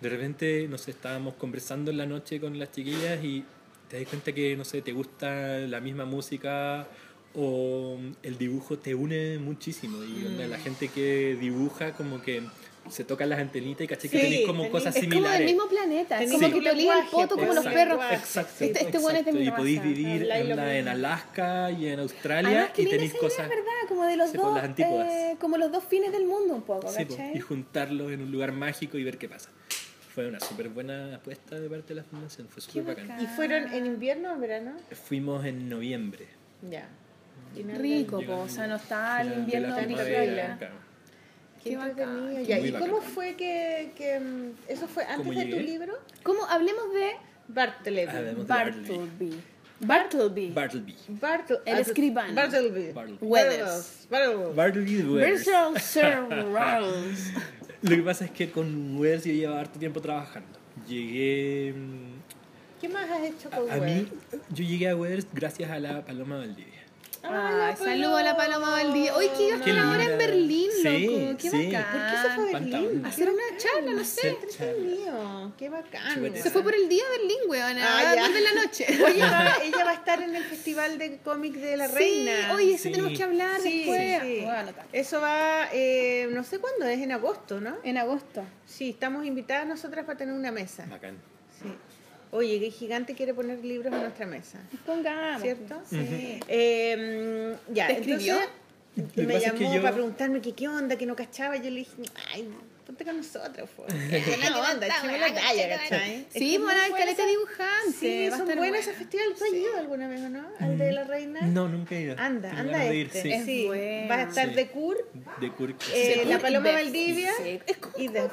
de repente, no sé, estábamos conversando en la noche con las chiquillas y te das cuenta que, no sé, te gusta la misma música o el dibujo te une muchísimo. Y Mm. la gente que dibuja como que se tocan las antenitas y caché que Sí, tenéis como tenés- cosas Es como similares. del mismo planeta. Es como tu que te olía el poto como los exacto, perros. Exacto, Este- este es de exacto. mi Y podéis vivir en mismo. Alaska y en Australia y tenéis cosas. ¿verdad? Como de los Sí, dos, eh, como los dos fines del mundo un poco, Sí, ¿cachai? y juntarlos en un lugar mágico y ver qué pasa. Fue una súper buena apuesta de parte de la fundación, fue súper bacán. bacán. ¿Y fueron en invierno o en verano? Fuimos en noviembre. Ya. Final Rico, po, o sea, no está el invierno la de primavera, primavera. claro. Qué Qué bacán, Ya, ¿Y cómo fue que, que, mm, eso fue antes ¿Cómo de tu libro? ¿Cómo? Hablemos de Bartleby. Hablemos de Bartleby. Bartleby. Bartleby. Bartleby. Bartle- El ah, escribano. Bartleby. Bartleby. Weathers. Bartleby. Bartleby Weathers. Lo que pasa es que con Weathers yo llevaba harto tiempo trabajando. Llegué. mm, ¿Qué más has hecho con A, a mí, Weathers? yo llegué a Weathers gracias a la Paloma Valdivia. Ah, Ay, saludo a la Paloma Valdivia. Hoy que iba Qué ahora en. Berlín, Sí, loco. Qué sí. bacán. ¿Por qué se fue a Berlín? Hacer una charla, no sé. Qué charla. mío, qué bacán. Se fue por el día a Berlín, weón. Ah, a de la noche. Oye, va- ella va a estar en el Festival de Cómic de la Reina. Oye, eso Sí. tenemos que hablar Sí, después. a. Eso va, eh, no sé cuándo, es en agosto, ¿no? En agosto. Sí, estamos invitadas nosotras para tener una mesa. Bacán. Sí. Oye, qué gigante quiere poner libros en nuestra mesa. Pongamos. ¿Cierto? Sí. Eh, ya, ¿Te escribió? entonces me pasa es que llamó yo- para preguntarme que qué onda, que no cachaba. Yo le dije, ay, ponte con nosotros, pues. Buena onda, echemos la talla, ¿cachai? Es Sí, que bueno, hay buena caleta dibujante. Sí, son bueno. ese festival. ¿Tú has ido alguna vez o no? ¿Al de la Reina? No, nunca he ido. Anda, anda este. sí. Es Sí, bueno. va a estar de Cur, De Kurk. eh, Cur la Paloma. Valdivia Sí. Es como y de A mí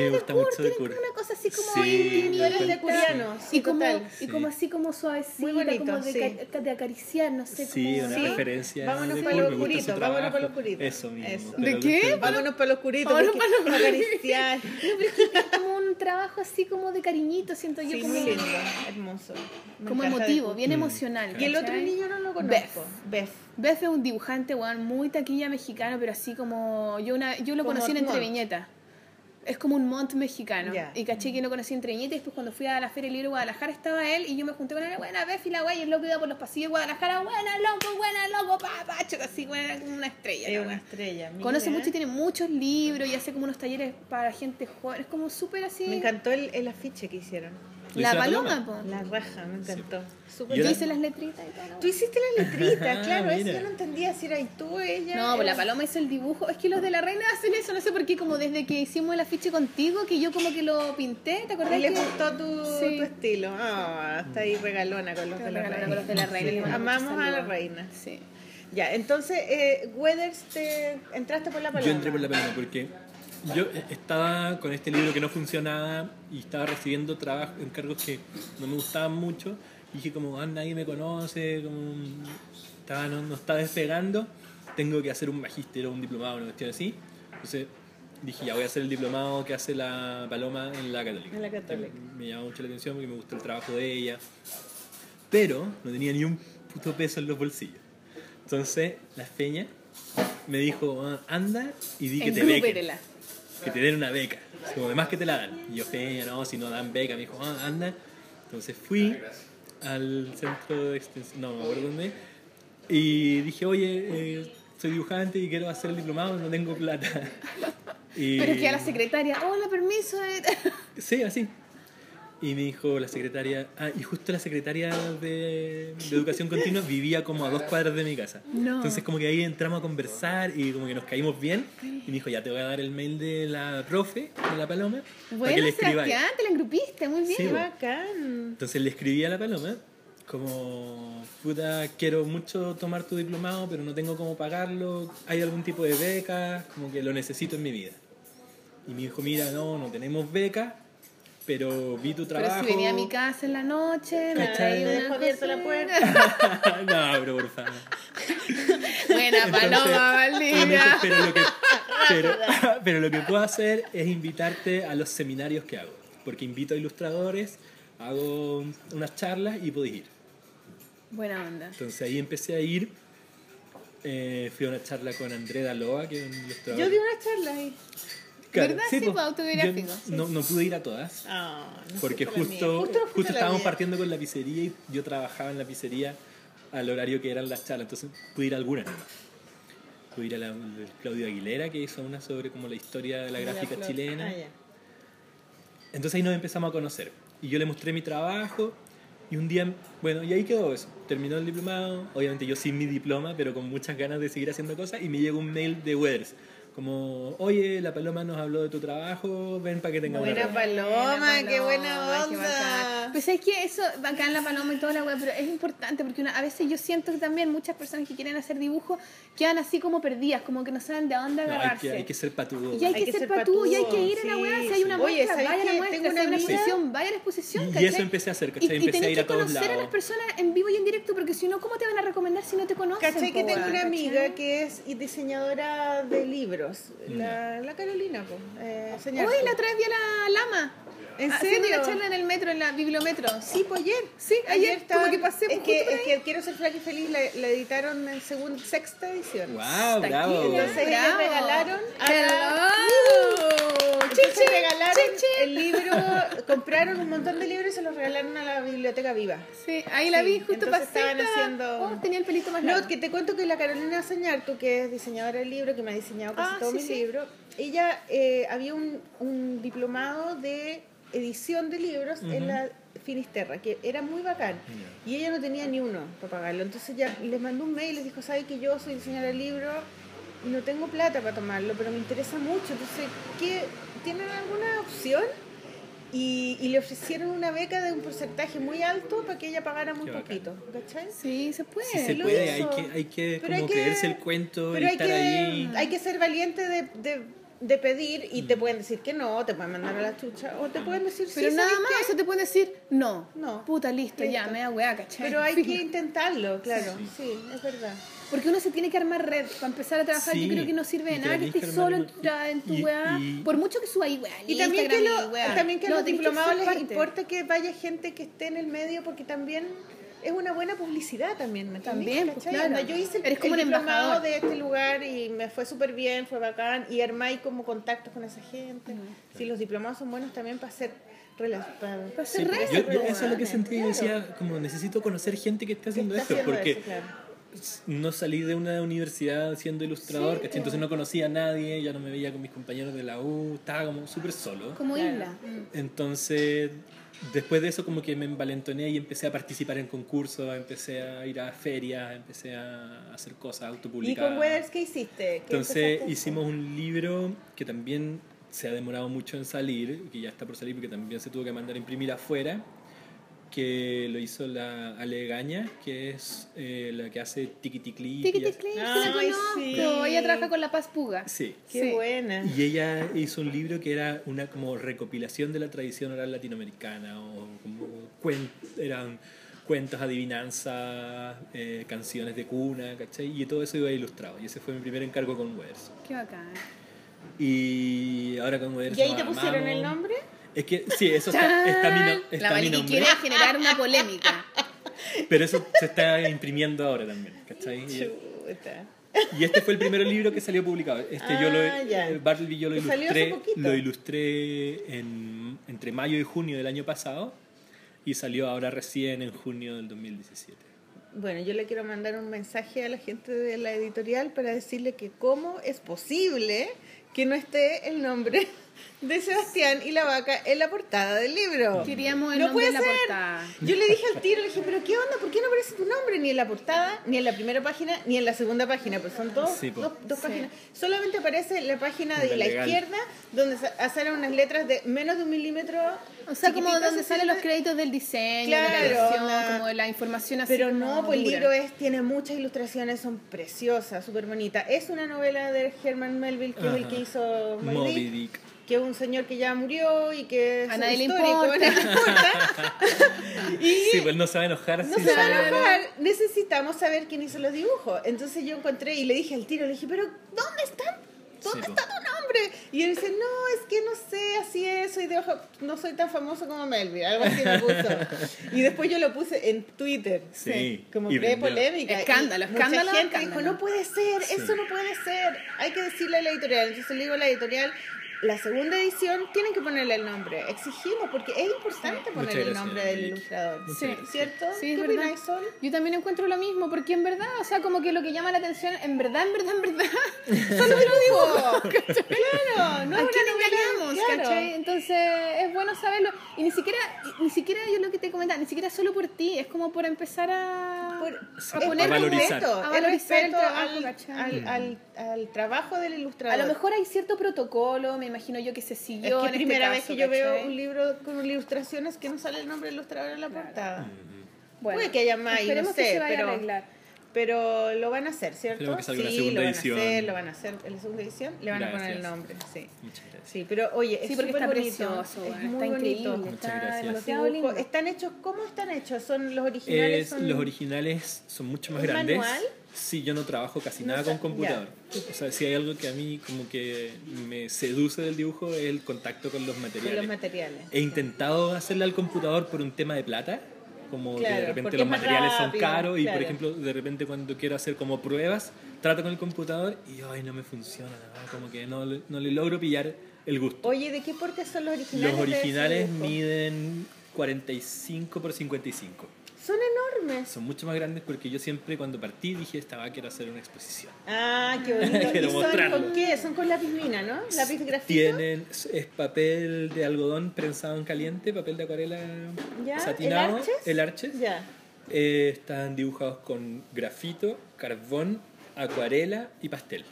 me gusta mucho de Kurk. una cosa así como eres de Curiano, y como, así como suavecita, Muy bonito, como de, acariciar, no sé Sí, una referencia. Vámonos para los oscuritos, vámonos para los oscuritos. Eso mismo. ¿De qué? Vámonos para los oscuritos, Vámonos porque acariciar. No, pero es que es como un trabajo así como de cariñito, siento yo Sí, como, muy lindo, hermoso. Me como emotivo, bien emocional. Y el otro niño no lo conozco. Bef. Beth es un dibujante, weón, muy taquilla mexicano, pero así como. Yo una yo lo Como conocí en Entre Mont. Viñetas. Es como un mont mexicano. Ya. Y caché que lo conocí y después cuando fui a la Feria del Libro de Guadalajara estaba él y yo me junté con él, buena y la wey, y el loco iba por los pasillos de Guadalajara, buena loco, buena loco, papacho, así, buena, era como una estrella. Es una wea. estrella. mira. Conoce mucho y tiene muchos libros y hace como unos talleres para gente joven, es como súper así. Me encantó el, el afiche que hicieron. ¿Lo La paloma, po. La raja, me encantó. Súper Yo Yo hice las letritas y todo. Tú hiciste la letrita, Ah, claro, eso yo no entendía si era tú ella. No, pues la paloma hizo el dibujo. Es que los de la reina hacen eso, no sé por qué, como desde que hicimos el afiche contigo, que yo como que lo pinté, ¿te acordás? Y le que- gustó tu, Sí. tu estilo. Ah, está ahí regalona con los de la Regalona reina. con los de la reina, le mando Amamos a la reina. Sí. Ya, entonces, eh, Weathers, te entraste por la paloma. Yo entré por la paloma porque yo estaba con este libro que no funcionaba y estaba recibiendo trabajo, encargos que no me gustaban mucho. Y dije como, ah, nadie me conoce, como estaba, no, no estaba despegando, tengo que hacer un magíster o un diplomado, una cuestión así. Entonces dije, ya voy a hacer el diplomado que hace la Paloma en la Católica. En la Católica. Me llamó mucho la atención porque me gustó el trabajo de ella. Pero no tenía ni un puto peso en los bolsillos. Entonces la feña me dijo, "Ah, anda y di que te bequen. Que te den una beca. Como además que te la dan. Y yo, feña, no, si no dan beca, me dijo, ah, anda. Entonces fui al centro de extensión, no me acuerdo dónde, y dije, oye, eh, soy dibujante y quiero hacer el diplomado, no tengo plata. Y, Pero es que a la secretaria, hola, permiso. eh". Sí, así. Y me dijo la secretaria, ah, y justo la secretaria de, de Educación Continua vivía como a dos cuadras de mi casa. No. Entonces como que ahí entramos a conversar y como que nos caímos bien. Y me dijo, ya te voy a dar el mail de la profe, de la Paloma, para que Bueno, le escribáis. Te la engrupiste, muy bien. Sí, bacán. Entonces le escribí a la Paloma, como, puta, quiero mucho tomar tu diplomado, pero no tengo cómo pagarlo. ¿Hay algún tipo de beca? Como que lo necesito en mi vida. Y me dijo, mira, no, no tenemos beca, pero vi tu Pero trabajo. si venía a mi casa en la noche, me dejo abierta la puerta. no, pero por favor. Buena Entonces, paloma, Valdivia. pero, lo que, pero, pero lo que puedo hacer es invitarte a los seminarios que hago. Porque invito a ilustradores, hago unas charlas y podéis ir. Buena onda. Entonces ahí empecé a ir eh, fui a una charla con André Daloa, que es un ilustrador. Yo di una charla ahí. ¿Verdad? Sí, pues, autobiográfico, No, no pude ir a todas. Ah, no Porque la justo, Justo justo la estábamos partiendo con la pizzería y yo trabajaba en la pizzería al horario que eran las charlas, entonces pude ir a algunas. nomás. Pude ir a la de Claudio Aguilera, que hizo una sobre como la historia de la gráfica flor. chilena. Ah, ya. Entonces ahí nos empezamos a conocer. Y yo le mostré mi trabajo y un día, bueno, y ahí quedó eso. Terminó el diplomado, obviamente yo sin mi diploma, pero con muchas ganas de seguir haciendo cosas y me llegó un mail de Weathers. Como, oye, la Paloma nos habló de tu trabajo, ven para que tengamos Buena una reunión". paloma, qué buena Paloma, qué onda. Pues es que eso, bacán la paloma y toda la wea, pero es importante porque una, a veces yo siento que también muchas personas que quieren hacer dibujos quedan así como perdidas, como que no saben de dónde No, hay, agarrarse. que, hay que ser patudo. Y hay, que, ser patú, y hay que ir a la sí, weá, si hay una sí. Oye, muestra, ¿sabes vaya a la muestra, Tengo si hay una una amiga- exposición, vaya a la exposición, Y ¿cachai? eso empecé a hacer, Y, ¿cachai? y Empecé a ir a que todos conocer a las lados. personas en vivo y en directo, porque si no, ¿cómo te van a recomendar si no te conocen? ¿Cachai que tengo weá, una amiga que es diseñadora de libros? La, la Carolina, pues. Eh. Uy, la otra vez vi a la lama. ¿En serio? una charla en el metro, en la bibliometro. Sí, pues ayer. Sí, ayer, estaba- como que pasé es que, es Quiero ser flaca y feliz la, la editaron en segunda, sexta edición. ¡Wow! Está ¡Bravo! aquí, Entonces ellos Bravo. regalaron a Hello. Entonces Chichi, regalaron el libro, compraron un montón de libros y se los regalaron a la biblioteca viva. Sí, ahí la Sí, vi, justo pasé. estaban estaba- haciendo- Oh, tenía el pelito más largo. No, que te cuento que la Carolina Sañartu, que es diseñadora del libro, que me ha diseñado casi Ah, todos sí, mis sí. libros, ella eh, había un, un diplomado de edición de libros en la Finisterra, que era muy bacán. Y ella no tenía ni uno para pagarlo. Entonces ya les mandó un mail y les dijo, ¿sabes que yo soy diseñadora de libro y no tengo plata para tomarlo, pero me interesa mucho? Entonces, ¿qué, ¿tienen alguna opción? Y, y le ofrecieron una beca de un porcentaje muy alto para que ella pagara muy poquito. ¿Cachai? Sí, se puede. Sí se lo puede, hay que, hay que como hay que- creerse el cuento Pero y hay estar que, ahí. hay que ser valiente de, de, de pedir y te pueden decir que no, te pueden mandar a la chucha o te pueden decir Pero sí, nada ¿sabes más, qué? o sea, te pueden decir, no. No. Puta, listo, ya, Listo. me da weá, ¿cachai? Pero hay que intentarlo, claro. Sí, es verdad. Porque uno se tiene que armar red para empezar a trabajar. Sí, Yo creo que no sirve de y nada que estés solo en en tu y- weá. y- Por mucho que suba ahí, weá. Y también que, lo, y weá. también que a No, los que diplomados les parte. importa que vaya gente que esté en el medio porque también es una buena publicidad también. ¿me? También, pues, claro. Yo hice el, Eres como el un diplomado embajador. de este lugar y me fue súper bien, fue bacán y armáis como contactos con esa gente. Si los diplomados son buenos también para hacer para, Sí, hacer pues, red. yo, yo eso es lo que y claro. decía, como necesito conocer gente que esté haciendo está esto, haciendo porque eso, claro. no salí de una universidad siendo ilustrador, Sí, ¿cachai? entonces no conocía a nadie, ya no me veía con mis compañeros de la U, estaba como súper solo. Como Claro. isla. Entonces, después de eso como que me envalentoné y empecé a participar en concursos, empecé a ir a ferias, empecé a hacer cosas ¿Y autopublicadas. con Weathers qué hiciste? ¿Qué Entonces hicimos un libro que también se ha demorado mucho en salir, que ya está por salir porque también se tuvo que mandar a imprimir afuera, que lo hizo la Ale Gaña, que es eh, la que hace Tiki Tiki Tiki Tiki, sí la. Ella trabaja con La Paz Puga. Sí. Qué Sí. buena. Y ella hizo un libro que era una como recopilación de la tradición oral latinoamericana, o como cuen- eran cuentos, adivinanzas, eh, canciones de cuna, ¿cachai? Y todo eso iba ilustrado. Y ese fue mi primer encargo con Weathers. Qué bacán. Y ahora con Weathers ¿Y ahí te pusieron amamos. el nombre? Es que sí, eso está, está mi, no- la está mi nombre. quiere generar una polémica. Pero eso se está imprimiendo ahora también, ¿cachai? Y, Chuta. y este fue el primer libro que salió publicado. Este yo lo, Ah, ya. eh, Bartleby yo lo ilustré, lo ilustré en, entre mayo y junio del año pasado y salió ahora recién en junio del 2017. Bueno, yo le quiero mandar un mensaje a la gente de la editorial para decirle que cómo es posible que no esté el nombre de Sebastián y la vaca en la portada del libro. Queríamos el no nombre puede en la ser. portada. Yo le dije al tiro, le dije, pero ¿qué onda? ¿Por qué no aparece tu nombre ni en la portada, ni en la primera página, ni en la segunda página? Pues son dos, Sí, dos, dos Sí. páginas. Solamente aparece la página de La izquierda, donde sa- salen unas letras de menos de un milímetro. O sea, como donde salen los créditos del diseño, Claro, de la edición, la- como de la información así. Pero no, pues el libro es, tiene muchas ilustraciones, son preciosas, súper bonitas. Es una novela de Herman Melville, que es el que hizo Moby Moby Dick, Dick. Que es un señor que ya murió y que es A nadie histórico, importa. a nadie le importa. y Sí, pues no se va a enojar no si se van a enojar, necesitamos saber quién hizo los dibujos. Entonces yo encontré y le dije al tiro, le dije, pero ¿dónde están? ¿Dónde Sí, está tu nombre? Y él dice, no, es que no sé, así es, soy de ojo, no soy tan famoso como Melvin, algo así me puso. Y después yo lo puse en Twitter, Sí, como y pre vendió. polémica. Escándalo, Y mucha escándalo, gente escándalo. dijo, no puede ser, eso no puede ser, hay que decirle a la editorial. Entonces le digo a la editorial, la segunda edición tienen que ponerle el nombre, exigimos, porque es importante poner el gracias, nombre del ilustrador. Muchas Sí. gracias. ¿Cierto? Sí, es ¿Qué verdad. opináis, Sol? Yo también encuentro lo mismo, porque en verdad, o sea, como que lo que llama la atención, en verdad, en verdad, en verdad, solo lo digo. Claro, no ¿A es una novela, claro. ¿cachai? Entonces es bueno saberlo. Y ni siquiera, ni siquiera yo lo que te comentaba, ni siquiera solo por ti, es como por empezar a, Por- a poner a valorizar. respeto, a es valorizar el respeto trabajo, al, ¿cachai? al, al, al trabajo del ilustrador. A lo mejor hay cierto protocolo, me imagino yo que se es siguió. que en este primera vez caso, que yo veo un libro con ilustraciones que no sale el nombre del ilustrador en la portada. Bueno, Puede que haya más, y no esperemos que sé, se vaya pero- a arreglar. Pero lo van a hacer, ¿cierto? Que sí, segunda lo van edición. a hacer, lo van a hacer en la segunda edición, le van a poner el Gracias. nombre, sí. Muchas gracias. Sí, pero oye, es Sí, porque está bonito, precioso, es bueno, muy está bonito. increíble, Muchas está gracias. Están hechos, ¿cómo están hechos? Son los originales, Es- son los originales son mucho más ¿Es grandes. manual? Sí, yo no trabajo casi nada con computador. O sea, si hay algo que a mí como que me seduce del dibujo es el contacto con los con materiales. los materiales. He intentado hacerle al computador por un tema de plata, como que de repente los materiales son rápido, caros y claro. por ejemplo de repente cuando quiero hacer como pruebas, trato con el computador y ay no me funciona, nada, como que no, le- no le logro pillar el gusto. Oye, ¿de qué porte son los originales? Los originales miden 45 por 55. Son enormes. Son mucho más grandes porque yo siempre cuando partí dije, esta va quiero hacer una exposición. Ah, qué bonito. Quiero ¿Y son mostrarlo. con qué? Son con lápiz mina, ¿no? Lápiz grafito. Tienen, es papel de algodón prensado en caliente, papel de acuarela Ya, satinado, ¿el Arches? el Arches. Ya. Eh, están dibujados con grafito, carbón, acuarela y pastel.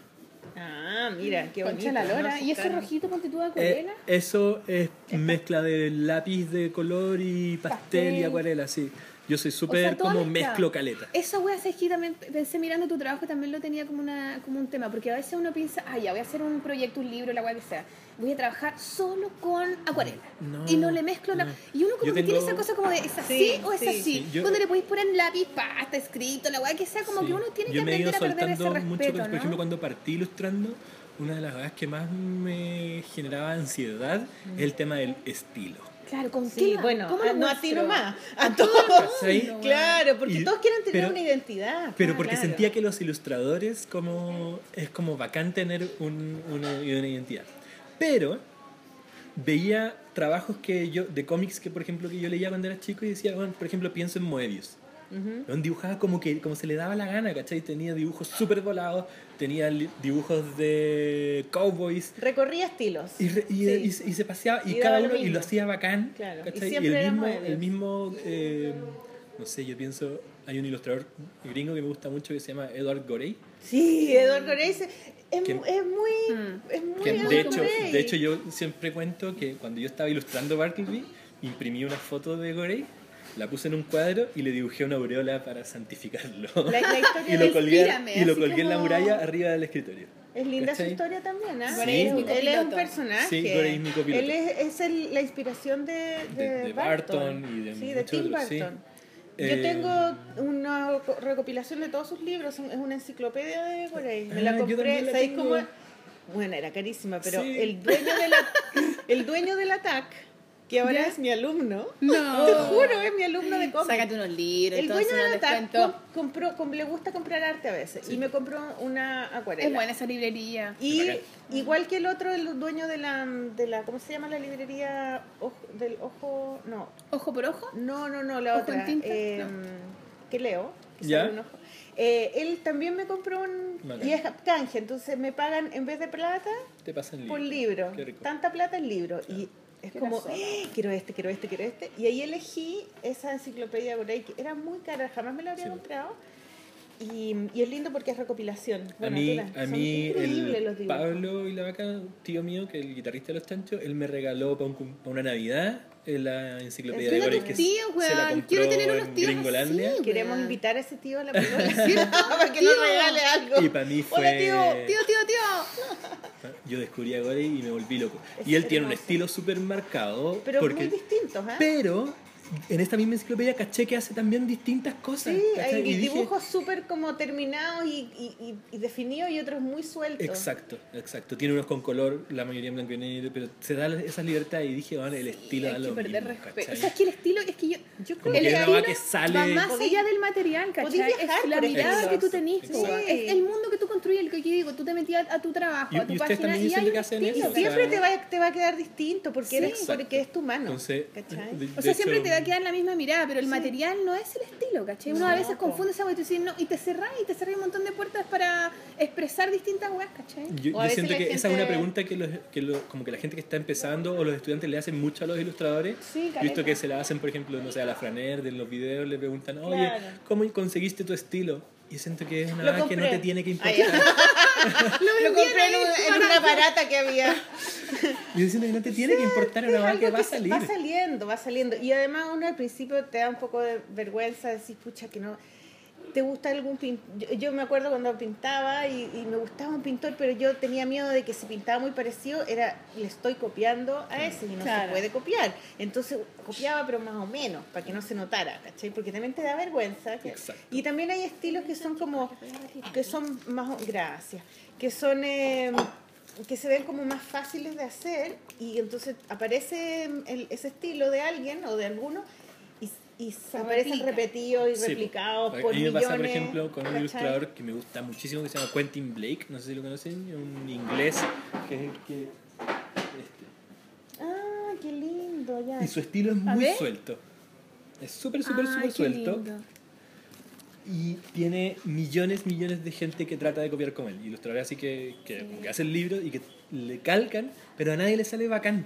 Ah, mira, qué bonito. Concha la lora. ¿Y ese rojito ponte tú de Eh, acuarela? eso es mezcla de lápiz de color y pastel, y Pastel. acuarela, sí. Yo soy O sea, súper como mezcla. mezclo caleta. Esa wea, es que también pensé mirando tu trabajo, también lo tenía como, una, como un tema, porque a veces uno piensa, ah, ya voy a hacer un proyecto, un libro, la wea que sea, voy a trabajar solo con acuarela No, y no le mezclo nada. no. Y uno como Yo que tiene tengo- esa cosa como de, ¿es así Sí, o es sí, así? sí, yo- Cuando le podéis poner lápiz, pasta, escrito, la wea que sea, como Sí. que uno tiene Yo que aprender a perder ese mucho, respeto, por ¿no? ejemplo, cuando partí ilustrando, una de las cosas que más me generaba ansiedad es el tema del estilo. Claro, ¿con Sí, qué? bueno, ¿Cómo a- no a ti nomás, a todos. Claro, porque Y- todos quieren tener pero- una identidad. Pero Ah, porque claro. sentía que los ilustradores como es como bacán tener un- una, una identidad. Pero veía trabajos que yo de cómics que por ejemplo que yo leía cuando era chico y decía, bueno, por ejemplo, pienso en Moebius. Ujú. Weón, dibujaba como que como se le daba la gana, ¿cachai? Tenía dibujos súper volados, tenía dibujos de cowboys Recorría estilos. y, re- y, Sí. y se- y se paseaba y, Y cada uno y lo hacía bacán, Claro, y ¿cachai? siempre el mismo, el mismo eh, no sé, yo pienso, hay un ilustrador gringo que me gusta mucho que se llama Edward Gorey, Sí, Eduardo Gorey es, es, Que- muy... Mm. Es muy que de hecho, Gorey. de hecho yo siempre cuento que cuando yo estaba ilustrando Bartleby, imprimí una foto de Gorey, la puse en un cuadro y le dibujé una aureola para santificarlo. La, la historia y lo colgué, y lo colgué en la como- muralla arriba del escritorio. Es linda su ¿Cachai? historia también, ¿ah? Sí. Un- Mi él es un personaje. Sí, Gorey es mi copiloto. Él es, es el- la inspiración de, de, De- de Barton y de sí, de Tim otros, sí. Burton. Eh, Yo tengo una co- recopilación de todos sus libros, es una enciclopedia de Gorey. Me Ah, la yo compré, ¿sabéis cómo? Bueno, era carísima, pero Sí. el dueño de la el dueño del ATAC, que ahora ¿Ya? es mi alumno, No. te juro, es mi alumno de cómics. Sácate unos libros, El dueño cuento. com- compró, com- le gusta comprar arte a veces y me compró una acuarela. Es buena esa librería. Y igual que el otro, el dueño de la, de la ¿cómo se llama la librería? Ojo- del ojo, no, ¿Ojo por ojo? no, no, no, la ¿Ojo otra. en tinta? eh, Que leo, que Ya. sale un ojo. Eh, él también me compró un, y es canje, entonces me pagan en vez de plata Te pasan por libros. libro, Qué rico. tanta plata en libro y es como. "Eh, quiero este, quiero este, quiero este. Y ahí elegí esa enciclopedia por ahí, que era muy cara, jamás me la habría Sí. comprado. Y, y es lindo porque es recopilación. A Bueno, mí, la- a son mí increíbles los el dibujos. Pablo y la vaca, tío mío, que el guitarrista de los chanchos, él me regaló para una Navidad eh, la enciclopedia de tus que tíos, se la compró Quiero tener unos en tíos así. Queremos invitar a ese tío a la película para que nos regale algo. Y para mí fue... Hola, tío. Tío, tío, tío. Yo descubrí a Gorey y me volví loco. Es Y él tiene un hermoso. estilo súper marcado. Pero porque, muy distintos, ¿eh? Pero en esta misma enciclopedia caché que hace también distintas cosas. Sí, ¿cachai? hay Y dije, dibujos súper como terminados y, y, y- y definidos y otros muy sueltos. Exacto, exacto. Tiene unos con color, la mayoría en blanco y negro, pero se da esa libertad y dije, bueno, el estilo da Hay lo que perder mismo, respeto. ¿cachai? O sea, es que el estilo, es que yo, yo Como creo que el estilo que sale- va más allá del material, ¿cachai? viajar Es la mirada que tú tenés, es el mundo que tú construyes, el que yo digo, tú te metías a tu trabajo, Y- a tu página también y dicen hay que un hacen estilo. eso, Y o sea, siempre te va, te va a quedar distinto porque, Sí. eres, porque es tu mano. Entonces, ¿cachai? de- O sea, siempre te va a quedar la misma mirada, pero el material no es el estilo, ¿cachai? Uno a No, veces po. confunde esa weá y no, y te cerrás y te cerrás un montón de puertas para expresar distintas weas, ¿cachai? Yo, a yo veces siento que esa es una gente- pregunta que, los, que lo- como que la gente que está empezando o los estudiantes le hacen mucho a los ilustradores. Sí, Yo he visto que se la hacen, por ejemplo, no sé, a la Franer de los videos, le preguntan, oye, Claro. ¿cómo conseguiste tu estilo? Y siento que es una vaina que no te tiene que importar. Lo compré en, un- en una barata que había. Yo siento que no te tiene que importar, es una algo que va a salir. Va saliendo, va saliendo. Y además uno al principio te da un poco de vergüenza decir, pucha, que no... ¿Te gusta algún pintor? Yo, yo me acuerdo cuando pintaba y, y me gustaba un pintor, pero yo tenía miedo de que si pintaba muy parecido, era le estoy copiando a ese y no Claro. se puede copiar. Entonces copiaba, pero más o menos, para que no se notara, ¿cachai? Porque también te da vergüenza. que-. Y también hay estilos que son como, que son más, gracias, que son... eh, que se ven como más fáciles de hacer y entonces aparece el- ese estilo de alguien o de alguno y, se aparecen replica. repetidos y Sí, replicados po. por A mí me millones. pasa, por ejemplo, con un ¿cachai? ilustrador que me gusta muchísimo que se llama Quentin Blake, no sé si lo conocen, un inglés que es el que... este, Ah, qué lindo, ya. Y su estilo es muy suelto. Es súper, súper, Ay, súper suelto. lindo. Y tiene millones, millones de gente que trata de copiar como él. Ilustradores así que, que, como que hacen libros y que le calcan, pero a nadie le sale bacán.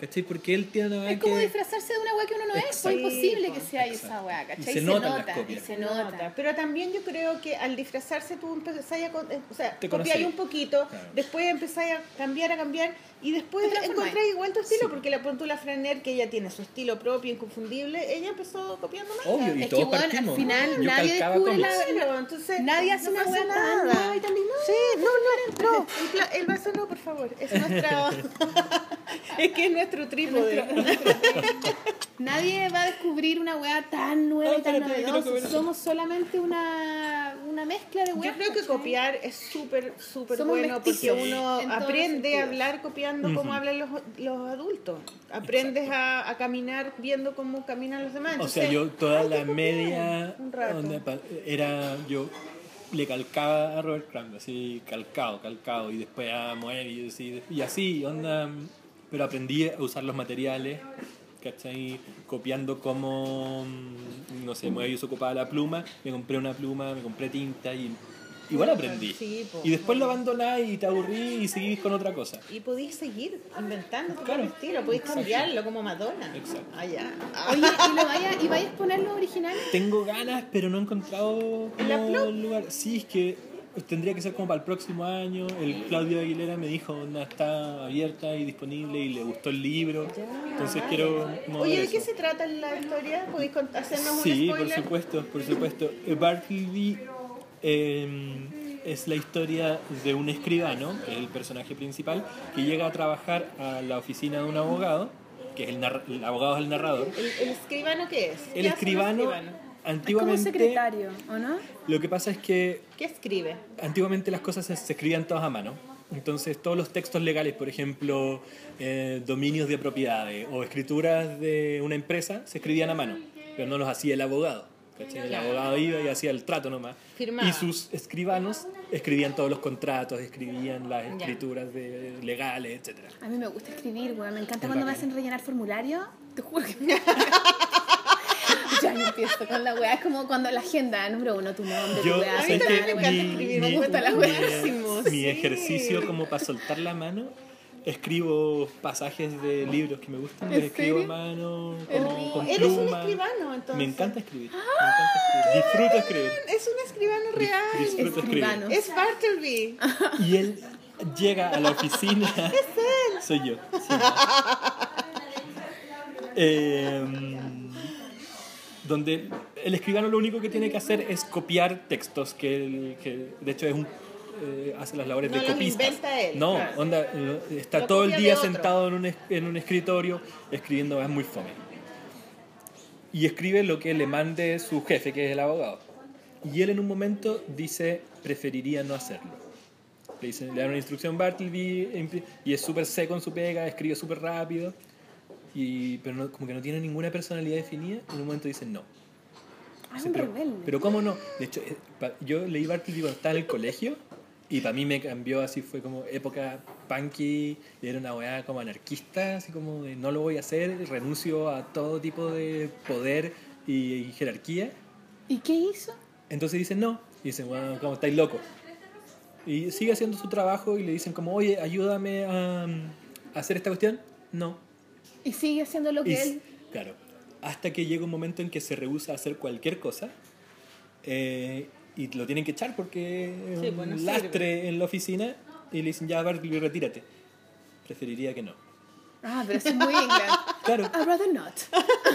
¿Cachai? Porque él tiene una Es como que... disfrazarse de una wea que uno no es, Exacto. es imposible que sea exacto. esa wea, ¿cachai? Y se nota, copias. y se nota. Pero también yo creo que al disfrazarse tú empezáis a... eh, O sea, copiáis un poquito, Claro. después empezáis a cambiar, a cambiar, y después encontráis igual tu estilo, Sí. porque la tú la Franer, que ella tiene su estilo propio, inconfundible, ella empezó copiando más. Obvio, y Es que, weón, al final nadie descubre la- Claro, entonces Nadie hace una wea tan nueva y tan linda. Sí, no, no, no. El, el vaso no, por favor. Es nuestra. es que es nuestro trípode. Nadie va a descubrir una weá tan nueva y tan novedosa. Somos solamente una, una mezcla de Yo weas. creo que copiar es súper, súper bueno porque uno en aprende a hablar copiando como hablan los, los adultos. Aprendes a, a caminar viendo cómo caminan los demás. O sea, yo toda la media pa- era yo le calcaba a Robert Crumb, así calcado, calcado y después a Moebius y, y así, onda, pero aprendí a usar los materiales, ¿cachai? Copiando como, mm, no sé, Moebius ocupaba la pluma, me compré una pluma, me compré tinta y igual aprendí. Sí, po. Y después lo abandonás y te aburrí y seguís con otra cosa. Y podéis seguir inventando tu Claro. estilo, Exacto. cambiarlo como Madonna. Exacto. Ah, ya. Oye, ¿y, lo vaya, ¿y vais a exponer los originales? Tengo ganas, pero no he encontrado ¿En la lugar. Sí, es que tendría que ser como para el próximo año. El Claudio Aguilera me dijo, onda, está abierta y disponible y le gustó el libro. Entonces quiero mover Oye, ¿de qué se trata la historia? ¿Podéis hacernos un Sí, por spoiler? supuesto, por supuesto. Eh, Bartleby eh, es la historia de un escribano, que es el personaje principal, que llega a trabajar a la oficina de un abogado, que es el, el abogado es el narrador. ¿El, el escribano qué es? El ¿Qué hace un escribano, Es como antiguamente, secretario, ¿o no? lo que pasa es que ¿Qué escribe? antiguamente las cosas se, se escribían todas a mano. Entonces todos los textos legales, por ejemplo, eh, dominios de propiedades o escrituras de una empresa, se escribían a mano, pero no los hacía el abogado. ¿cachai? El abogado iba y hacía el trato nomás. Firmaba. Y sus escribanos escribían todos los contratos, escribían las escrituras de, legales, etc. A mí me gusta escribir, weón. Me encanta Es cuando me bacán. hacen rellenar formularios. Te juro que. empiezo con la weá. Es como cuando la agenda número uno, tu nombre, tu Yo, weá. ¿sabes tu qué? tal, me encanta weá. escribir, me me gusta la mi- weá. Mi sí. ejercicio como para soltar la mano escribo pasajes de libros que me gustan, los ¿En escribo a mano, con Eres un escribano, entonces. Me encanta escribir, me encanta escribir. Disfruto escribir. Es un escribano real. Disfruto escribir. Es Bartleby. Y él llega a la oficina. Es él. Soy yo. sí. Eh, donde el escribano lo único que tiene que hacer es copiar textos, que, el- que de hecho es un, eh, hace las labores No de copista. inventa él, No, claro. onda, está Lo todo el día sentado en un, en un escritorio escribiendo, es muy fome. y escribe lo que le mande su jefe, que es el abogado. Y él en un momento dice, preferiría no hacerlo. Le, dice, le dan una instrucción Bartleby y es súper seco en su pega, escribe súper rápido, y, pero no- como que no tiene ninguna personalidad definida. En un momento dice no. Ah, Dice, un pero, rebelde. pero cómo no. De hecho, eh, yo leí Bartleby cuando estaba en el colegio y para mí me cambió así, fue como época punky, y era una weá como anarquista, así como de no lo voy a hacer, renuncio a todo tipo de poder y, y jerarquía. ¿Y qué hizo? Entonces dicen no, y dicen, bueno, como estáis locos. Y sigue haciendo su trabajo y le dicen como, oye, ayúdame a, a hacer esta cuestión. No, Y sigue haciendo lo que y, él. Claro. Hasta que llega un momento en que se rehúsa a hacer cualquier cosa eh, y lo tienen que echar porque es Sí, un pues no lastre en la oficina y le dicen, ya, Bartleby, retírate. Preferiría que no. Ah, pero eso es muy inglés. Claro. I'd rather not.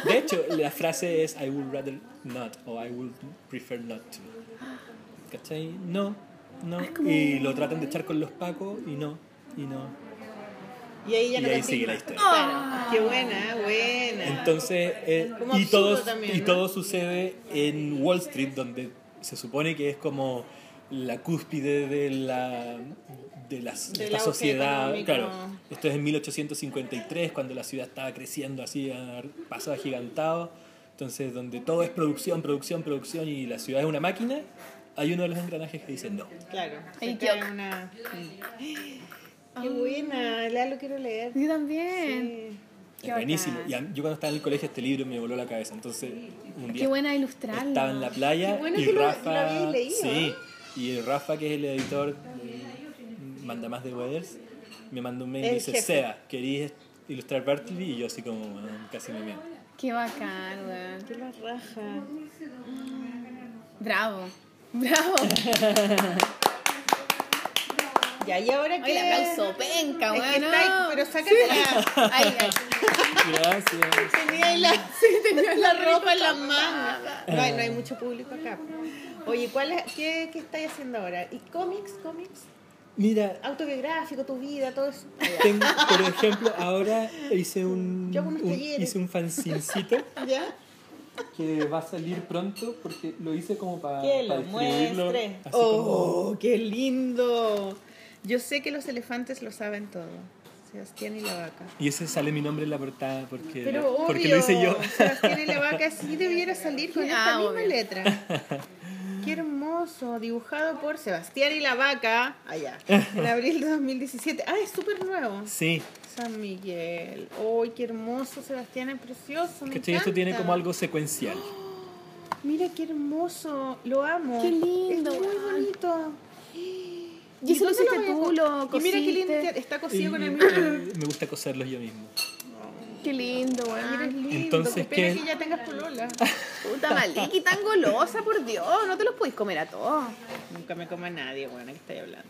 De hecho, la frase es I would rather not o I would prefer not to. ¿Cachai? No, no. Y lo tratan de echar con los pacos y no, y no. Y ahí ya Y no ahí sigue la historia. Claro. Qué buena, buena. Entonces, eh, y, todo, también, y ¿no? todo sucede en Wall Street, donde se supone que es como la cúspide de la de, las- de auge sociedad. económico. Claro, esto es en 1853, cuando la ciudad estaba creciendo así a paso agigantado. Entonces, donde todo es producción, producción, producción y la ciudad es una máquina, hay uno de los engranajes que dice no. Claro. Se qué cae una... Qué buena, la lo quiero leer. Yo también. Sí. Es buenísimo. bacán. Y a- yo cuando estaba en el colegio este libro me voló la cabeza. Entonces, un día Qué buena ilustrarlo. Estaba en la playa Qué bueno y que Rafa. lo leído, sí, ¿eh? y Rafa, que es el editor, de manda más de Weathers, me mandó un mail y dice: jefe. Sea, ¿querías ilustrar Bartleby? Y yo, así como, "Bueno, casi me miento. Qué bacán, weón. Qué la raja. Bravo. Bravo. Ya, y ahora que... el aplauso penca, Es weón. que no. está ahí, pero sácatela. Ay, ay. Gracias. Tenía la, sí, tenía la ropa en las manos. No hay, no hay mucho público acá. Oye, ¿cuál es, qué, ¿qué estáis haciendo ahora? ¿Y cómics? ¿Cómics? Mira, Autobiográfico, tu vida, todo eso. tengo, por ejemplo, ahora hice un, Yo un- hice un fanzincito ¿Ya? que va a salir pronto porque lo hice como para, Que lo muestre. así como- ¡Oh, qué lindo! Yo sé que los elefantes lo saben todo. Sebastián y la vaca. Y ese sale mi nombre en la portada porque, Pero obvio, porque lo hice yo. Sebastián y la vaca sí debiera salir con esta misma obvio. letra. Qué hermoso, dibujado por Sebastián y la vaca, allá, en abril de 2017. Ah, es súper nuevo. Sí, San Miguel. ¡Uy, qué hermoso, Sebastián! Es precioso. Me. Esto tiene como algo secuencial. Mira qué hermoso, lo amo. Qué lindo, Es muy bonito. ¿Y eso lo hiciste tú? co- ¿Lo Y mira qué lindo, cosiste? está cosido Y, con el eh, mismo. me gusta coserlos yo mismo. Qué lindo, Mira, es weón. lindo. Entonces, qué pena ¿qué? que ya tengas polola. Puta Maliki, tan golosa, por Dios. No te los podéis comer a todos. Nunca me coma nadie, bueno, que estáis hablando.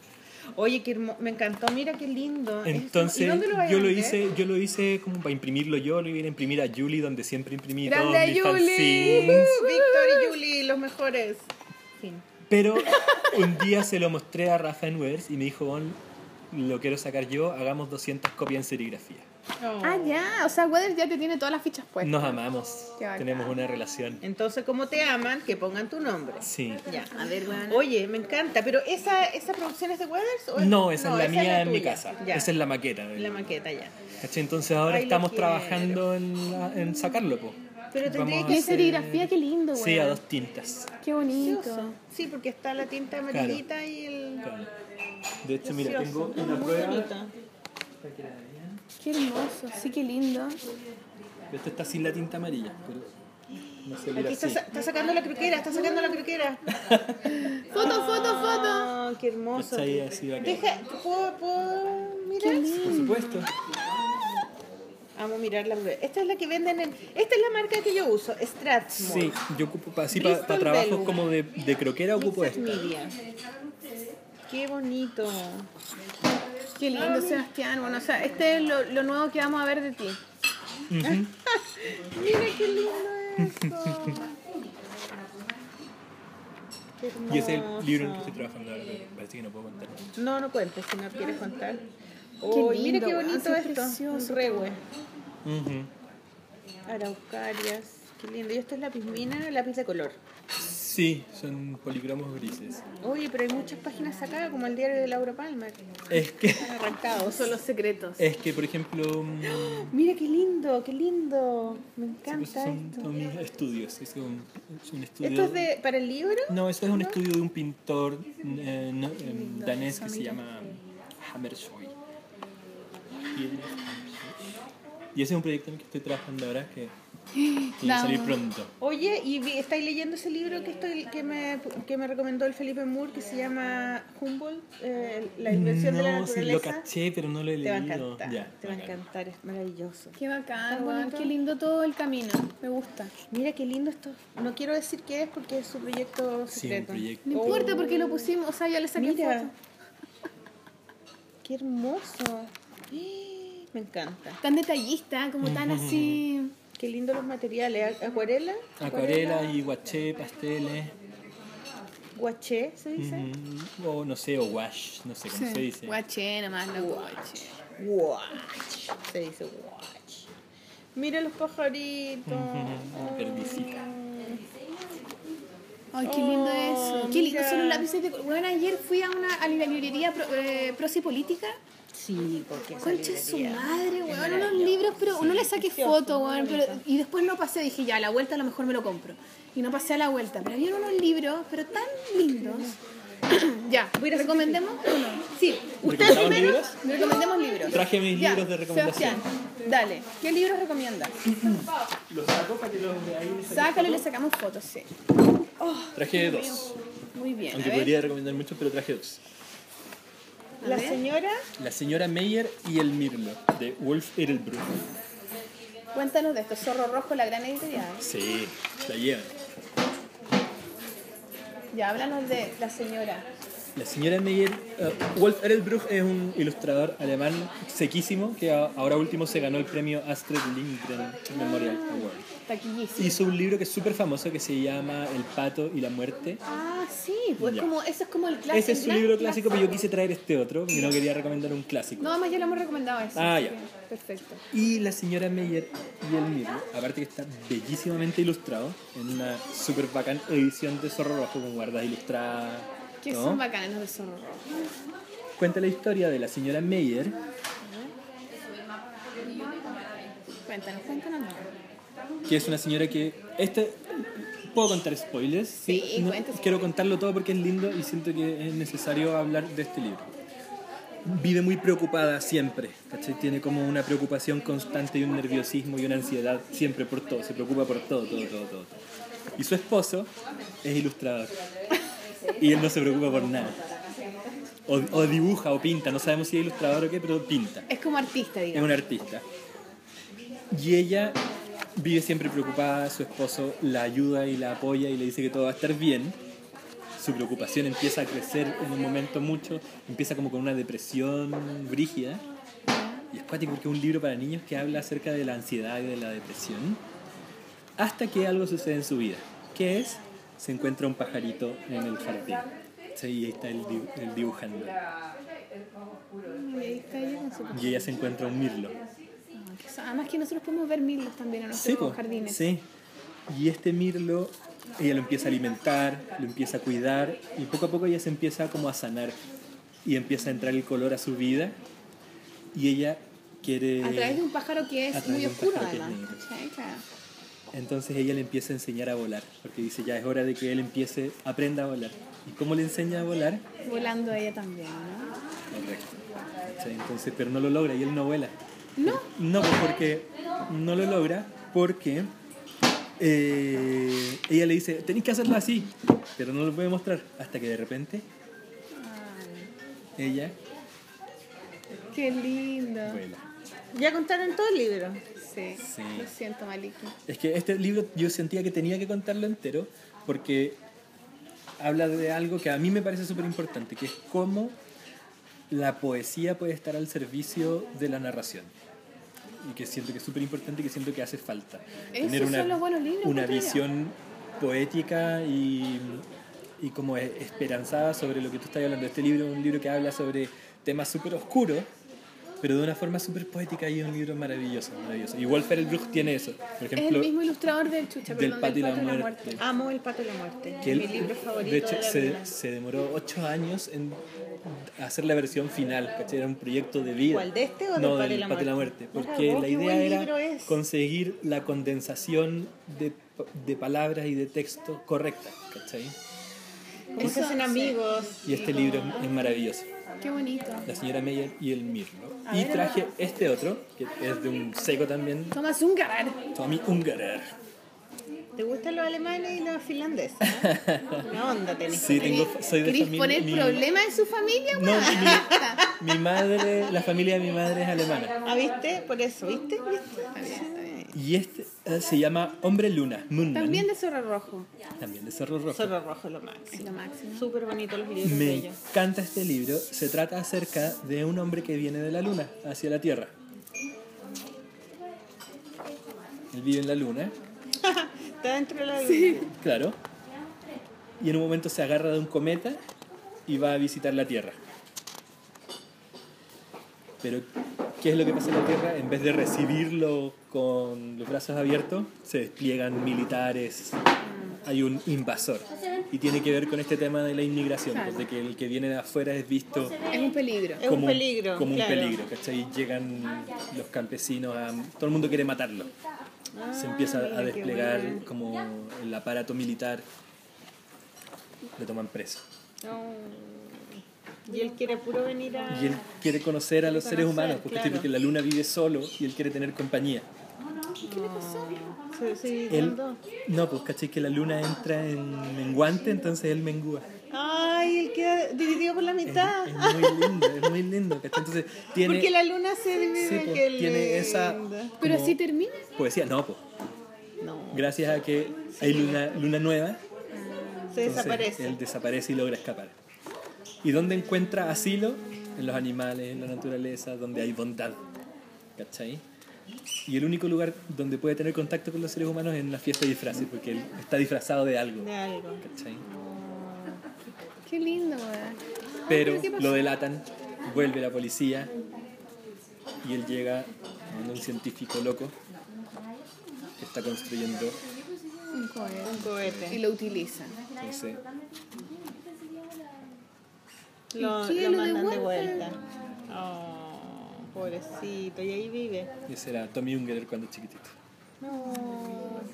Oye, qué hermoso, me encantó, mira qué lindo. Es- ¿y Entonces, dónde lo yo lo hice, yo lo hice como para imprimirlo yo, lo iba a imprimir a Julie, donde siempre imprimí ¡Grande, todos mis Julie! Víctor y Julie, los mejores. Fin. Pero un día se lo mostré a Rafa en Weathers y me dijo, "Bon, lo quiero sacar yo, hagamos 200 copias en serigrafía. Oh. Ah, ya. O sea, Weather ya te tiene todas las fichas puestas. Nos amamos, tenemos una relación. Entonces, como te aman, que pongan tu nombre. Sí. Ya. A ver, weón. Oye, me encanta, pero ¿esa, esa producción es de Weathers? O es- No, esa es la mía en mi casa. Ya. Esa es la maqueta. La maqueta, ya. ¿Cachai? Entonces ahora Ay, estamos trabajando en, la- en sacarlo. Po. Pero tendría que hacer- serigrafía, qué lindo, weón. Sí, a dos tintas. Qué bonito. Sí, porque está la tinta amarillita y el... Claro. De hecho, mira, tengo una Muy prueba. bonita. Qué hermoso. Sí, qué lindo. Esto está sin la tinta amarilla, pero no se Aquí está, está sacando la croquera, está sacando la croquera. Foto, foto, foto. Ah, qué hermoso. Está ahí así bacán. Deja, ¿puedo, puedo mirar? Por supuesto. Vamos a mirar la Esta es la que venden en... Esta es la marca que yo uso, Strathmore. Sí, yo ocupo pa- así para Bristol trabajos como de, de croquera ocupo esta. Media. Qué bonito. Qué lindo, Sebastián. Bueno, o sea, este es lo, lo nuevo que vamos a ver de ti. Mira qué lindo esto. Qué Y ese es el libro en el que estoy trabajando ahora, parece que no puedo contar. No, no cuentes si no quieres contar. Oh, mira lindo, qué bonito sí, es esto. precioso Un rehue. Araucarias. Qué lindo. Y esto es lápiz mina, lápiz de color. Sí, son policromos grises. Oye, pero hay muchas páginas acá, como el diario de Laura Palmer. Es que, Están arrancados. Son los secretos. es que por ejemplo, mm, Mira qué lindo, qué lindo. Me sí, encanta pues son, esto. son mis estudios. Es un, es un estudio. ¿Esto es de, para el libro? No, eso es un estudio de un pintor eh, no, eh, danés que se llama Hammershoy. Y ese es un proyecto en el que estoy trabajando ahora que tiene que salir pronto. Oye, ¿y estáis leyendo ese libro que estoy que me, que me recomendó el Felipe Moore que se llama Humboldt, eh, La invención de la No, sí, lo naturaleza? caché, pero no lo he te va a leído. encantar, Ya, te va a encantar, es maravilloso. Qué bacán. Qué lindo todo el camino. Me gusta. Mira qué lindo esto. No quiero decir qué es porque es su proyecto Sí, un secreto. proyecto. No importa porque lo pusimos, o sea, ya le saqué Mira, foto. qué hermoso. Me encanta. Tan detallista, como tan así. Qué lindo los materiales. Acuarela. Acuarela y guaché, pasteles. Guaché, se dice. mm, o no sé, o wash, no sé cómo se dice. Guaché nomás, no guaché. Watch. Se dice watch. Mira los pajaritos. Perdicita. Ay, qué lindo Oh, eso. Qué lindo son los lápices de color. Bueno, ayer fui a una a la librería Pro, eh, Prosi Política. Sí, porque su madre, weón. Unos libros, pero uno le saqué precioso, foto, weón. Pero, y después no pasé, dije, ya, a la vuelta a lo mejor me lo compro. Y no pasé a la vuelta. Pero había unos libros, pero tan lindos. ya, ¿recomendemos o no? Sí, ¿Recomendamos libros? recomendemos libros. Traje mis Ya, libros de recomendación. Sebastián, dale. ¿Qué libros recomiendas? Los saco para que los de ahí Sácalo y le sacamos fotos, sí. Traje dos. Muy bien. Aunque a ver. podría recomendar muchos, pero traje dos. A La ver. señora, La señora Meyer y el Mirlo, de Wolf Edelbruch. Cuéntanos de esto. Zorro Rojo, la gran editorial. Sí, la llevan. Ya, háblanos de la señora. La señora Meyer, eh, Wolf Edelbruch es un ilustrador alemán sequísimo que a- ahora último se ganó el premio Astrid Lindgren Memorial Award. Taquillísima. Hizo un libro que es súper famoso que se llama El pato y la muerte. Ah, pues Ya. como, ese es como el clásico. Ese es su libro clásico, pero yo quise traer este otro y no quería recomendar un clásico. No, además ya lo hemos recomendado ese. Ah, ya. Perfecto. Y la señora Meyer y el Mirlo, aparte que está bellísimamente ilustrado, en una súper bacán edición de Zorro Rojo con guardas ilustradas. Que ¿no? son bacanes los de Zorro Rojo. Cuenta la historia de la señora Meyer, Cuéntanos, cuéntanos. no. que es una señora que... Este, ¿Puedo contar spoilers? Sí, No. Quiero contarlo todo porque es lindo y siento que es necesario hablar de este libro. Vive muy preocupada siempre, ¿cachai? Tiene como una preocupación constante y un nerviosismo y una ansiedad siempre por todo, se preocupa por todo, todo, todo, todo. Y su esposo es ilustrador. Y él no se preocupa por nada. O, o dibuja o pinta, no sabemos si es ilustrador o qué, pero pinta. Es como artista, Es digamos. un artista. Y ella vive siempre preocupada, su esposo la ayuda y la apoya y le dice que todo va a estar bien. Su preocupación empieza a crecer en un momento mucho, empieza como con una depresión brígida. Y es cuático porque es un libro para niños que habla acerca de la ansiedad y de la depresión. Hasta que algo sucede en su vida. que es? Se encuentra un pajarito en el jardín. Sí, y ahí está el, dibu- el dibujando. Y ella se encuentra un mirlo. Además que nosotros podemos ver milos también en nuestros Sí, po, jardines. sí. Y este mirlo, ella lo empieza a alimentar, lo empieza a cuidar y poco a poco ella se empieza como a sanar y empieza a entrar el color a su vida y ella quiere... A través de un pájaro que es muy oscuro, además. Claro. Entonces ella le empieza a enseñar a volar, porque dice ya es hora de que él empiece, aprenda a volar. ¿Y cómo le enseña a volar? Volando ella también, ¿no? Correcto. Entonces, pero no lo logra y él no vuela. No. No, porque no lo logra porque eh, ella le dice, tenéis que hacerlo así, pero no lo puede mostrar. Hasta que de repente ella Qué lindo. vuela. Ya contaron todo el libro. Sí. Sí. Lo siento, Maliki. Es que este libro yo sentía que tenía que contarlo entero porque habla de algo que a mí me parece súper importante, que es cómo la poesía puede estar al servicio de la narración. Y que siento que es súper importante y que siento que hace falta. Esos son los buenos libros, una yo. visión poética y, y como esperanzada sobre lo que tú estás hablando. Este libro es un libro que habla sobre temas súper oscuros, pero de una forma súper poética y un libro maravilloso, maravilloso. Y Wolfer el Bruch tiene eso. Por Es el ejemplo, mismo ilustrador del Chucha, del perdón, Pato y la y Muerte. Amo El Pato y la Muerte. que es mi libro favorito. de hecho, la se, vida. se demoró ocho años en hacer la versión final, ¿cachai? Era un proyecto de vida. ¿Cuál, de este o del no, Pato y del la Pato y la Muerte? Muerte? Mira Porque la idea era conseguir la condensación de, de palabras y de texto correcta, ¿cachai? Como se hacen amigos. Y este libro es, es maravilloso. Qué bonito. La señora Meyer y el Mirlo. Y traje este otro, que es de un seco también, Thomas Ungar. Tommy Ungerer. ¿Te gustan los alemanes y los finlandeses? ¿no? Una onda tenés. Sí, tengo, soy de ¿Querés familia. poner mi- problema en su familia, No, mi, mi madre, la familia de mi madre es alemana. Ah, ¿viste? Por eso, ¿viste? ¿Viste? Y este eh, se llama Hombre Luna, Moonman. También de Zorro Rojo. También de Zorro Rojo. Zorro Rojo es lo Es máximo. lo máximo. Súper bonito los libros de Me ellos. encanta este libro. Se trata acerca de un hombre que viene de la luna hacia la Tierra. Él vive en la luna, Está dentro de la claro. Y en un momento se agarra de un cometa y va a visitar la Tierra. Pero, ¿qué es lo que pasa en la Tierra? En vez de recibirlo con los brazos abiertos, se despliegan militares. Hay un invasor. Y tiene que ver con este tema de la inmigración, pues, de que el que viene de afuera es visto Es un peligro. Es un peligro, como claro. un peligro, ¿cachai? Llegan los campesinos a... Todo el mundo quiere matarlo. Se empieza mira a qué desplegar bueno. como el aparato militar. Lo toman preso. No. Y él quiere puro venir a. Y él quiere conocer a los seres humanos, porque, claro. porque la luna vive solo y él quiere tener compañía. Se, se Él, mandó. no, pues cachai que la luna entra en menguante, entonces él Ay, él queda dividido por la Es, mitad. es muy lindo, es muy lindo, ¿cachai? Entonces tiene... Porque la luna se divide. sí, pues, tiene esa... lindo. Pero como así termina. Poesía, no, pues. No, Gracias a que hay luna, luna nueva, se entonces desaparece. él desaparece y logra escapar. ¿Y dónde encuentra asilo? En los animales, en la naturaleza, donde hay bondad. ¿Cachai? Y el único lugar donde puede tener contacto con los seres humanos es en la fiesta de disfraces, porque él está disfrazado de algo. De algo. ¿Cachai? Qué lindo, weón. Pero lo delatan, vuelve la policía y él llega a un científico loco que está construyendo. Un cohete. Un Y lo utilizan. Entonces, Lo, ¿Y lo mandan de vuelta. Oh, pobrecito. Y ahí vive. ese era Tommy Ungerer cuando chiquitito. No,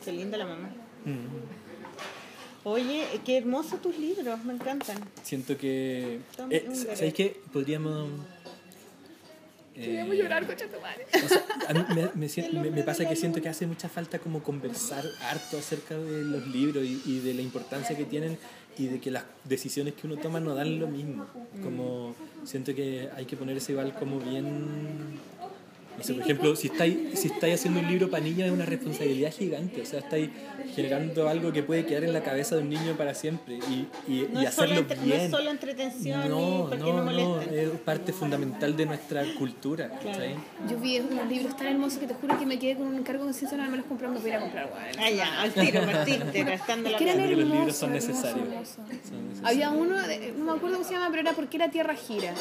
qué linda la mamá. Mm. Oye, qué hermosos tus libros, me encantan. Siento que. Eh. ¿Sabéis qué? Podríamos. eh, Queríamos llorar, madre. o sea, a mí me, me me- me pasa que siento que hace mucha falta como conversar harto acerca de los libros y, y de la importancia que tienen y de que las decisiones que uno toma no dan lo mismo. Como siento que hay que ponerse igual como bien... No sé, por ejemplo, si estáis, si estáis haciendo un libro para niños es una responsabilidad gigante. O sea, estáis generando algo que puede quedar en la cabeza de un niño para siempre y, y, No, y es, solo hacerlo entre- no bien. es solo entretención No, y porque no, no, no, es parte fundamental de nuestra cultura. ¿cachai? Yo vi unos libros tan hermosos que te juro que me quedé con un cargo de conciencia no me los compré, me voy a comprar, weón. Ah, ya, al tiro, partiste, gastando la plata. Los libros son necesarios. Son necesarios. Había uno, de- no me acuerdo cómo se llama, pero era porque la Tierra gira.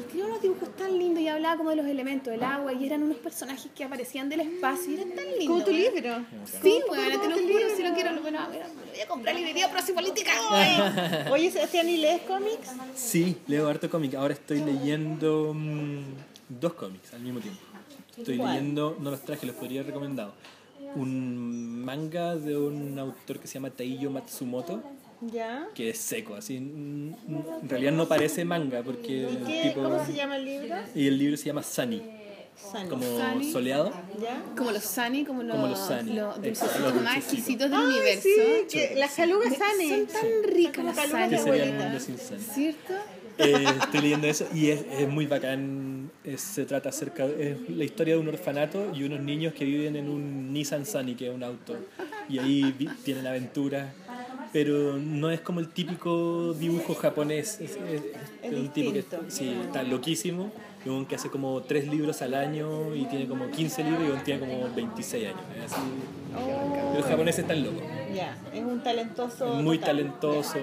Y tenía unos dibujos tan lindos y hablaba como de los elementos, del agua, y eran unos personajes que aparecían del espacio y eran tan lindos. Como tu libro. Sí, bueno, te lo juro, libro. si lo quiero, lo, bueno, voy a comprar librería Proxy Política. Oye, Sebastián, ¿y lees cómics? Sí, leo harto cómic. Ahora estoy leyendo mm, dos cómics al mismo tiempo. Estoy ¿Cuál? leyendo, no los traje, los podría haber recomendado. Un manga de un autor que se llama Taiyo Matsumoto, ¿Ya? que es seco, así. En realidad no parece manga porque ¿Y el qué, tipo. cómo se llama el libro? Y el libro se llama Sunny, Sunny. como Sunny. soleado. ¿Ya? Como los Sunny, como los, Como los Sunny. los los más exquisitos del Ay, universo. sí, que las calugas Sunny. Son tan ricas las Calugas Que de abuelita. los sin Sunny. ¿cierto? Eh, estoy leyendo eso y es, es muy bacán. Es- se trata acerca es la historia de un orfanato y unos niños que viven en un Nissan Sunny, que es un auto. Y ahí vi- tienen aventuras. Pero no es como el típico dibujo japonés. Es, es- es un tipo que sí, está loquísimo. y Un que hace como tres libros al año y tiene como 15 libros y un tiene como 26 años. es así. Oh, Los japoneses están locos. ya, es un talentoso. Muy total. talentosos.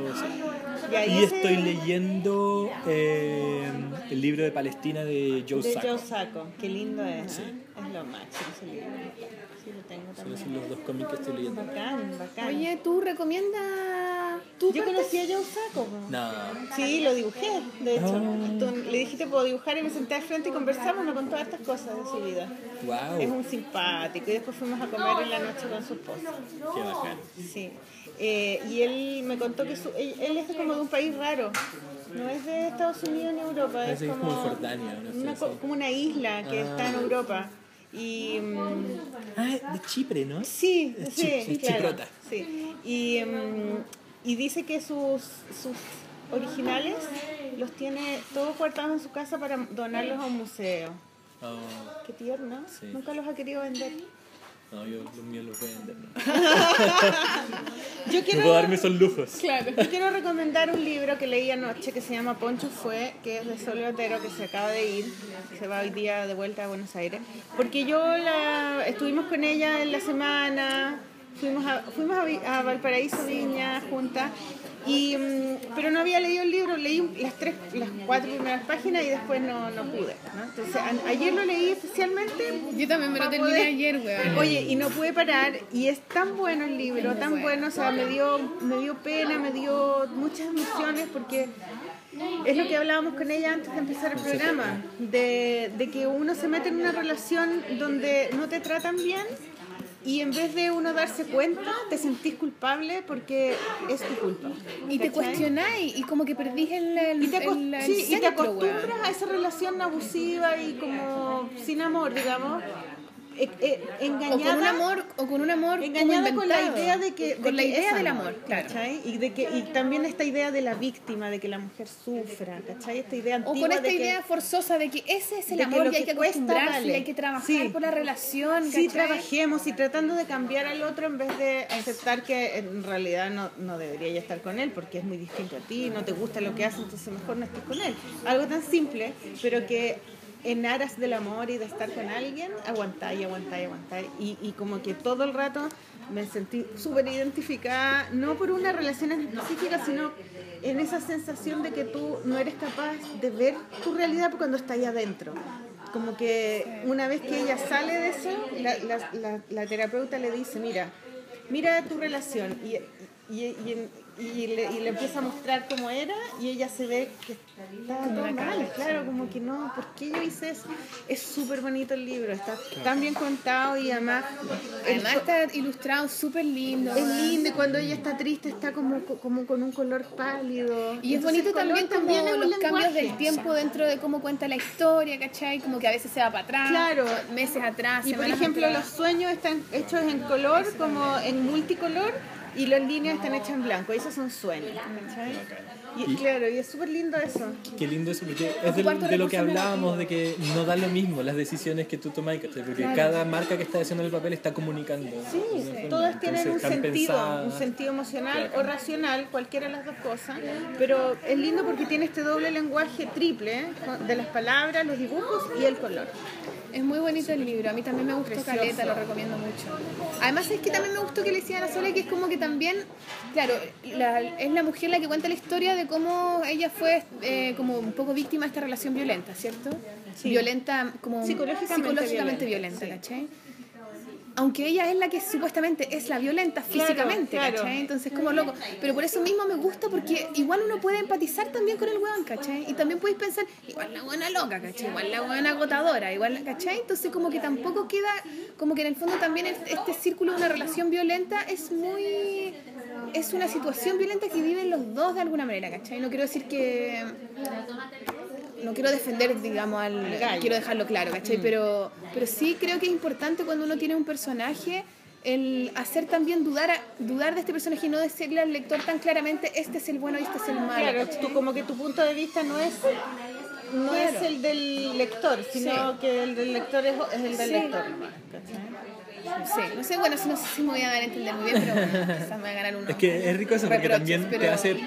Y estoy leyendo eh, el libro de Palestina de Joe De Sacco. Joe Sacco, qué lindo es. Sí. ¿eh? Es lo máximo ese libro. Sí, lo tengo Son los dos cómics que estoy leyendo. Bacán, bacán. Oye, ¿tú recomiendas...? ¿Tú Yo conocí a Joe Sacco. No. Sí, lo dibujé, de hecho. Ah. Tú- le dijiste puedo dibujar y me senté al frente y conversamos, me contó estas cosas de su vida. Wow. Es un simpático y después fuimos a comer en la noche con su esposa. Qué bacán. Sí. Eh, y él me contó que su- él, él es como de un país raro. No es de Estados Unidos ni Europa, es como, como Jordania, no sé, una, como una isla que Ah. está en Europa. Y Ah, de Chipre, ¿no? sí, sí, claro, chiprota. sí. Y, mm, y dice que sus, sus originales los tiene todos guardados en su casa para donarlos a un museo. Oh, Qué tierno. Sí. Nunca los ha querido vender. No, yo los míos los voy a vender. ¿no? Yo quiero, puedo darme esos lujos. Claro. yo quiero recomendar un libro que leí anoche que se llama Poncho Fue, que es de Sol Otero, que se acaba de ir, se va hoy día de vuelta a Buenos Aires. Porque yo la, estuvimos con ella en la semana, fuimos a, fuimos a, a Valparaíso Viña juntas, y, mm, pero no había leído el libro, leí las, tres, las cuatro primeras páginas y después no, no pude. ¿no? Entonces a- ayer lo leí especialmente Yo también me lo terminé poder- ayer, weón. Oye, y no pude parar, y es tan bueno el libro, tan bueno, o sea, me dio, me dio pena, me dio muchas emociones, porque es lo que hablábamos con ella antes de empezar el programa, de, de que uno se mete en una relación donde no te tratan bien, y en vez de uno darse cuenta, te sentís culpable porque es tu culpa. Y te cuestionáis y como que perdís el, el, Y te, acos- el- el sí, y te centro, acostumbras a esa relación abusiva y como sin amor, digamos, eh, eh, O engañada. con un amor, o con un amor engañada con la idea de que de con la que idea del amor, amor, claro. ¿cachai? y de que y también esta idea de la víctima de que la mujer sufra ¿cachai? esta idea O antigua con esta de que- idea forzosa de que ese es el que amor lo y hay que que cuesta acostumbrarse vale. y hay que trabajar Sí. por la relación, sí trabajemos y tratando de cambiar al otro en vez de aceptar que en realidad no, no debería ya estar con él porque es muy distinto a ti no te gusta lo que hace entonces mejor no estés con él algo tan simple pero que en aras del amor y de estar con alguien aguantar y aguantar y y, como que todo el rato me sentí súper identificada no por una relación específica sino en esa sensación de que tú no eres capaz de ver tu realidad cuando estás ahí adentro. Como que una vez que ella sale de eso, la, la- la- terapeuta le dice, mira, mira tu relación y, y le, y le empieza a mostrar cómo era y ella se ve que está todo mal, claro, como que no, ¿por qué yo hice eso? Es súper bonito el libro, está tan bien contado y además... Además está ilustrado súper lindo. es lindo y cuando ella está triste está como, como con un color pálido. Y es Entonces, bonito también como también los cambios del tiempo dentro de cómo cuenta la historia, ¿cachai? Como que a veces se va para atrás, Claro. meses atrás, Y por ejemplo, atrás. los sueños están hechos en color, como en multicolor, y las líneas están hechas en blanco. Y esos son sueños. Y, Y- claro, y es súper lindo eso. Qué lindo eso, porque es Cuarto de lo que hablábamos, de que no da lo mismo las decisiones que tú tomas, porque cada marca que está haciendo el papel está comunicando. Sí, de todas tienen un sentido, pensadas. un sentido emocional Claro. o racional, cualquiera de las dos cosas, pero es lindo porque tiene este doble lenguaje triple ¿eh? de las palabras, los dibujos y el color. Es muy bonito el libro, a mí también me gustó Precioso. Caleta, lo recomiendo mucho. Además es que también me gustó que le decían a Sole que es como que también, claro, la- es la mujer la que cuenta la historia de cómo ella fue eh, como un poco víctima de esta relación violenta, ¿cierto? Sí. Violenta, como Psicológicamente psicológicamente violenta, violenta, sí. ¿cachai? Aunque ella es la que supuestamente es la violenta físicamente, claro. ¿cachai? Entonces como loco. Pero por eso mismo me gusta porque igual uno puede empatizar también con el weón, ¿cachai? Y también podéis pensar, igual la buena loca, ¿cachai? Igual la buena agotadora, igual, ¿cachai? Entonces como que tampoco queda, como que en el fondo también este, este círculo de una relación violenta es muy... Es una situación violenta que viven los dos de alguna manera, ¿cachai? No quiero decir que no quiero defender, digamos, al. Quiero dejarlo claro, ¿cachai? Pero, pero sí creo que es importante cuando uno tiene un personaje el hacer también dudar, a- dudar de este personaje y no decirle al lector tan claramente este es el bueno y este es el malo. Claro, tú como que tu punto de vista no es no Claro. es el del lector, sino Sí. que el del lector es, es el del Sí. lector. Sí, no sé, bueno, no sé si me voy a dar a entender muy bien, pero bueno, quizás me voy a ganar uno. Es que es rico eso porque también te pero- hace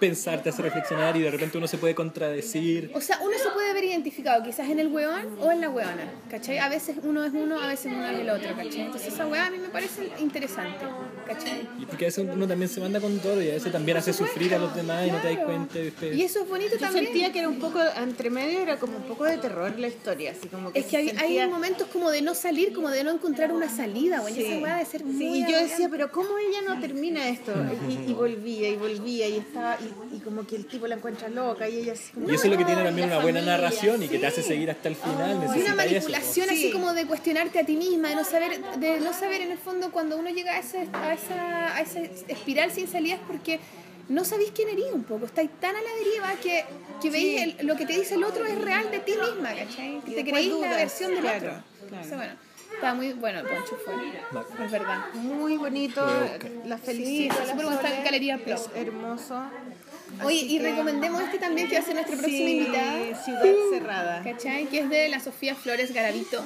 pensar, te hace reflexionar y de repente uno se puede contradecir. O sea, uno se puede ver identificado quizás en el weón o en la weona, ¿cachai? A veces uno es uno, a veces uno es el otro, ¿cachai? Entonces esa weá a mí me parece interesante, ¿cachai? Y porque a veces uno también se manda con todo y a veces también hace sufrir a los demás y no te das cuenta. y después- Y eso es bonito Yo también. sentía que era un poco, entre medio era como un poco de terror la historia, así como que Es que se hay, hay sentía- momentos como de no salir, como de no encontrar una salida, güey. Sí. Esa weá de ser Sí, muy y yo decía, pero ¿cómo ella no termina esto? Y, y volvía y volvía y estaba y, y como que el tipo la encuentra loca y ella así como, Y eso es lo que tiene "No, también una buena familia", narración y que te hace seguir hasta el final. Y una eso, manipulación así Sí. como de cuestionarte a ti misma, de no saber, de no saber en el fondo cuando uno llega a, ese, a, esa, a esa espiral sin salida es porque no sabéis quién eres un poco, estáis tan a la deriva que, que veis el- lo que te dice el otro es real de ti misma, ¿cachai? Que Y te creéis la versión del claro, otro. claro. Entonces, bueno, está muy bueno el poncho fue, Bacán. es verdad. Muy bonito, la en Sole, Galería Plop. Es hermoso. Oye, Así y que- recomendemos este también que va a ser nuestra próxima Sí, invitada. Ciudad Cerrada. ¿Cachai? Que es de la Sofía Flores Garavito,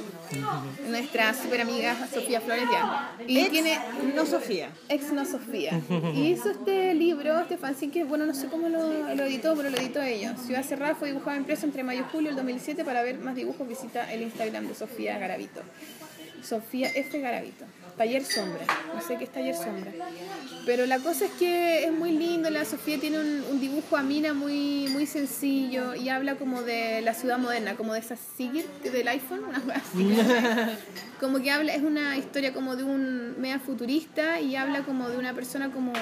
nuestra super amiga Sofía Flores ya. Y Ex, tiene no Sofía. ex no Sofía. Y hizo este libro, este fanzine que, bueno, no sé cómo lo, lo editó, pero lo editó ella. Ciudad Cerrada fue dibujado en impreso entre mayo y julio del 2007. Para ver más dibujos visita el Instagram de Sofía Garavito. Sofía F. Garavito. Taller Sombra. No sé qué es Taller Sombra. Pero la cosa es que es muy lindo. La Sofía tiene un, un dibujo a mina muy, muy sencillo y habla como de la ciudad moderna, como de esa Sigir del iPhone, una así. como que habla, es una historia como de un media futurista y habla como de una persona como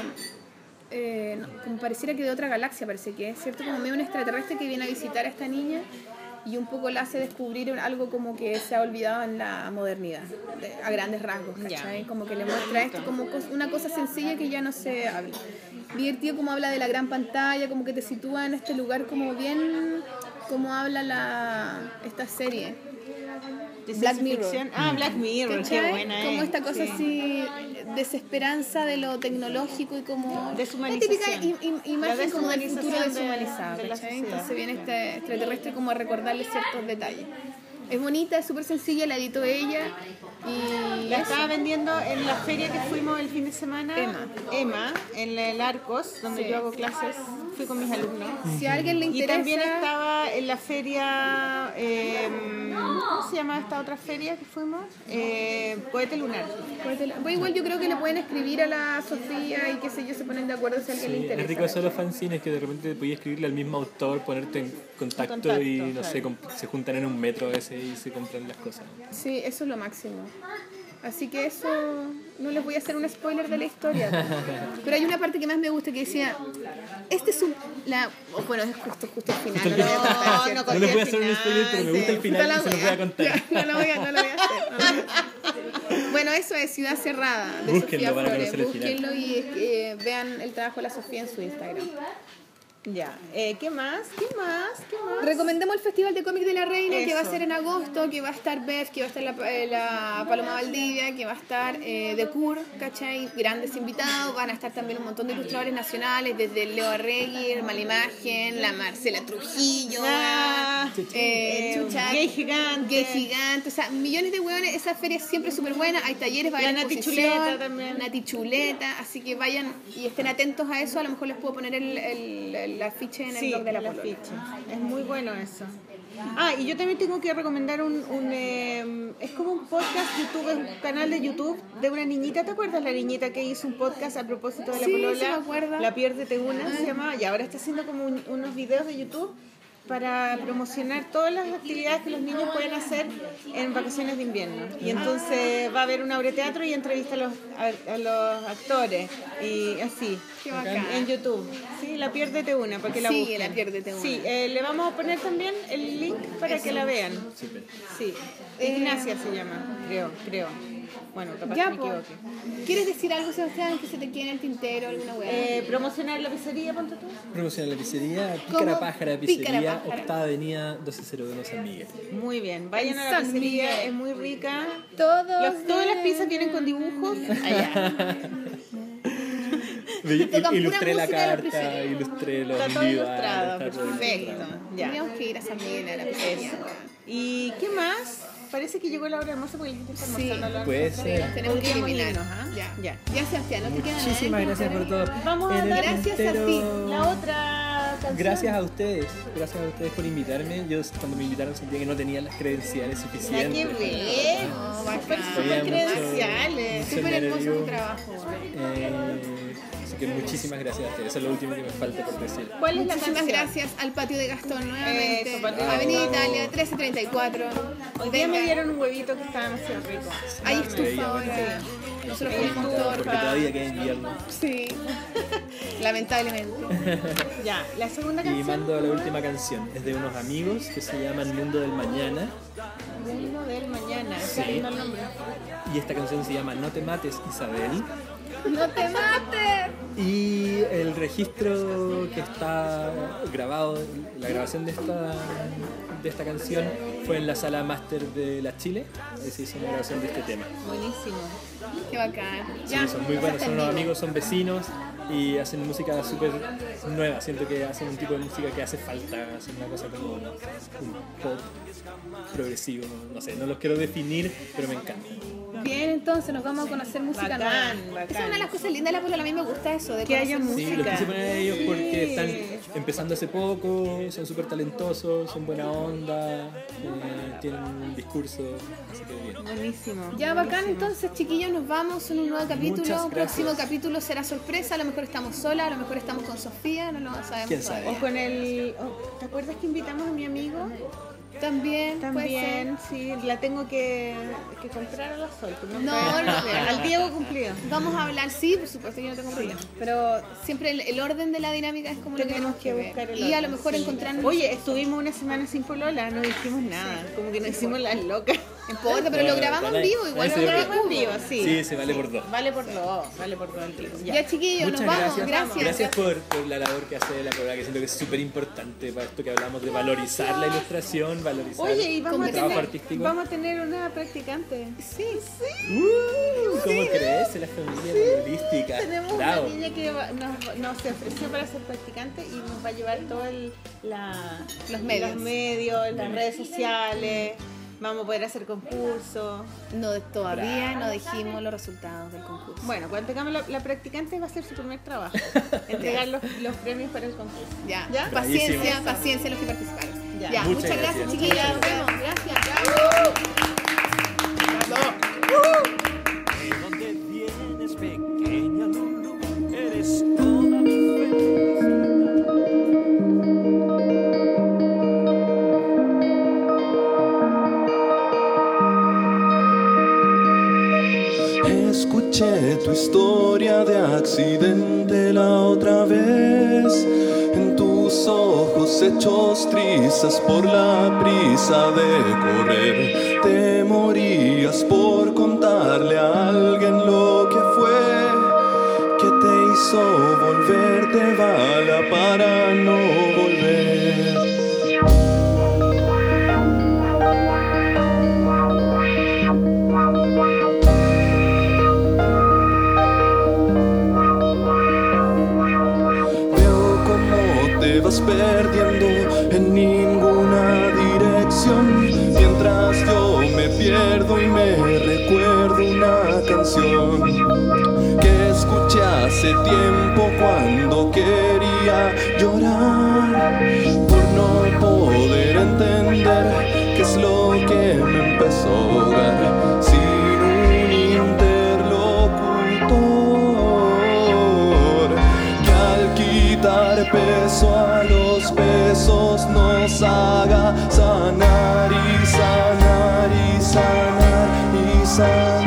eh, no, como pareciera que de otra galaxia parece que es, ¿cierto? Como medio un extraterrestre que viene a visitar a esta niña y un poco la hace descubrir algo como que se ha olvidado en la modernidad, de- a grandes rasgos, ¿cachai? Como que le muestra esto como una cosa sencilla que ya no se habla. Divertido como habla de la gran pantalla, como que te sitúa en este lugar como bien, como habla la esta serie. De Black Mirror. ficción. Ah, Black Mirror, qué ¿Cachai? buena Como es. esta cosa sí. así, desesperanza de lo tecnológico y como... Deshumanización. La típica im- im- imagen La como del futuro de- deshumanizado, de sociedad. Entonces viene este extraterrestre como a recordarle ciertos detalles. Es bonita, es súper sencilla, la editó ella y... La eso. estaba vendiendo en la feria que fuimos el fin de semana. Emma. Emma, en el Arcos, donde Sí. yo hago clases. Fui con mis alumnos. Si a alguien le Y interesa... también estaba en la feria, eh, ¿cómo se llama esta otra feria que fuimos? Eh, Cohete Lunar. Pues igual yo creo que le pueden escribir a la Sofía y qué sé yo, se ponen de acuerdo si a alguien le interesa. es rico eso de los fanzines que de repente podías escribirle al mismo autor, ponerte en contacto, Contacto, y no claro. sé, se juntan en un metro a veces y se compran las cosas. Sí, eso es lo máximo. Así que eso, no les voy a hacer un spoiler de la historia. Pero hay una parte que más me gusta que decía, este es un... La, oh, bueno, es justo, justo el final. No, lo voy a contar, No, no les voy a el hacer un spoiler, pero me final, gusta el final y la se los voy a contar. Ya, no lo voy a, no lo voy a hacer. no lo voy a hacer. Bueno, eso es Ciudad Cerrada de Búsquenlo Sofía para Flores. conocer el final. Búsquenlo y eh, vean el trabajo de la Sofía en su Instagram. Ya, eh, ¿qué más? ¿Qué más? ¿Qué más? Recomendemos el Festival de Cómic de la Reina que va a ser en agosto, que va a estar Beth, que va a estar la, eh, la Paloma Valdivia, que va a estar eh, The Cur, ¿cachai? Grandes invitados, van a estar también un montón de ilustradores nacionales, desde Leo Arregui, Malimagen, la Marcela Trujillo, Ah, eh, Chucha, Gay Gigante. Gay Gigante, o sea, millones de hueones, esa feria es siempre súper buena, hay talleres, va a haber Nati Chuleta también. Nati Chuleta, así que vayan y estén atentos a eso, a lo mejor les puedo poner el, el, el afiche en el Sí, blog de la el afiche. Es muy bueno eso. Ah, y yo también tengo que recomendar un... un, eh, es como un podcast YouTube, es un canal de YouTube de una niñita. ¿Te acuerdas la niñita que hizo un podcast a propósito de la Sí, polola? sí me acuerdo. La Piérdete Una se llama. Y ahora está haciendo como un- unos videos de YouTube para promocionar todas las actividades que los niños pueden hacer en vacaciones de invierno. Y entonces va a haber un teatro y entrevista a los, a, a los actores. Y así. Qué bacán. En YouTube. Sí, la Piérdete Una, para que la Sí, busquen. la Piérdete Una. Sí, eh, le vamos a poner también el link para que la vean. Sí. Ignacia se llama, creo, creo. Bueno, capaz Ya, que me po. equivoque. ¿Quieres decir algo, Sebastián, que se te quede en el tintero, alguna weá? Eh, promocionar la pizzería, ponte tú. Promocionar la pizzería, ¿Cómo? Pícara Pájara Pícara Pizzería, Pájara. octava avenida 1201 San Miguel. Muy bien, vayan a la San pizzería, Miguel. es muy rica. Todos. Los- todas las pizzas vienen con dibujos. Allá. Tocan Ilustré pura la música de la carta, ilustré los Está todo ilustrado, perfecto. Ya. Teníamos que ir a San Miguel a la pizzería. Eso. ¿Y qué más? Parece que llegó la hora de almuerzo porque la gente está Sí. almorzando. a la hora de Puede ser. Tenemos que Podríamos eliminar. irnos, ¿ah? Ya. Ya. Ya, Sebastián, no te queda. Muchísimas gracias por todo. Vamos a dar gracias a ti. La otra canción. Gracias a ustedes, gracias a ustedes por invitarme. Yo cuando me invitaron sentía que no tenía las credenciales suficientes. qué bueno. No, Súper, bacán. súper credenciales. Súper hermoso nervio. tu trabajo. Eh, así que muchísimas gracias a ustedes. Eso es lo último que me falta por decir. ¿Cuál es la Muchísimas canción? gracias al patio de Gastón nuevamente. Eso, patio de Avenida Gastón. Italia 1334. Hoy día me dieron un huevito que estaba demasiado rico. Hay estufa ahora. Nosotros comimos estufa. Porque torta. todavía queda invierno. Sí. Lamentablemente. Ya, la segunda Y canción. mando la última canción. Es de unos amigos que se llaman Mundo del Mañana. Mundo del mañana. Sí. el nombre. Y esta canción se llama No te mates, Isabel. ¡No te mates! Y el registro que está grabado, la grabación de esta, de esta canción fue en la sala máster de la Chile. Se hizo una grabación de este tema. Buenísimo. Qué bacán. Sí, Ya, son muy buenos, son unos amigos, son vecinos y hacen música súper nueva. Siento que hacen un tipo de música que hace falta, hacen una cosa como un pop progresivo. No sé, no los quiero definir, pero me encanta. Bien, entonces nos vamos a conocer música Bacán, nueva. bacán. Esa es una de las cosas lindas de la polola. A mí me gusta eso. De Que haya música. Sí, los quise poner a ellos porque están empezando hace poco, son súper talentosos, son buena onda, eh, tienen un discurso, así que bien. Buenísimo. Ya, bacán, buenísimo. entonces, chiquillos, nos vamos en un nuevo capítulo. Un próximo capítulo será sorpresa. A lo mejor estamos solas, a lo mejor estamos con Sofía, no lo sabemos ¿Quién sabe? O con el. oh, ¿Te acuerdas que invitamos a mi amigo? También, También, sí, la tengo que, que comprar a la sol. pues No, fue- no. Al Diego cumplido. Vamos a hablar, sí, por supuesto, yo no tengo problema. Pero siempre el, el orden de la dinámica es como lo que Tenemos que ver. buscar el Y a lo mejor sí. encontrarnos. Oye, estuvimos una semana sin polola, no dijimos nada. Como que nos hicimos las locas. Importa, pero lo grabamos en vivo, igual lo grabamos en vivo, sí. Sí, se vale por dos. Vale por dos, vale por dos. Ya, chiquillos, Muchas nos vamos. gracias. Gracias. Gracias por, por la labor que hace la programa, que siento que es súper importante para esto que hablamos de valorizar la ilustración, valorizar Oye, y vamos a, el trabajo tener, artístico. vamos a tener una practicante. Sí, Uh, ¿Cómo crees? La familia periodística. Tenemos Bravo. una niña que va- nos, nos ofreció para ser practicante y nos va a llevar todo el, la, Los medios. los medios, las redes sociales. Vamos a poder hacer concursos. No, todavía no dijimos los resultados del concurso. Bueno, cuando tengamos la, la practicante va a ser su primer trabajo. entregar los, los premios para el concurso. Ya, ¿Ya? paciencia, Bravísimo. paciencia los que participaron. Ya. Ya, Muchas muchas, gracias, gracias. chiquillas. Nos vemos. Gracias. ¿De dónde vienes, tu historia de accidente la otra vez. En tus ojos hechos trizas por la prisa de correr. Te morías por contarle a alguien lo que fue. Que te hizo volver cuando quería llorar. Por no poder entender qué es lo que me empezó a ahogar sin un interlocutor que al quitar peso a los pesos nos haga sanar y sanar y sanar y sanar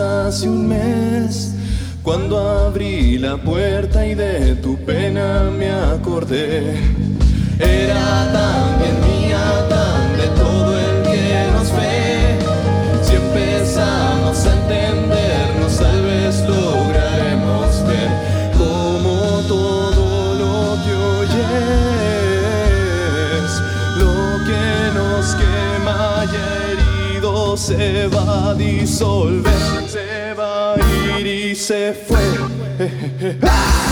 hace un mes. Cuando abrí la puerta y de tu pena me acordé. Era también mía, tan de todo el que nos ve. Si empezamos a entendernos, tal vez lograremos ver como todo lo que hoy es, lo que nos quema y herido se va a disolver, se fue.